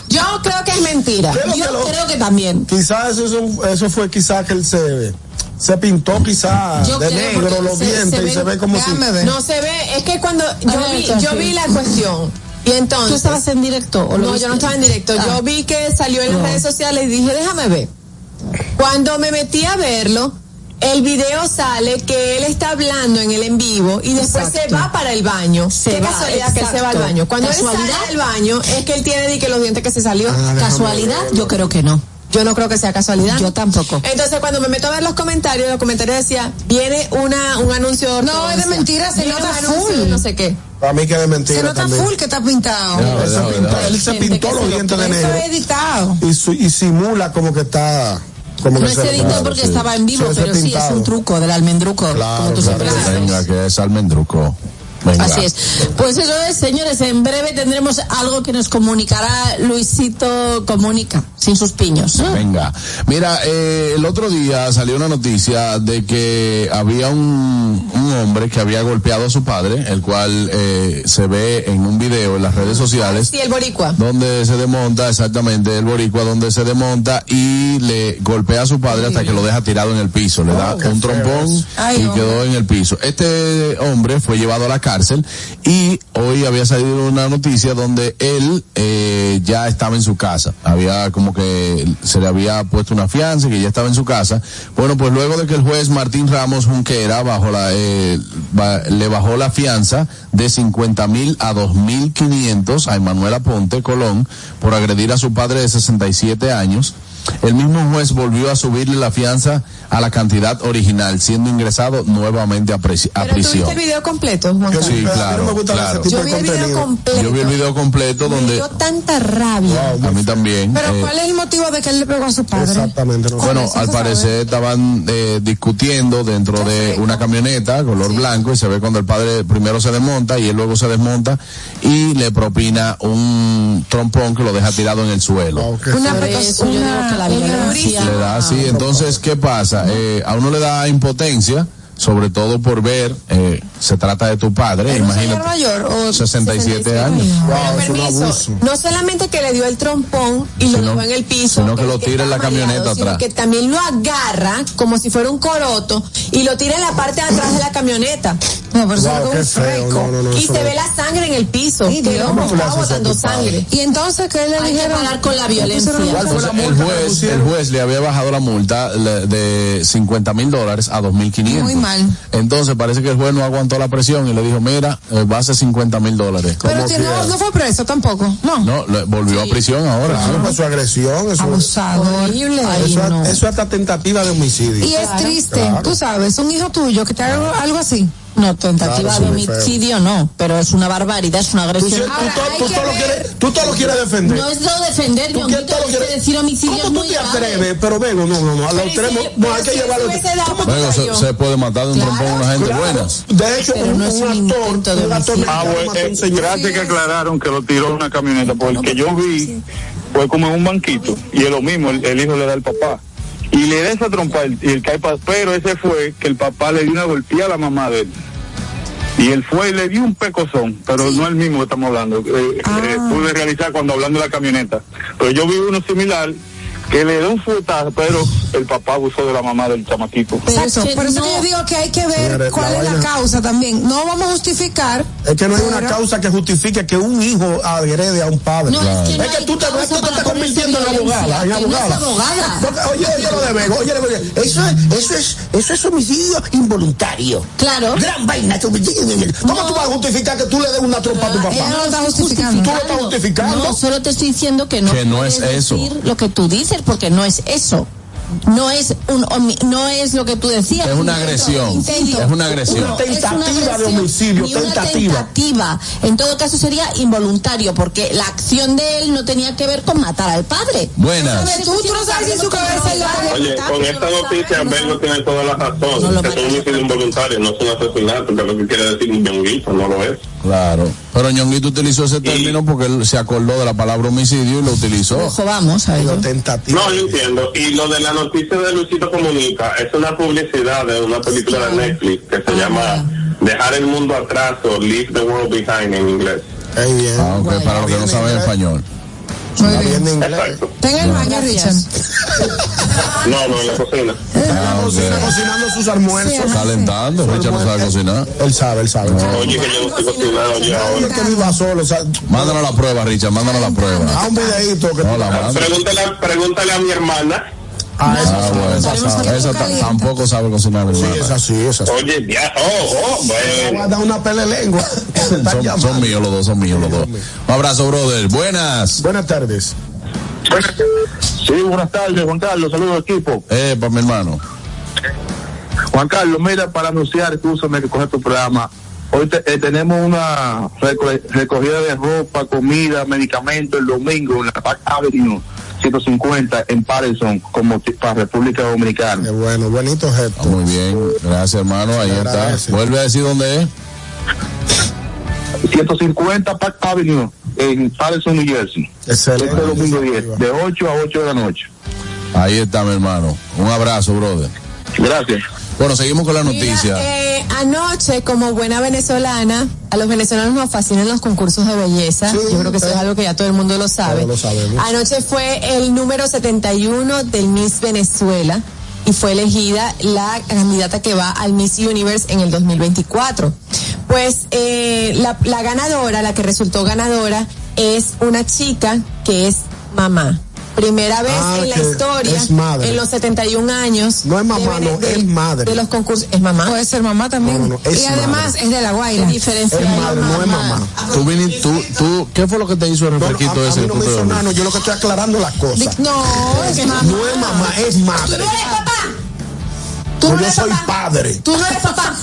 yo creo que es mentira. ¿Qué es lo Yo que lo- creo que también. Quizás eso, eso fue quizás que él se, se pintó quizás Yo de negro los se- dientes se y se ve como si... Déjame ver. No se ve, es que cuando yo ver, vi, yo vi la cuestión y entonces ¿Tú estabas en directo? O no, yo no estaba en directo. Ah. Yo vi que salió en las No. redes sociales y dije, déjame ver. Cuando me metí a verlo, el video sale que él está hablando en el en vivo y después se Exacto. va para el baño. Se Qué va, casualidad que él se va al exacto. baño. Cuando él ¿Casualidad? sale del baño es que él tiene di que los dientes que se salió. Ah, ¿Casualidad? Yo creo que no. Yo no creo que sea casualidad. Yo tampoco. Entonces cuando me meto a ver los comentarios, los comentarios decía, viene una un anuncio de No, es de mentira, se nota full. de No sé qué. Para mí que de mentira Se nota también. full que está pintado. Él se pintó, ya. él se Gente pintó que los se lo dientes de negro es editado. y, su- y simula como que está... Como No que es claro, porque sí. estaba en vivo, pero sí, es un truco del almendruco, Claro, como tú claro, dices. Venga, que es almendruco. Venga. Así es. Pues eso es, señores, en breve tendremos algo que nos comunicará Luisito Comunica, sin sus piños. Venga, mira, eh, el otro día salió una noticia de que había un, un hombre que había golpeado a su padre, el cual eh, se ve en un video en las redes sociales. Sí, el boricua. Donde se desmonta, exactamente, el boricua, donde se desmonta y le golpea a su padre hasta que lo deja tirado en el piso. Le da un trompón Ay, y hombre. quedó en el piso. Este hombre fue llevado a la cárcel y hoy había salido una noticia donde él eh, ya estaba en su casa. Había como que se le había puesto una fianza y que ya estaba en su casa. Bueno, pues luego de que el juez Martín Ramos Junquera bajo eh, le bajó la fianza de 50 mil a 2 mil 500 a Emanuela Ponte Colón por agredir a su padre de 67 años. El mismo juez volvió a subirle la fianza a la cantidad original, siendo ingresado nuevamente a, a Pero tú prisión. viste el video completo, Juan Yo Carlos? Sí, claro, no me claro. Yo vi el video completo. Yo vi el video completo Me donde dio tanta rabia. a mí también. Pero eh, ¿cuál es el motivo de que él le pegó a su padre? Exactamente. no. Bueno, al parecer estaban eh, discutiendo dentro de una camioneta color blanco y se ve cuando el padre primero se desmonta y él luego se desmonta y le propina un trompón que lo deja tirado en el suelo. Wow, Una, una- la violencia- Le da así, entonces, ¿qué pasa? Eh, a uno le da impotencia, sobre todo por ver, eh, se trata de tu padre, ¿Era un señor imagínate, mayor o 67 años. Wow, Pero es un permiso, abuso. no solamente que le dio el trompón y lo dejó en el piso, sino que lo tira en la camioneta atrás. que también lo agarra como si fuera un coroto y lo tira en la parte de atrás de la camioneta. No, pero eso Wow, es qué un feo. freco. No, no, no, y se ve la sangre en el piso. Ay, que Dios. lo ¿Cómo tú le estaba haces a tu botando sangre. Y entonces, ¿qué le Hay que dijeron? parar con la ¿Le pusieron violencia. una ¿Cuál fue la Entonces, el que juez, el juez le había bajado la multa de 50 mil dólares a 2.500. Mal. Entonces parece que el juez no aguantó la presión y le dijo, mira, eh, va a ser 50 mil dólares. Pero ¿Cómo si no, no fue preso tampoco. No. No, le- volvió a prisión ahora. Claro, pues su agresión, eso, Abusador. Horrible. eso, Ay, no. eso es hasta tentativa de homicidio. Y es triste, Claro. tú sabes, un hijo tuyo que te haga algo así. No, tentativa Claro, de homicidio no, pero es una barbaridad, es una Tú, agresión. tú Ahora, todo- tú que todo quieres, tú todo lo quieres defender. No es lo defender, ¿Tú qué todo lo decir homicidio ¿Cómo tú te atreves? Pero vengo, no, no, no, a lo Pero extremo, si- no, hay que si llevarlo. eso hubiese dado ¿Cómo tú- Luego se, se puede matar de un Claro, trompón a una gente Claro. buena. De hecho, Pero un, no es un un actor, de un actor Ah, bueno, eh, señor. gracias que aclararon que lo tiró una camioneta, porque el que yo vi fue como en un banquito, y es lo mismo, el, el hijo le da al papá. Y le da esa trompa el- y el cae pa- pero ese fue que el papá le dio una golpeada a la mamá de él. Y él fue y le dio un pecozón, pero no el mismo que estamos hablando. Eh, eh, pude realizar cuando hablando de la camioneta. Pero yo vi uno similar que le dé un fuetazo, pero el papá abusó de la mamá del chamaquito. Exacto. Por eso que yo digo que hay que ver Señores, cuál la es la causa también. No vamos a justificar. Es que no hay una causa que justifique que un hijo agrede a un padre. No, es que no es que hay tú te, tú te estás convirtiendo en abogada, en abogada. oye, oye lo de Bego, oye. Eso es, eso es, eso es homicidio involuntario. Claro. Gran vaina. ¿Cómo tú vas a justificar que tú le des una trompa a tu papá? No lo está justificando. Tú lo estás justificando. No, solo te estoy diciendo que no, Que no es eso. decir lo que tú dices porque no es eso. No es un homi- no es lo que tú decías. Es una agresión. intento. Es una agresión. No, es Tentativa de agresión, homicidio, ni una tentativa. tentativa. En todo caso sería involuntario porque la acción de él no tenía que ver con matar al padre. Buenas. Tú, tú no sabes si en su cabeza él lo quería Oye, con esta noticia Bengo tiene toda la razón. que es un homicidio involuntario, no es un asesinato, que es lo que quiere decir un ñonguito, no lo es. Claro. Pero Ñonguito utilizó ese término porque él se acordó de la palabra homicidio y lo utilizó. Ojo, vamos a ello. No, yo entiendo. Y lo de la noticia de Luisito Comunica es una publicidad de una película de Netflix que se llama Dejar el mundo atrás o Leave the World Behind en inglés. Ah, para los que no saben español. Exacto. Ten el baño, Richard. No, no, en la cocina. Ah, ok. cocinando sus almuerzos. Calentando, Richard no sabe cocinar. Él sabe, él sabe. Oye, que yo no estoy cocinando yo ahora. que viva solo, o sea, Mándanos la prueba, Richard, mándanos la prueba. a un videito que No, la manda. Pregúntale, pregúntale a mi hermana. Ah, Ah, bueno, esa, sabe- esa tampoco sabe cocinar, Sí, hermana. es así, es así. Oye, ya, oh, oh, bueno. Va a dar una pele lengua. Son, son míos los dos, son míos los dos. Un abrazo, brother. Buenas. Buenas tardes. Sí, buenas tardes, Juan Carlos. Saludos, equipo. Eh, para mi hermano. Juan Carlos, mira, para anunciar, escúchame que coge tu programa. Hoy te- eh, tenemos una reco- recogida de ropa, comida, medicamentos el domingo en la Park Avenue 150 en Patterson, como ti- para República Dominicana. Qué bueno, bonito gesto. Ah, Muy bien, gracias, hermano. Ahí está. Vuelve a decir dónde es. 150 Park Avenue en Patterson, New Jersey. Excelente. Este domingo 10, de 8 a 8 de la noche. Ahí está, mi hermano. Un abrazo, brother. Gracias. Bueno, seguimos con la noticia. Eh, anoche, como buena venezolana, a los venezolanos nos fascinan los concursos de belleza. Yo creo que eso es algo que ya todo el mundo lo sabe. Lo. Anoche fue el número 71 del Miss Venezuela y fue elegida la candidata que va al Miss Universe en el 2024. Pues eh, la, la ganadora, la que resultó ganadora, es una chica que es mamá. Primera vez Ah, en la historia, es madre. en los 71 años. No es mamá, de no, de- es madre. De los concursos, es mamá. Puede ser mamá también. No, no, no, es y además madre. es de la Guaira. ¿Qué diferencia Es madre, no es mamá. Tú, viniste, tú, tú, ¿qué fue lo que te hizo el No, no, refresquito a, a ese? mí no me hizo nada, no, yo lo que estoy aclarando las cosas. No, es mamá. No es mamá, es madre. ¿Tú no eres papá? Tú No, no yo soy papá. padre. Tú no eres papá.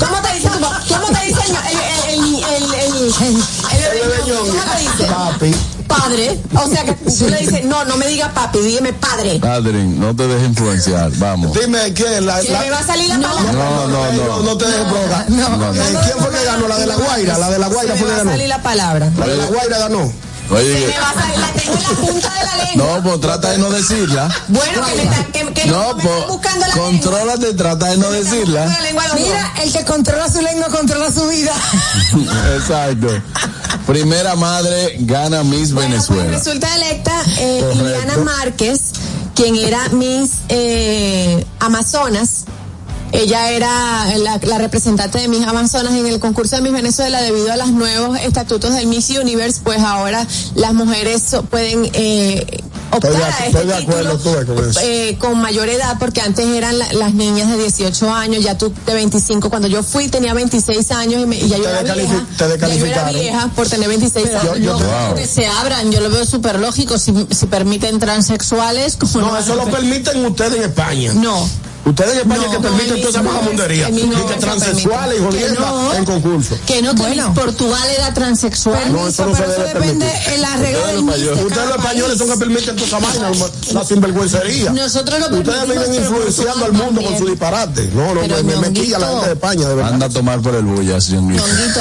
¿Cómo te dice tu papá? ¿Cómo te dice el, el, el, el, el, el, el bebé ñongo? ¿Cómo te dice? Papi. Padre. O sea que tú le dices, no, no me diga papi, dígame padre. Adrien, no te dejes influenciar. Vamos. Dime quién la, Que la- me va a salir la palabra. No, no, no, no. no te dejes provocar. no. Eh, ¿Quién fue que ganó? La de la Guaira. La de la Guaira fue me que va a ganó. salir la palabra. La de la Guaira ganó. Oye, Se me va a salir, la tengo en la punta de la lengua. no, pues trata de no decirla. Bueno, que me está, que, que No, me pues están buscando la lengua. contrólate, trata de no decirla. Lengua Mira, el que controla su lengua controla su vida. Exacto. Primera madre gana Miss Bueno, pues Venezuela. resulta electa eh. Liliana Márquez, quien era Miss eh, Amazonas. Ella era la, la representante de Miss Amazonas en el concurso de Miss Venezuela debido a los nuevos estatutos del Miss Universe, pues ahora las mujeres so- pueden eh, optar Estoy a estoy este de acuerdo, con eso. eh, con mayor edad, porque antes eran la- las niñas de 18 años, ya tú de 25. Cuando yo fui tenía 26 años y, me- y ya yo Te era vieja. te Ya yo era vieja por tener 26 años. Yo- yo te- Wow. Que se abran, yo lo veo súper lógico. Si, si permiten transexuales, como No, eso lo permiten ustedes en España. No. Ustedes en España No, que no, permiten en toda esa mis- vagabundería. en mis Y no que se transexuales y no. en concurso. Que no, que Bueno. Miss Portugal era transexual. No, eso no se pero eso depende permitir. en la regla del de Ustedes los españoles son que permiten toda esa vaina, la sinvergüencería. Nosotros lo Ustedes pero influenciando al mundo con su disparate. No, no, Pero, me, me, me Ñonguito, quilla la gente de España, de verdad. Anda a tomar por el bullas. Ñonguito,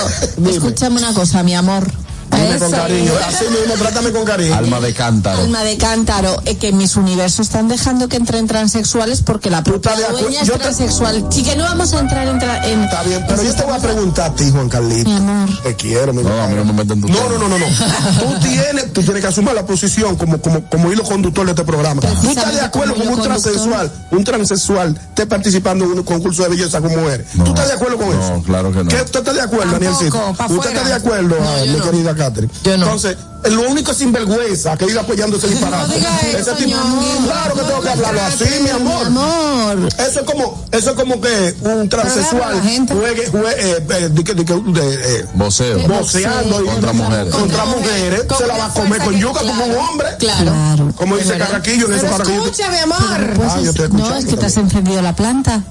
Dime. escúchame una cosa, mi amor. Dime con cariño. Así mismo, trátame con cariño. Alma de cántaro. Alma de cántaro, eh, que mis universos están dejando que entren transexuales porque la propia estás dueña es Yo te- transexual. Sí que no vamos a entrar en... tra- en Está bien, pero yo te voy a preguntar a ti, Juan Carlito. Mi amor. Te quiero, mi No, a mí no me meten tu No, no, no, no, no. Tú tienes, tú tienes que asumir la posición como, como, como hilo conductor de este programa. ¿Tú estás de acuerdo con un transexual, un transexual esté participando en un concurso de belleza con mujeres? ¿Tú estás de acuerdo con eso? No, claro que no. ¿Qué, ¿Usted está de acuerdo, Danielcito? ¿Usted está de acuerdo, ah, mi querida Catherine? Yo no. Entonces, lo único es sinvergüenza que iba apoyando ese disparate. No diga eso, Ese tipo- Ñonguito. claro que tengo que hablarlo así, mi amor. Amor. Eso es como, eso es como que un transexual juegue, juegue, eh, eh, de que- de que- de, eh, Voceo. voceando y- Contra mujeres. contra mujeres, se la va a comer con yuca como un hombre. Claro. Como dice Carraquillo en esos Pero carraquillos. escucha, mi amor. Pues Ah, yo es- estoy no, es que te has encendido la planta,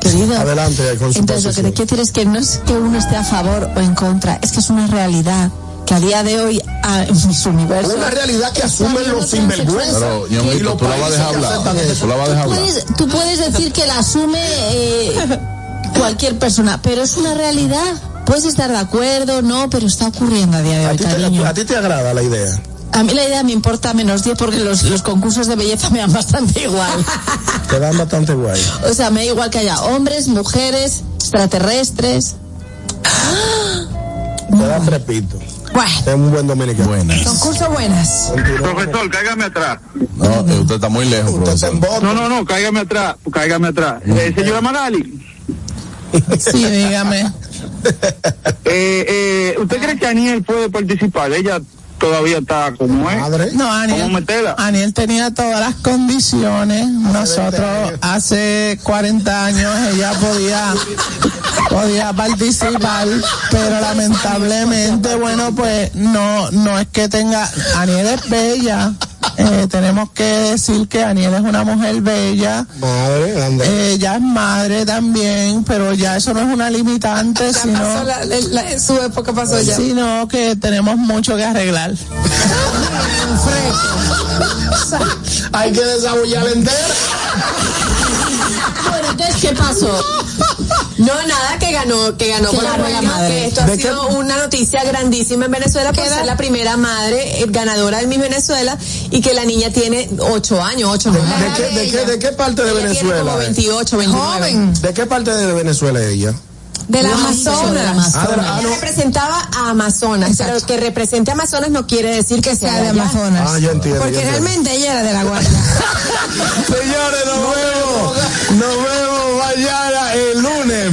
querido. Adelante con su Entonces, lo que te quiero decir es que no es que uno esté a favor o en contra, es que es una realidad que a día de hoy, a, en mis universos. Una realidad que asumen los sinvergüenzas. Pero, y los tú la vas a dejar hablar. Tú la vas a dejar hablar. Puedes- tú puedes decir que la asume eh, cualquier persona, pero es una realidad. Puedes estar de acuerdo, no, pero está ocurriendo a día de ¿A hoy, ti, te, cariño. a ti te agrada la idea? A mí la idea me importa menos 10 porque los, los concursos de belleza me dan bastante igual. Te dan bastante guay. O sea, me da igual que haya hombres, mujeres, extraterrestres. Te dan trepito. Bueno, Es un buen dominicano. Buenas. concurso buenas. Profesor, cáigame atrás. No, usted está muy lejos, Usted está profesor. en voto. No, no, no, cáigame atrás, cáigame atrás. Eh, señora Magali, Sí, dígame. eh, eh, ¿usted cree que Aniel puede participar? Ella todavía está como es. Madre. No, ¿Cómo Aniel, meterla? Aniel tenía todas las condiciones. Nosotros hace 40 años ella podía podía participar, pero lamentablemente, bueno, pues no no es que tenga Aniel es bella. Eh, tenemos que decir que Aniel es una mujer bella. Madre, ande. Ella es madre también, pero ya eso no es una limitante, Ya sino pasó la- la- la- su época pasó ya. sino que tenemos mucho que arreglar. Hay que desabullar entera. Bueno, entonces, ¿qué pasó? No, nada, que ganó, que ganó con la madre. esto ha ¿De sido qué? una noticia grandísima en Venezuela por ¿Qué edad? ser la primera madre eh, ganadora de Miss Venezuela y que la niña tiene ocho años, ocho ¿De, años. de qué, de, qué, ¿De qué parte de Ella tiene Venezuela? como es? 28, 29. Joven. ¿De qué parte de Venezuela es ella? De la No, Amazonas. de la Amazonas. Ah, de la- ah, Ella no. representaba a Amazonas, Exacto. pero que represente a Amazonas no quiere decir que sea sea de. Amazonas. Ah, entiendo. Porque entiendo. realmente ella era de la Guardia. Señores, nos vemos. Nos vemos mañana el lunes.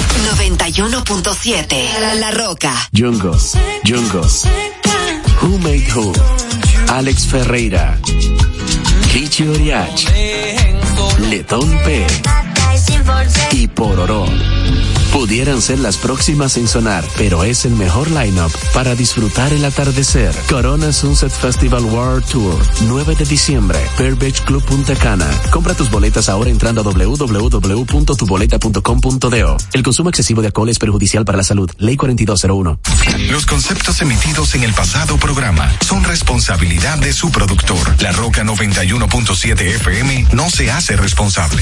91.7 La, La Roca. Jungo, Jungo, Who Made Who, Alex Ferreira, Richie Oriach, Letón P y Pororó. Pudieran ser las próximas en sonar, pero es el mejor lineup para disfrutar el atardecer. Corona Sunset Festival World Tour, 9 de diciembre, Pearl Beach Club Punta Cana. Compra tus boletas ahora entrando a www.tuboleta.com.do. El consumo excesivo de alcohol es perjudicial para la salud. Ley 4201. Los conceptos emitidos en el pasado programa son responsabilidad de su productor. La Roca 91.7 FM no se hace responsable.